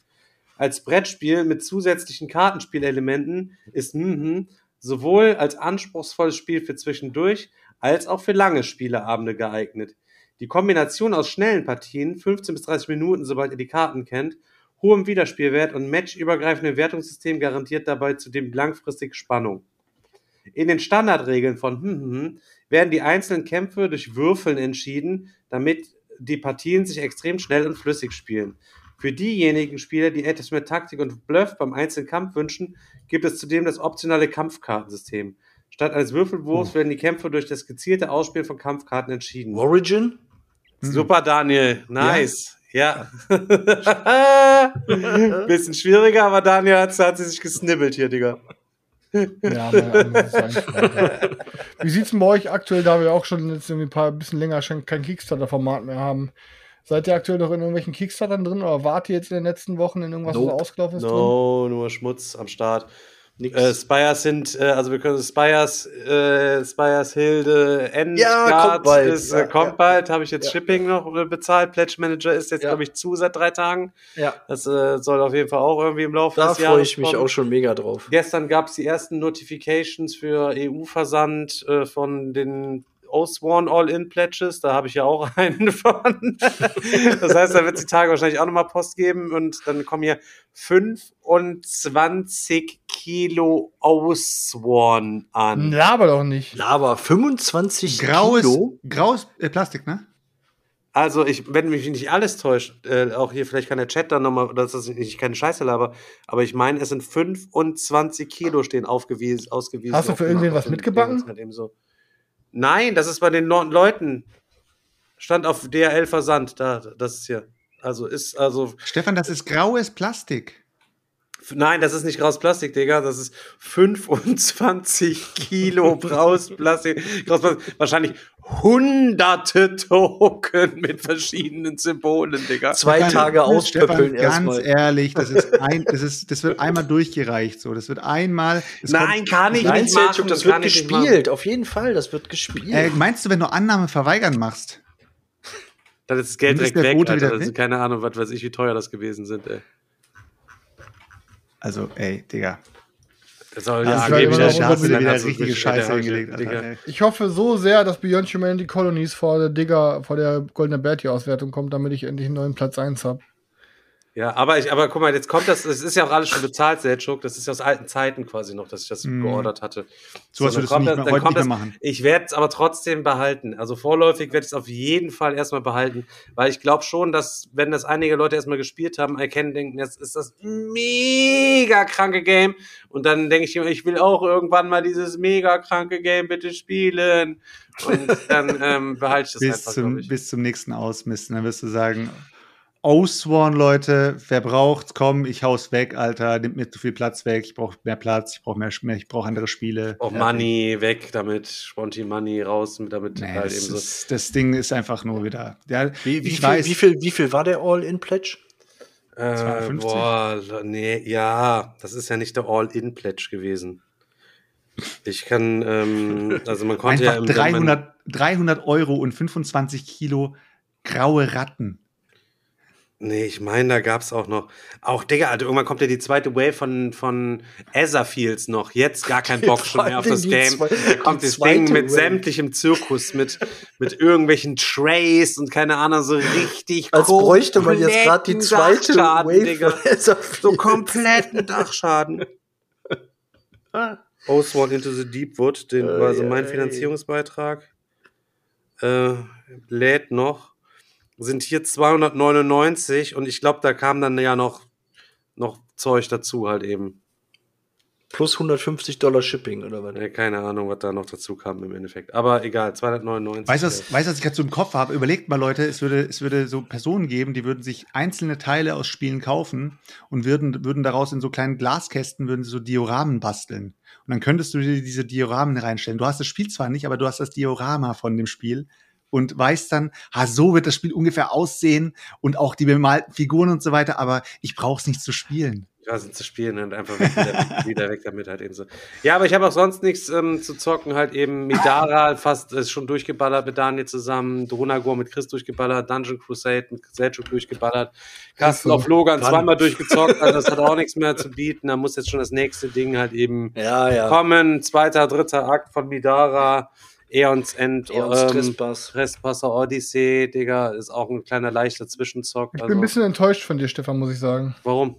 Als Brettspiel mit zusätzlichen Kartenspielelementen ist hm, sowohl als anspruchsvolles Spiel für zwischendurch als auch für lange Spieleabende geeignet. Die Kombination aus schnellen Partien, 15 bis 30 Minuten, sobald ihr die Karten kennt, hohem Wiederspielwert und matchübergreifendem Wertungssystem garantiert dabei zudem langfristig Spannung. In den Standardregeln von hm, hm, hm werden die einzelnen Kämpfe durch Würfeln entschieden, damit die Partien sich extrem schnell und flüssig spielen. Für diejenigen Spieler, die etwas mehr Taktik und Bluff beim einzelnen Kampf wünschen, gibt es zudem das optionale Kampfkartensystem. Statt eines Würfelwurfs werden die Kämpfe durch das gezielte Ausspielen von Kampfkarten entschieden. Origin? Super, Daniel. Nice. Ja. Bisschen schwieriger, aber Daniel hat, hat sie sich gesnibbelt hier, Digga. Ja, Wie sieht's denn bei euch aktuell, da wir auch schon jetzt irgendwie ein paar bisschen länger schon kein Kickstarter-Format mehr haben? Seid ihr aktuell noch in irgendwelchen Kickstartern drin oder wart ihr jetzt in den letzten Wochen in irgendwas, Nope. was ausgelaufen ist drin? No, nur Schmutz am Start. Nix. Äh, Spires sind, äh, also wir können Spires, äh, Spires Hilde, Endstart Ja, kommt bald. ist, äh, Ja, kommt ja. bald, habe ich jetzt Ja. Shipping noch bezahlt. Pledge Manager ist jetzt, Ja. glaube ich, zu seit drei Tagen. ja, Das äh, soll auf jeden Fall auch irgendwie im Laufe da des Jahres freue ich mich kommen. auch schon mega drauf. Gestern gab es die ersten Notifications für EU-Versand äh, von den Oswan All-In-Pledges. Da habe ich ja auch einen von. das heißt, da wird es die Tage wahrscheinlich auch nochmal Post geben und dann kommen hier 25 Kilo Oswan an. Laber doch nicht. Lava, 25 Graues, Kilo. graues äh, Plastik, ne? Also, ich, wenn mich nicht alles täuscht, äh, auch hier, vielleicht kann der Chat dann nochmal, dass das ich keine Scheiße laber, aber ich meine, es sind 25 Kilo stehen aufgewiesen, ausgewiesen. Hast du für irgendwen was mitgebacken? Halt eben so. Nein, das ist bei den Nor- Leuten. Stand auf DHL Versand, da, das ist hier. Also ist, also, Stefan, das ist graues Plastik. Nein, das ist nicht graues Plastik, Digga. Das ist 25 Kilo graues Plastik. Graues Plastik. Wahrscheinlich hunderte Token mit verschiedenen Symbolen, Digga. Zwei Stefan, Tage auspöppeln Stefan, ganz erstmal. ehrlich, das ist ein, das ist, das wird einmal durchgereicht, so. Das wird einmal. es Nein, kommt- kann ich nicht machen. das wird gespielt. Auf jeden Fall, das wird gespielt. Äh, meinst du, wenn du Annahme verweigern machst? Dann ist das Geld direkt weg, Alter. Das weg? keine Ahnung, was weiß ich, wie teuer das gewesen sind, ey. Also, ey, Digga. Das soll Also, ja wieder richtige Scheiße hingelegt. Alter. Ich hoffe so sehr, dass Beyond Humanity Colonies vor der Digger, vor der Goldene Bertie-Auswertung kommt, damit ich endlich einen neuen Platz 1 habe. Ja, aber ich, aber guck mal, jetzt kommt das, es ist ja auch alles schon bezahlt, Selchuk. Das ist ja aus alten Zeiten quasi noch, dass ich das Mhm. geordert hatte. Sowas dann würdest du kommt nicht das- mehr- dann heute kommt nicht mehr das- machen. Ich werde es aber trotzdem behalten. Also vorläufig werde ich es auf jeden Fall erstmal behalten, weil ich glaube schon, dass, wenn das einige Leute erstmal gespielt haben, erkennen, denken, jetzt ist das mega kranke Game. Und dann denke ich immer, ich will auch irgendwann mal dieses mega kranke Game bitte spielen. Und dann ähm, behalte ich das Bis einfach, zum, bis zum nächsten Ausmisten. Dann wirst du sagen, Osworn, Leute, wer braucht's, komm, ich hau's weg, Alter, nimmt mir zu viel Platz weg, ich brauche mehr Platz, ich brauche mehr, mehr, ich brauche andere Spiele. Auch Money weg damit, Sponti Money raus, damit Nee, halt das, eben so. ist, das Ding ist einfach nur wieder. Ja, wie, wie, ich viel, weiß, wie, viel, wie viel war der All-In-Pledge? Äh, 250? boah, nee, ja, das ist ja nicht der All-In-Pledge gewesen. Ich kann, ähm, also man konnte einfach ja im 300, 300 Euro und 25 Kilo graue Ratten. Nee, ich meine, da gab's auch noch. Auch, Digga, Alter, irgendwann kommt ja die zweite Wave von, von Etherfields noch. Jetzt gar kein Bock schon mehr auf das Game. zwei- Da kommt das Ding mit Wave. sämtlichem Zirkus, mit, mit irgendwelchen Trays und keine Ahnung, so richtig Als bräuchte man jetzt gerade die zweite Wave Digga. von Etherfields. So kompletten Dachschaden. Oswald into the Deep Wood, den Ei, war so mein ei. Finanzierungsbeitrag. Äh, lädt noch. Sind hier 299 und ich glaube, da kam dann ja noch, noch Zeug dazu halt eben. Plus 150 Dollar Shipping oder was? Ja, keine Ahnung, was da noch dazu kam im Endeffekt. Aber egal, 299. Weißt du, was, weißt, du, was ich gerade so im Kopf habe? Überlegt mal, Leute, es würde, es würde so Personen geben, die würden sich einzelne Teile aus Spielen kaufen und würden, würden daraus in so kleinen Glaskästen würden sie so Dioramen basteln. Und dann könntest du dir diese Dioramen reinstellen. Du hast das Spiel zwar nicht, aber du hast das Diorama von dem Spiel und weißt dann, ha, so wird das Spiel ungefähr aussehen und auch die bemalten Figuren und so weiter, aber ich brauch's nicht zu spielen. Ja, sind zu spielen und einfach wieder, wieder weg damit halt eben so. Ja, aber ich habe auch sonst nichts ähm, zu zocken, halt eben Midara fast ist schon durchgeballert mit Daniel zusammen, Drunagor mit Chris durchgeballert, Dungeon Crusade mit Selchuk durchgeballert, Carsten so. auf Logan Wann? zweimal durchgezockt, also das hat auch nichts mehr zu bieten, da muss jetzt schon das nächste Ding halt eben Ja, ja. kommen, zweiter, dritter Akt von Midara, Eons End, Eons ähm, Trespass. Trespasser Odyssey, Digga, ist auch ein kleiner leichter Zwischenzock. Ich also, bin ein bisschen enttäuscht von dir, Stefan, muss ich sagen. warum?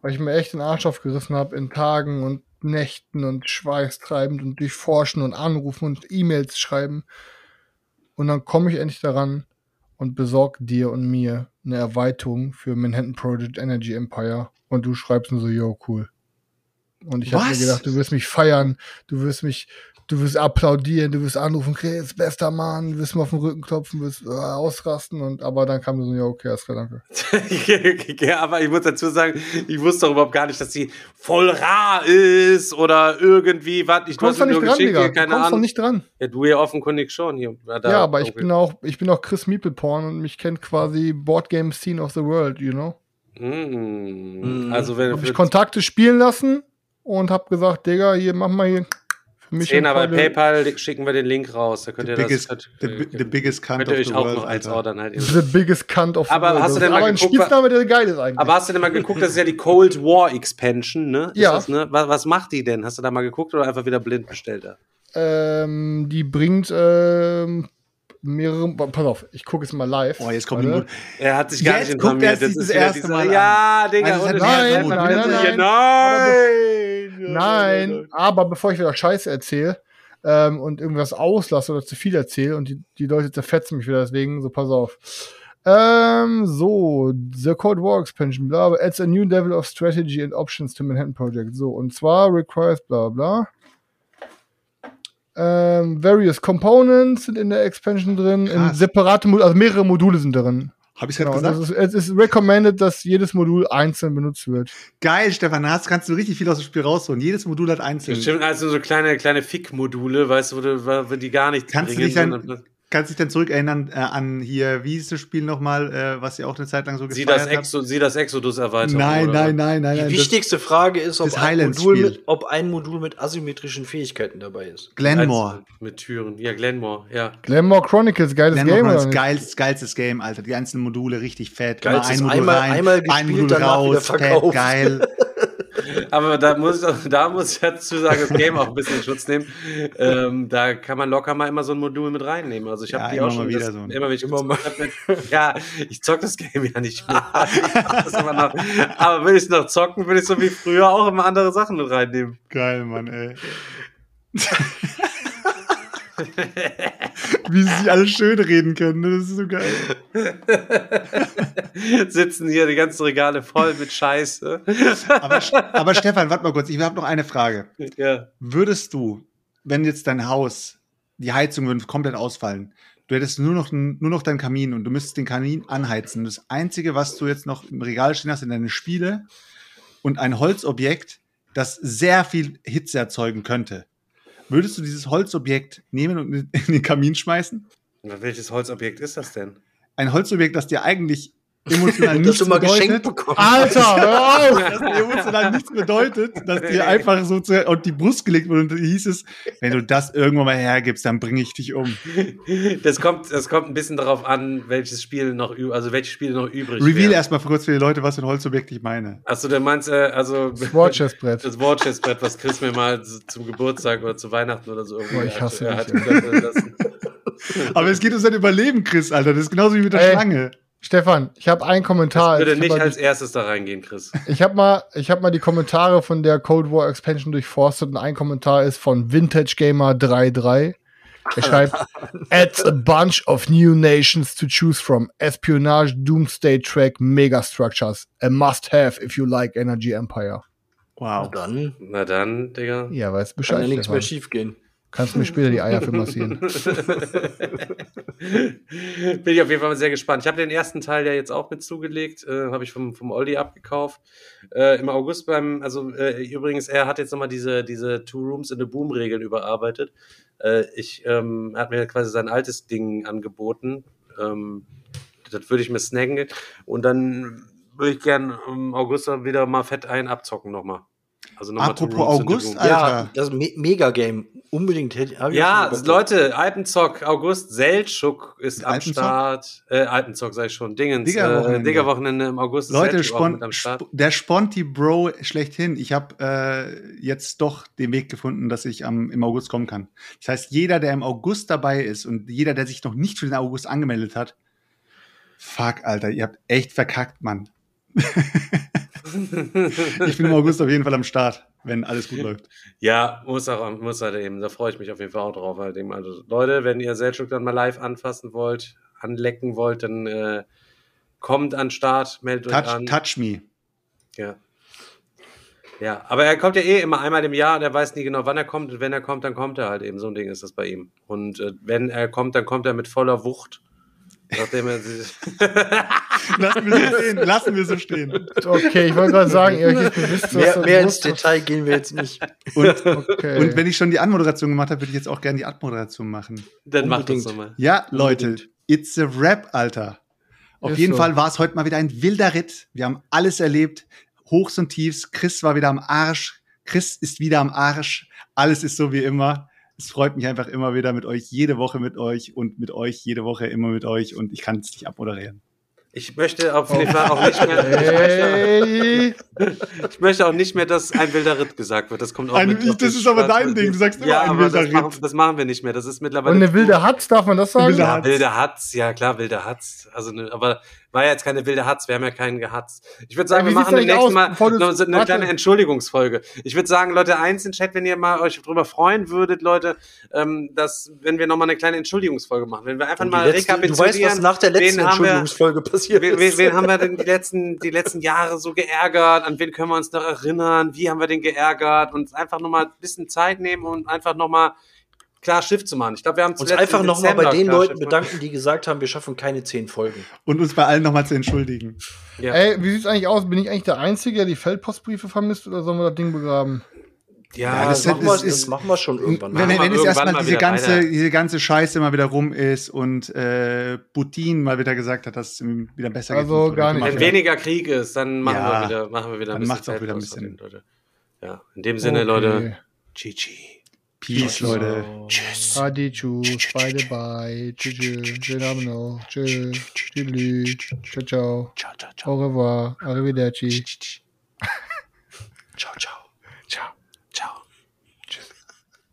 Weil ich mir echt den Arsch aufgerissen habe in Tagen und Nächten und schweißtreibend und durchforschen und anrufen und E-Mails schreiben. Und dann komme ich endlich daran und besorge dir und mir eine Erweiterung für Manhattan Project Energy Empire. Und du schreibst nur so, yo, cool. Und ich habe mir gedacht, du wirst mich feiern, du wirst mich, du wirst applaudieren, du wirst anrufen, Chris, bester Mann, du wirst mir auf den Rücken klopfen, wirst äh, ausrasten. Und aber dann kam so, ja, okay, alles klar, danke. ja, aber ich muss dazu sagen, ich wusste doch überhaupt gar nicht, dass die voll rar ist oder irgendwie, was. Ich Du kommst doch nicht dran, Digga. Du keine kommst doch nicht dran. Ja, du ja offenkundig schon hier. Da- ja, aber ich bin auch, ich bin auch Chris Meepleporn und mich kennt quasi Board Game Scene of the World, you know. Mm, Mhm. Also wenn Hab ich Kontakte spielen lassen und hab gesagt, Digga, hier mach mal hier mich Zehner bei Freunde- PayPal schicken wir den Link raus. Da könnt The ihr das biggest, könnt, the, the biggest cunt könnt of ihr euch the auch world, noch eins Alter. ordern halt eben. The biggest cunt of the Aber world. hast du Das denn mal aber ein geguckt, Spitzname, der geil ist eigentlich. Aber hast du denn mal geguckt, das ist ja die Cold War Expansion, ne? Ist Ja. Das, ne? Was, was macht die denn? Hast du da mal geguckt oder einfach wieder blind bestellt? Da? ähm, die bringt ähm, mehrere. Pass auf, ich gucke jetzt mal live. Oh, jetzt kommt Warte. Er hat sich gar Jetzt nicht informiert. er sich das erste Mal. Ja, Digga. Also es nein, nein, nein, nein. Nein! Nein, aber bevor ich wieder Scheiße erzähle, ähm, und irgendwas auslasse oder zu viel erzähle und die, die Leute zerfetzen mich wieder deswegen, so pass auf. Ähm, so, The Cold War Expansion, bla, bla, adds a new level of strategy and options to Manhattan Project. So, und zwar requires bla bla. Ähm, various Components sind in der Expansion drin, in Krass. separate Module, also mehrere Module sind darin. Habe ich Genau, gerade und gesagt? das ist, es ist recommended, dass jedes Modul einzeln benutzt wird. Geil, Stefan, da hast, kannst du richtig viel aus dem Spiel rausholen. Jedes Modul hat einzeln. Bestimmt also so kleine, kleine Fick-Module, weißt du, wo, du, wo die gar nichts Kannst du bringen, dich dann- Kannst dich dann zurückerinnern äh, an hier, wie hieß das Spiel nochmal, äh, was ihr auch eine Zeit lang so Sie gefeiert das? Exo, sie das Exodus-Erweiterung. Nein, oder nein, nein, nein, Die nein. wichtigste Frage ist, ob ein, Modul mit, ob ein Modul mit asymmetrischen Fähigkeiten dabei ist. Glenmore. Mit Türen. Ja, Glenmore, ja. Glamour Chronicles, geiles Glenmore Game, nicht? geilstes, geilstes Game, Alter. Die einzelnen Module richtig fett. Geilstes ein Modul einmal- rein, einmal ein gespielt, Modul danach wieder raus, fett, geil. Aber da muss, ich- da muss ich dazu sagen, das Game auch ein bisschen in Schutz nehmen. Ähm, da kann man locker mal immer so ein Modul mit reinnehmen. Also ich Ja, habe die immer auch mal schon wieder das, so immer wenn ich Immer mit, ja, ich zock das Game ja nicht mehr. Noch, aber will ich noch zocken, will ich so wie früher auch immer andere Sachen mit reinnehmen. Geil, Mann, ey. Wie sie sich alle schön reden können, ne? das ist so geil. Sitzen hier die ganzen Regale voll mit Scheiße. Aber, aber Stefan, warte mal kurz, ich habe noch eine Frage. ja. Würdest du, wenn jetzt dein Haus, die Heizung würde komplett ausfallen, du hättest nur noch, nur noch deinen Kamin und du müsstest den Kamin anheizen. Das Einzige, was du jetzt noch im Regal stehen hast, sind deine Spiele und ein Holzobjekt, das sehr viel Hitze erzeugen könnte. Würdest du dieses Holzobjekt nehmen und in den Kamin schmeißen? Na, Welches Holzobjekt ist das denn? Ein Holzobjekt, das dir eigentlich emotional nichts du mal geschenkt bedeutet. bekommen. Alter, hör auf! das dir emotional nichts bedeutet, dass dir einfach so zu, auf die Brust gelegt wurde und hieß es, wenn du das irgendwann mal hergibst, dann bringe ich dich um. Das kommt, das kommt ein bisschen darauf an, welches Spiel noch, ü- also welche Spiele noch übrig Reveal wären. erstmal kurz für die Leute, was für ein Holzobjekt ich meine. Achso, der meinst, äh, also Das Warchestbrett. das Warchestbrett, was Chris mir mal so zum Geburtstag oder zu Weihnachten oder so irgendwie Boah, ich hasse hat, dich, hat lassen. Aber es geht um sein Überleben, Chris, Alter. Das ist genauso wie mit der Ey. Schlange. Stefan, ich habe einen Kommentar. Ich würde ich nicht habe als erstes da reingehen, Chris. die- ich hab mal, ich hab mal die Kommentare von der Cold War Expansion durchforstet und ein Kommentar ist von Vintage Gamer 33. Er schreibt, adds a bunch of new nations to choose from. Espionage, Doomsday Track, Megastructures. A must have if you like Energy Empire. Wow. Dann Na dann, Digga. Ja, weißt kann Bescheid. ja nichts mehr schief gehen. Kannst mir später die Eier für massieren. Bin ich auf jeden Fall sehr gespannt. Ich habe den ersten Teil ja jetzt auch mit zugelegt, äh, habe ich vom, vom Olli abgekauft. Äh, Im August beim, also äh, übrigens, er hat jetzt nochmal diese, diese Two Rooms in the Boom Regeln überarbeitet. Äh, ich ähm, er hat mir quasi sein altes Ding angeboten. Ähm, das würde ich mir snacken und dann würde ich gern im August wieder mal fett ein abzocken nochmal. Also nochmal Apropos August. Alter. Ja, das Me Mega-Game. Unbedingt. hätte- hab ich Ja. Leute, Alpenzock, August, Seltschuk ist am Alpenzock? Start. Äh, Alpenzock sag ich schon. Dingens. Digga-Wochenende. Äh, Digga-Wochenende im August ist Leute, Spon mit am Start. Sp der Sponti-Bro schlechthin. Ich habe äh, jetzt doch den Weg gefunden, dass ich am, im August kommen kann. Das heißt, jeder, der im August dabei ist und jeder, der sich noch nicht für den August angemeldet hat, fuck, Alter, ihr habt echt verkackt, Mann. ich bin im August auf jeden Fall am Start, wenn alles gut läuft. Ja, muss auch, muss halt eben. Da freue ich mich auf jeden Fall auch drauf. Halt eben. Also, Leute, wenn ihr Seltschuk dann mal live anfassen wollt, anlecken wollt, dann äh, kommt an Start, meldet euch Touch, an. touch me. Ja. Ja, aber er kommt ja eh immer einmal im Jahr, der weiß nie genau, wann er kommt. Und wenn er kommt, dann kommt er halt eben. So ein Ding ist das bei ihm. Und äh, wenn er kommt, dann kommt er mit voller Wucht. Nachdem er sich. Lassen wir so stehen. Lassen wir so stehen. Okay, ich wollte gerade sagen, ihr euch jetzt wisst, was Mehr, mehr ins. Detail gehen wir jetzt nicht. Und, Okay. und wenn ich schon die Anmoderation gemacht habe, würde ich jetzt auch gerne die Abmoderation machen. Dann macht das nochmal. Ja, Leute, Unbedingt. it's a rap, Alter. Auf Ist jeden so. Fall war es heute mal wieder ein wilder Ritt. Wir haben alles erlebt. Hochs und Tiefs. Chris war wieder am Arsch. Chris ist wieder am Arsch. Alles ist so wie immer. Es freut mich einfach immer wieder mit euch, jede Woche mit euch und mit euch jede Woche immer mit euch und ich kann es nicht abmoderieren. Ich möchte auf jeden Fall auch nicht mehr. Ich möchte, Hey, ich möchte auch nicht mehr, dass ein wilder Ritt gesagt wird. Das kommt auch Ein- mit das ist aber dein Ding. Du sagst immer ja, ein aber wilder das machen, Ritt. das machen wir nicht mehr. Das ist mittlerweile. und eine wilde Hatz, darf man das sagen? Wilde Ja, Hatz. wilde Hatz, ja klar, wilde Hatz. Also, ne, aber war ja jetzt keine wilde Hatz, wir haben ja keinen gehatzt. Ich würde sagen, Ja, wir machen demnächst aus, mal du- noch so eine warte. kleine Entschuldigungsfolge. Ich würde sagen, Leute, eins in Chat, wenn ihr mal euch drüber freuen würdet, Leute, ähm, dass, wenn wir nochmal eine kleine Entschuldigungsfolge machen, wenn wir einfach mal letzte, du rekapitulieren, weißt, was nach der letzten wen haben wir, Entschuldigungsfolge passiert Wen, ist. wen, wen haben wir denn die letzten, die letzten Jahre so geärgert? An wen können wir uns noch erinnern? Wie haben wir den geärgert? Und einfach nochmal ein bisschen Zeit nehmen und einfach nochmal klar Schiff zu machen. Ich glaube, wir haben uns einfach nochmal bei den Leuten bedanken, die gesagt haben, wir schaffen keine zehn Folgen. Und uns bei allen nochmal zu entschuldigen. Ja. Ey, wie sieht's eigentlich aus? Bin ich eigentlich der Einzige, der die Feldpostbriefe vermisst oder sollen wir das Ding begraben? Ja, Ja, das das ist- machen, wir, das das ist- machen wir schon irgendwann. Wenn, wenn, wenn irgendwann erstmal mal diese ganze, weiter. diese ganze Scheiße mal wieder rum ist und äh, Putin mal wieder gesagt hat, dass es ihm wieder besser Also geht. gar nicht. wenn weniger Krieg ist, dann machen Ja. wir wieder, machen wir wieder ein Dann bisschen macht's auch wieder ein bisschen. Leute. Ja, in dem Sinne, Okay. Leute, GG. Peace, Leute. Tschüss. Adi, tschüss, beide bye, tschüss, schönen Abend noch, tschüss, tschüss, ciao, ciao, Ciao, ciao, ciao. au revoir, arrivederci. Ciao, ciao.